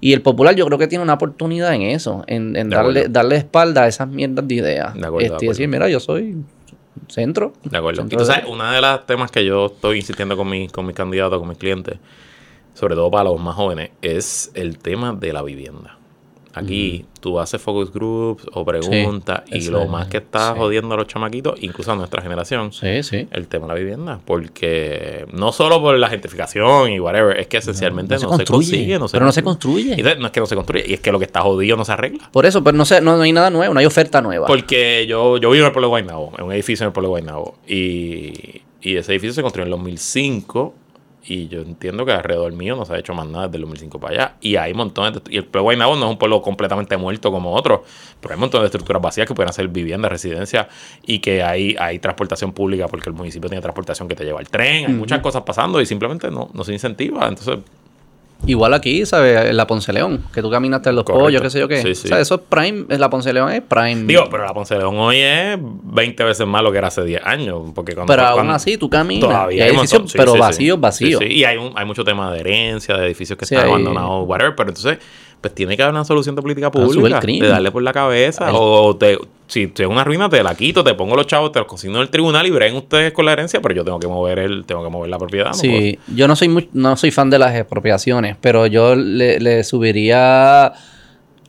Y el popular yo creo que tiene una oportunidad en eso, en, darle, darle espalda a esas mierdas de ideas. De acuerdo, Este, y decir, mira, yo soy centro. De acuerdo. Y centro de- sabes, uno de los temas que yo estoy insistiendo con, mi, con mis candidatos, con mis clientes, sobre todo para los más jóvenes, es el tema de la vivienda. Aquí tú haces focus groups o preguntas y lo más que está sí. jodiendo a los chamaquitos, incluso a nuestra generación, Sí, sí. el tema de la vivienda. Porque no solo por la gentrificación y whatever, es que esencialmente no, se, consigue. No se pero no se construye. Y no es que no se construye, y es que lo que está jodido no se arregla. Por eso, pero no, no, no hay nada nuevo, no hay oferta nueva. Porque yo, yo vivo en el pueblo de Guaynabo, en un edificio en el pueblo de Guaynabo. Y, y ese edificio se construyó en el 2005. Y yo entiendo que alrededor mío no se ha hecho más nada desde el 2005 para allá. Y hay montones de... Y el pueblo de Guaynabo no es un pueblo completamente muerto como otros. Pero hay montones de estructuras vacías que pueden hacer vivienda, residencia. Y que hay, hay transportación pública porque el municipio tiene transportación que te lleva al tren. Hay muchas cosas pasando y simplemente no, no se incentiva. Entonces, Igual aquí, ¿sabes? En la Ponce León, que tú caminaste en los Correcto. pollos, qué sé yo qué. Sí, sí. O sea, eso es prime, la Ponce León es prime. digo, pero la Ponce León hoy es 20 veces más lo que era hace 10 años. Porque cuando, pero aún así, tú caminas. Todavía y hay edificios, sí, pero vacíos, vacíos. Y hay, un, hay mucho tema de herencia, de edificios que están hay- abandonados, whatever. Pero entonces, pues tiene que haber una solución de política pública. crimen. De darle por la cabeza. O te, si te una ruina, te la quito, te pongo los chavos, te los consigno en el tribunal y breguen ustedes con la herencia, pero yo tengo que mover el, tengo que mover la propiedad. no Sí, yo no soy muy- no soy fan de las expropiaciones, pero yo le, le subiría.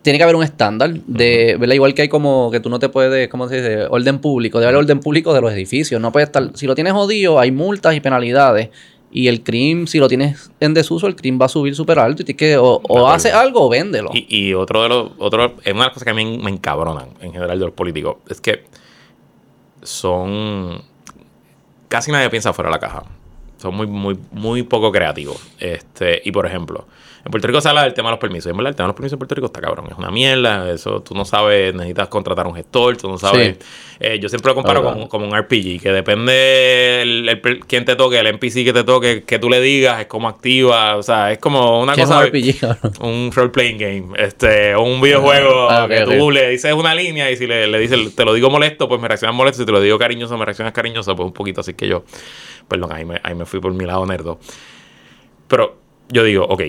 Tiene que haber un estándar de, ¿verdad? Igual que hay como que tú no te puedes, ¿cómo se dice? Orden público. Debe haber orden público de los edificios. No puede estar. Si lo tienes jodido, hay multas y penalidades. Y el crimen, si lo tienes en desuso, el crimen va a subir súper alto. Y tienes que o, o hace algo o véndelo. Y, y otro de los, otro, es una de las cosas que a mí me encabronan en general de los políticos, es que son casi nadie piensa fuera de la caja. Son muy, muy, muy poco creativos. Este, y por ejemplo, en Puerto Rico se habla del tema de los permisos. Y en verdad, el tema de los permisos en Puerto Rico está cabrón. Es una mierda. Eso tú no sabes, necesitas contratar un gestor, tú no sabes. Sí. Eh, yo siempre lo comparo con, como un RPG, que depende el, quién te toque, el NPC que te toque, que tú le digas, es como activa. O sea, es como una ¿Qué es cosa. un RPG? <laughs> Un role playing game, este, un videojuego Ah, que tú le dices una línea y si le, le dices, te lo digo molesto, pues me reaccionas molesto, si te lo digo cariñoso, me reaccionas cariñoso, pues un poquito así que yo, perdón, ahí me, ahí me fui por mi lado nerdo. Pero yo digo, ok,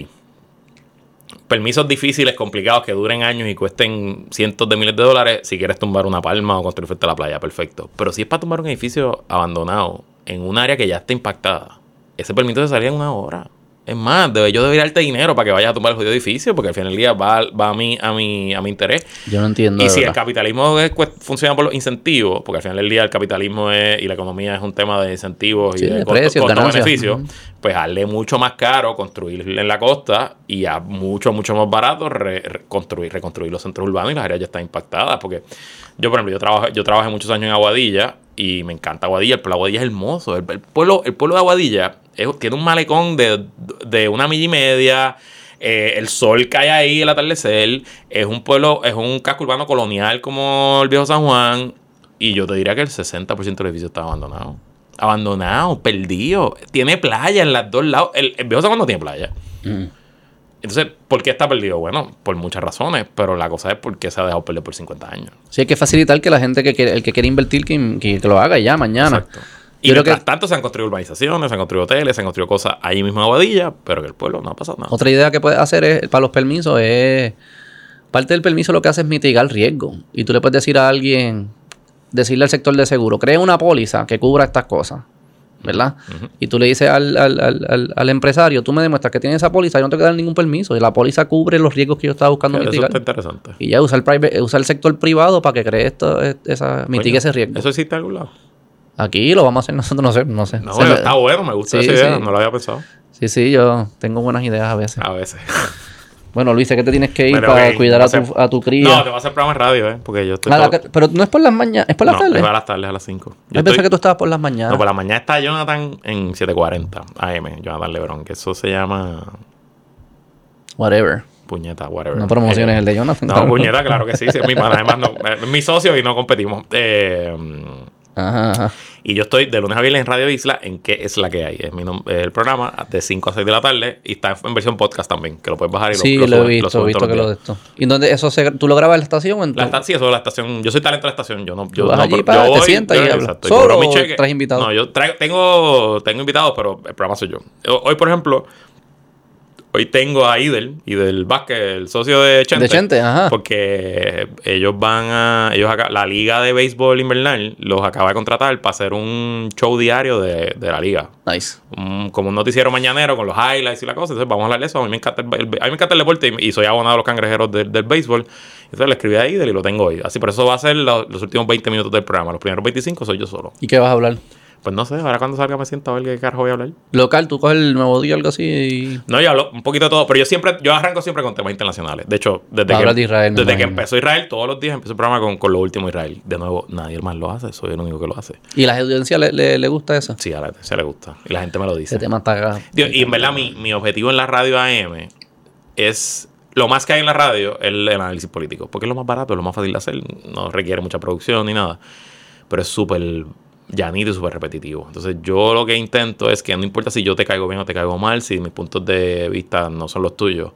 permisos difíciles, complicados, que duren años y cuesten cientos de miles de dólares, si quieres tumbar una palma o construir frente a la playa, perfecto. Pero si es para tumbar un edificio abandonado en un área que ya está impactada, ese permiso se salía en una hora. Es más, debe, yo debería darte dinero para que vayas a tumbar el jodido edificio, porque al final del día va, va a, mi, a, mi, a mi interés. Yo no entiendo. Y si el capitalismo es funciona por los incentivos, porque al final del día el capitalismo es, y la economía es un tema de incentivos Sí, y de, de costo- precios, pues hazle mucho más caro construir en la costa y a mucho, mucho más barato re- re- construir, reconstruir los centros urbanos y las áreas ya están impactadas. Porque yo, por ejemplo, yo, trabajo, yo trabajé muchos años en Aguadilla y me encanta Aguadilla, el pueblo de Aguadilla es hermoso. El, el pueblo, el pueblo de Aguadilla es- tiene un malecón de, de una milla y media. eh, el sol cae ahí, el atardecer. Es un pueblo, es un casco urbano colonial como el viejo San Juan. Y yo te diría que el 60% del edificio está abandonado. Abandonado, perdido. Tiene playa en los dos lados. El, el viejo San Juan no tiene playa. Mm. Entonces, ¿por qué está perdido? Bueno, por muchas razones, pero la cosa es por qué se ha dejado perder por 50 años. Sí, hay que facilitar que la gente que quiere, el que quiere invertir, que, que- que lo haga ya mañana. Exacto. Y creo mientras que- tanto se han construido urbanizaciones, se han construido hoteles, se han construido cosas ahí mismo en Aguadilla, pero que el pueblo no ha pasado nada. Otra idea que puedes hacer es, para los permisos es, parte del permiso lo que hace es mitigar el riesgo. Y tú le puedes decir a alguien, decirle al sector de seguro, crea una póliza que cubra estas cosas, ¿verdad? Y tú le dices al, al- al- al- empresario, tú me demuestras que tienes esa póliza, yo no te voy a dar ningún permiso. Y la póliza cubre los riesgos que yo estaba buscando Eso mitigar. está interesante. Y ya usa el, private- usa el sector privado para que cree esto, es- esa, mitigue ese riesgo. ¿Eso existe en algún lado? Aquí lo vamos a hacer nosotros, no sé, no sé. No, Se está bueno, me gusta Sí, esa idea, sí. no lo había pensado. Sí, sí, yo tengo buenas ideas a veces. A veces. <laughs> Bueno, Luis, sé que te tienes que ir Pero, para cuidar va a ser- tu, a tu cría. No, te voy a hacer programa en radio, ¿eh? Porque yo estoy. Todo- que- pero no es por las mañanas, es por las no, tardes. es a las tardes, a las 5. Yo pensé que tú estabas por las mañanas. No, por la mañana está Jonathan en 740 AM, Jonathan Lebron, que eso se llama Whatever. puñeta, whatever. No promociones Eh, el de Jonathan. No, puñeta, claro que sí, sí, es mi <laughs> además no, es mi socio y no competimos. Eh, Ajá, ajá. y yo estoy de lunes a viernes en Radio Isla, en qué es la que hay. Es mi es el programa de 5 a 6 de la tarde y está en versión podcast también, que lo puedes bajar y Sí, lo, lo, lo he visto, he suben visto que lo de esto. ¿Y dónde eso se, tú lo grabas en la estación o en tu- La esta- sí, eso es la estación. Yo soy talento de la estación. Yo no. Yo vas no, allí para- yo te voy- sientas y hablas. ¿Solo mi traes invitados? No, yo traigo, tengo, tengo invitados, pero el programa soy yo. Hoy, por ejemplo, hoy tengo a Idel, Idel Vázquez, el socio de Chente. De Chente, ajá. Porque ellos van a. Ellos acá, la liga de béisbol invernal los acaba de contratar para hacer un show diario de, de la liga. Nice. Un- como un noticiero mañanero con los highlights y la cosa. Entonces vamos a hablar de eso. A mí me encanta el, el- a mí me encanta el deporte y, y soy abonado a los cangrejeros del, del béisbol. Entonces le escribí a Idel y lo tengo hoy. Así por eso va a ser lo- los últimos 20 minutos del programa. Los primeros 25 soy yo solo. ¿Y qué vas a hablar? Pues no sé, ahora cuando salga me siento a ver qué carajo voy a hablar. Local, tú coges el nuevo día o algo así y... No, yo hablo un poquito de todo, pero yo siempre, yo arranco siempre con temas internacionales. De hecho, desde, que, de Israel, desde que empezó Israel, todos los días empiezo el programa con, con lo último Israel. De nuevo, nadie más lo hace, soy el único que lo hace. ¿Y la audiencia le, le, le gusta eso? Sí, a la se le gusta. Y la gente me lo dice. tema está... Digo, y en verdad, mi, mi objetivo en la radio AM es. Lo más que hay en la radio es el, el análisis político. Porque es lo más barato, es lo más fácil de hacer. No requiere mucha producción ni nada. Pero es súper llanito y súper repetitivo. Entonces, yo lo que intento es que no importa si yo te caigo bien o te caigo mal, si mis puntos de vista no son los tuyos.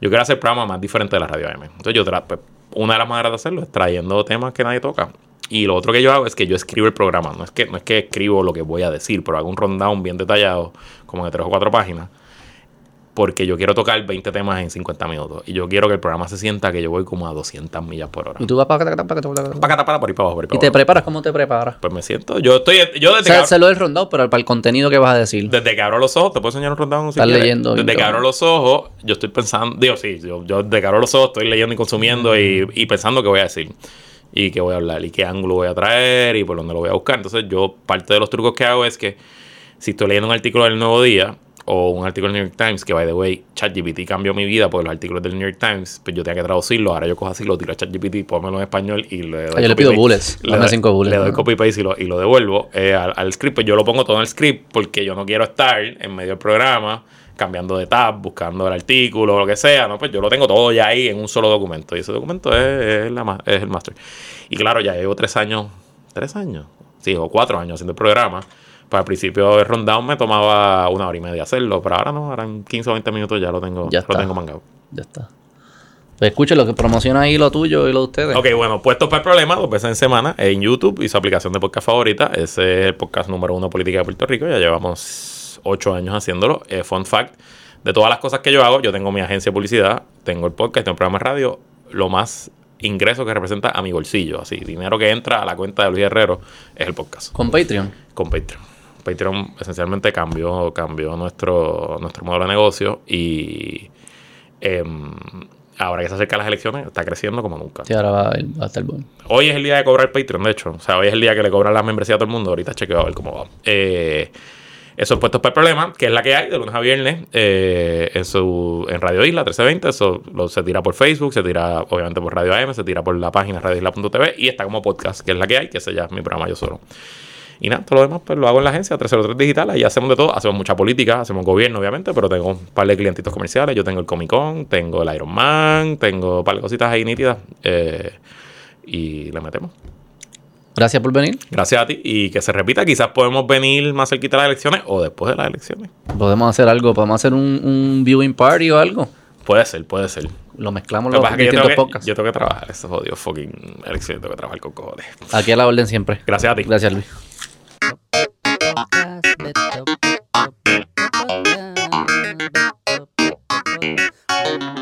Yo quiero hacer programas más diferentes de la radio AM. Entonces, yo pues, una de las maneras de hacerlo es trayendo temas que nadie toca. Y lo otro que yo hago es que yo escribo el programa. No es que, no es que escribo lo que voy a decir, pero hago un rundown bien detallado, como de tres o cuatro páginas porque yo quiero tocar 20 temas en 50 minutos. Y yo quiero que el programa se sienta que yo voy como a 200 millas por hora. Y tú vas para acá, para acá, para por ahí para abajo, ¿Y te preparas? ¿Cómo te preparas? Pues me siento. Yo estoy. Yo O sea, que, se lo he rondado, pero para el contenido que vas a decir. desde que abro los ojos, te puedo enseñar un rundown si Estás leyendo, Desde que abro los ojos, yo estoy pensando. Digo, sí, yo, yo desde que abro los ojos estoy leyendo y consumiendo y, y pensando qué voy a decir. Y qué voy a hablar. Y qué ángulo voy a traer y por dónde lo voy a buscar. Entonces, yo, parte de los trucos que hago es que si estoy leyendo un artículo del Nuevo Día o un artículo del New York Times, que by the way, ChatGPT cambió mi vida porque los artículos del New York Times, pues yo tenía que traducirlo. Ahora yo cojo así, lo tiro a ChatGPT, pónmelo en español y le doy Ah, yo le pido bullets, Le doy- cinco bullets, Le doy ¿no? copy paste y lo, y lo devuelvo eh, al, al script. Pues yo lo pongo todo en el script porque yo no quiero estar en medio del programa cambiando de tab, buscando el artículo lo que sea, ¿no? Pues yo lo tengo todo ya ahí en un solo documento. Y ese documento es, es la, es el master. Y claro, ya llevo tres años, tres años, sí, o cuatro años haciendo el programa. Pues al principio el rundown me tomaba una hora y media hacerlo, pero ahora no, ahora en 15 o 20 minutos ya lo tengo, Ya lo tengo mangado. Ya está. Pues escuchen lo que promociona ahí lo tuyo y lo de ustedes. Ok, bueno, puestos para el problema, dos veces en semana en YouTube y su aplicación de podcast favorita. Ese es el podcast número uno política de Puerto Rico. Ya llevamos ocho años haciéndolo. Eh, fun fact: de todas las cosas que yo hago, yo tengo mi agencia de publicidad, tengo el podcast, tengo el programa de radio. Lo más ingreso que representa a mi bolsillo, así, dinero que entra a la cuenta de Luis Herrero, es el podcast Con Patreon. con Patreon. Patreon esencialmente cambió, cambió nuestro, nuestro modelo de negocio y em, ahora que se acercan las elecciones está creciendo como nunca. Sí, ahora va, a va a estar bueno. Hoy es el día de cobrar Patreon, de hecho. O sea, hoy es el día que le cobran la membresía a todo el mundo. Ahorita chequeo a ver cómo va. Eh, eso es puestos para el problema, que es la que hay de lunes a viernes eh, en, su, en Radio Isla 1320. Eso lo, se tira por Facebook, se tira obviamente por Radio AM, se tira por la página radioisla.tv y está como podcast, que es la que hay, que ese ya es mi programa yo solo. Y nada, todo lo demás pues lo hago en la agencia 303 Digital, ahí hacemos de todo, hacemos mucha política, hacemos gobierno obviamente, pero tengo un par de clientitos comerciales, yo tengo el Comic Con, tengo el Iron Man, tengo un par de cositas ahí nítidas eh, y le metemos. Gracias por venir. Gracias a ti y que se repita, quizás podemos venir más cerquita de las elecciones o después de las elecciones. Podemos hacer algo. Podemos hacer un, un viewing party o algo. Puede ser, puede ser. Lo mezclamos los que yo distintos tengo que, podcasts. yo tengo que trabajar estos jodidos fucking elecciones, tengo que trabajar con cojones. Aquí a la orden siempre. Gracias a ti. Gracias, Luis. Thank you.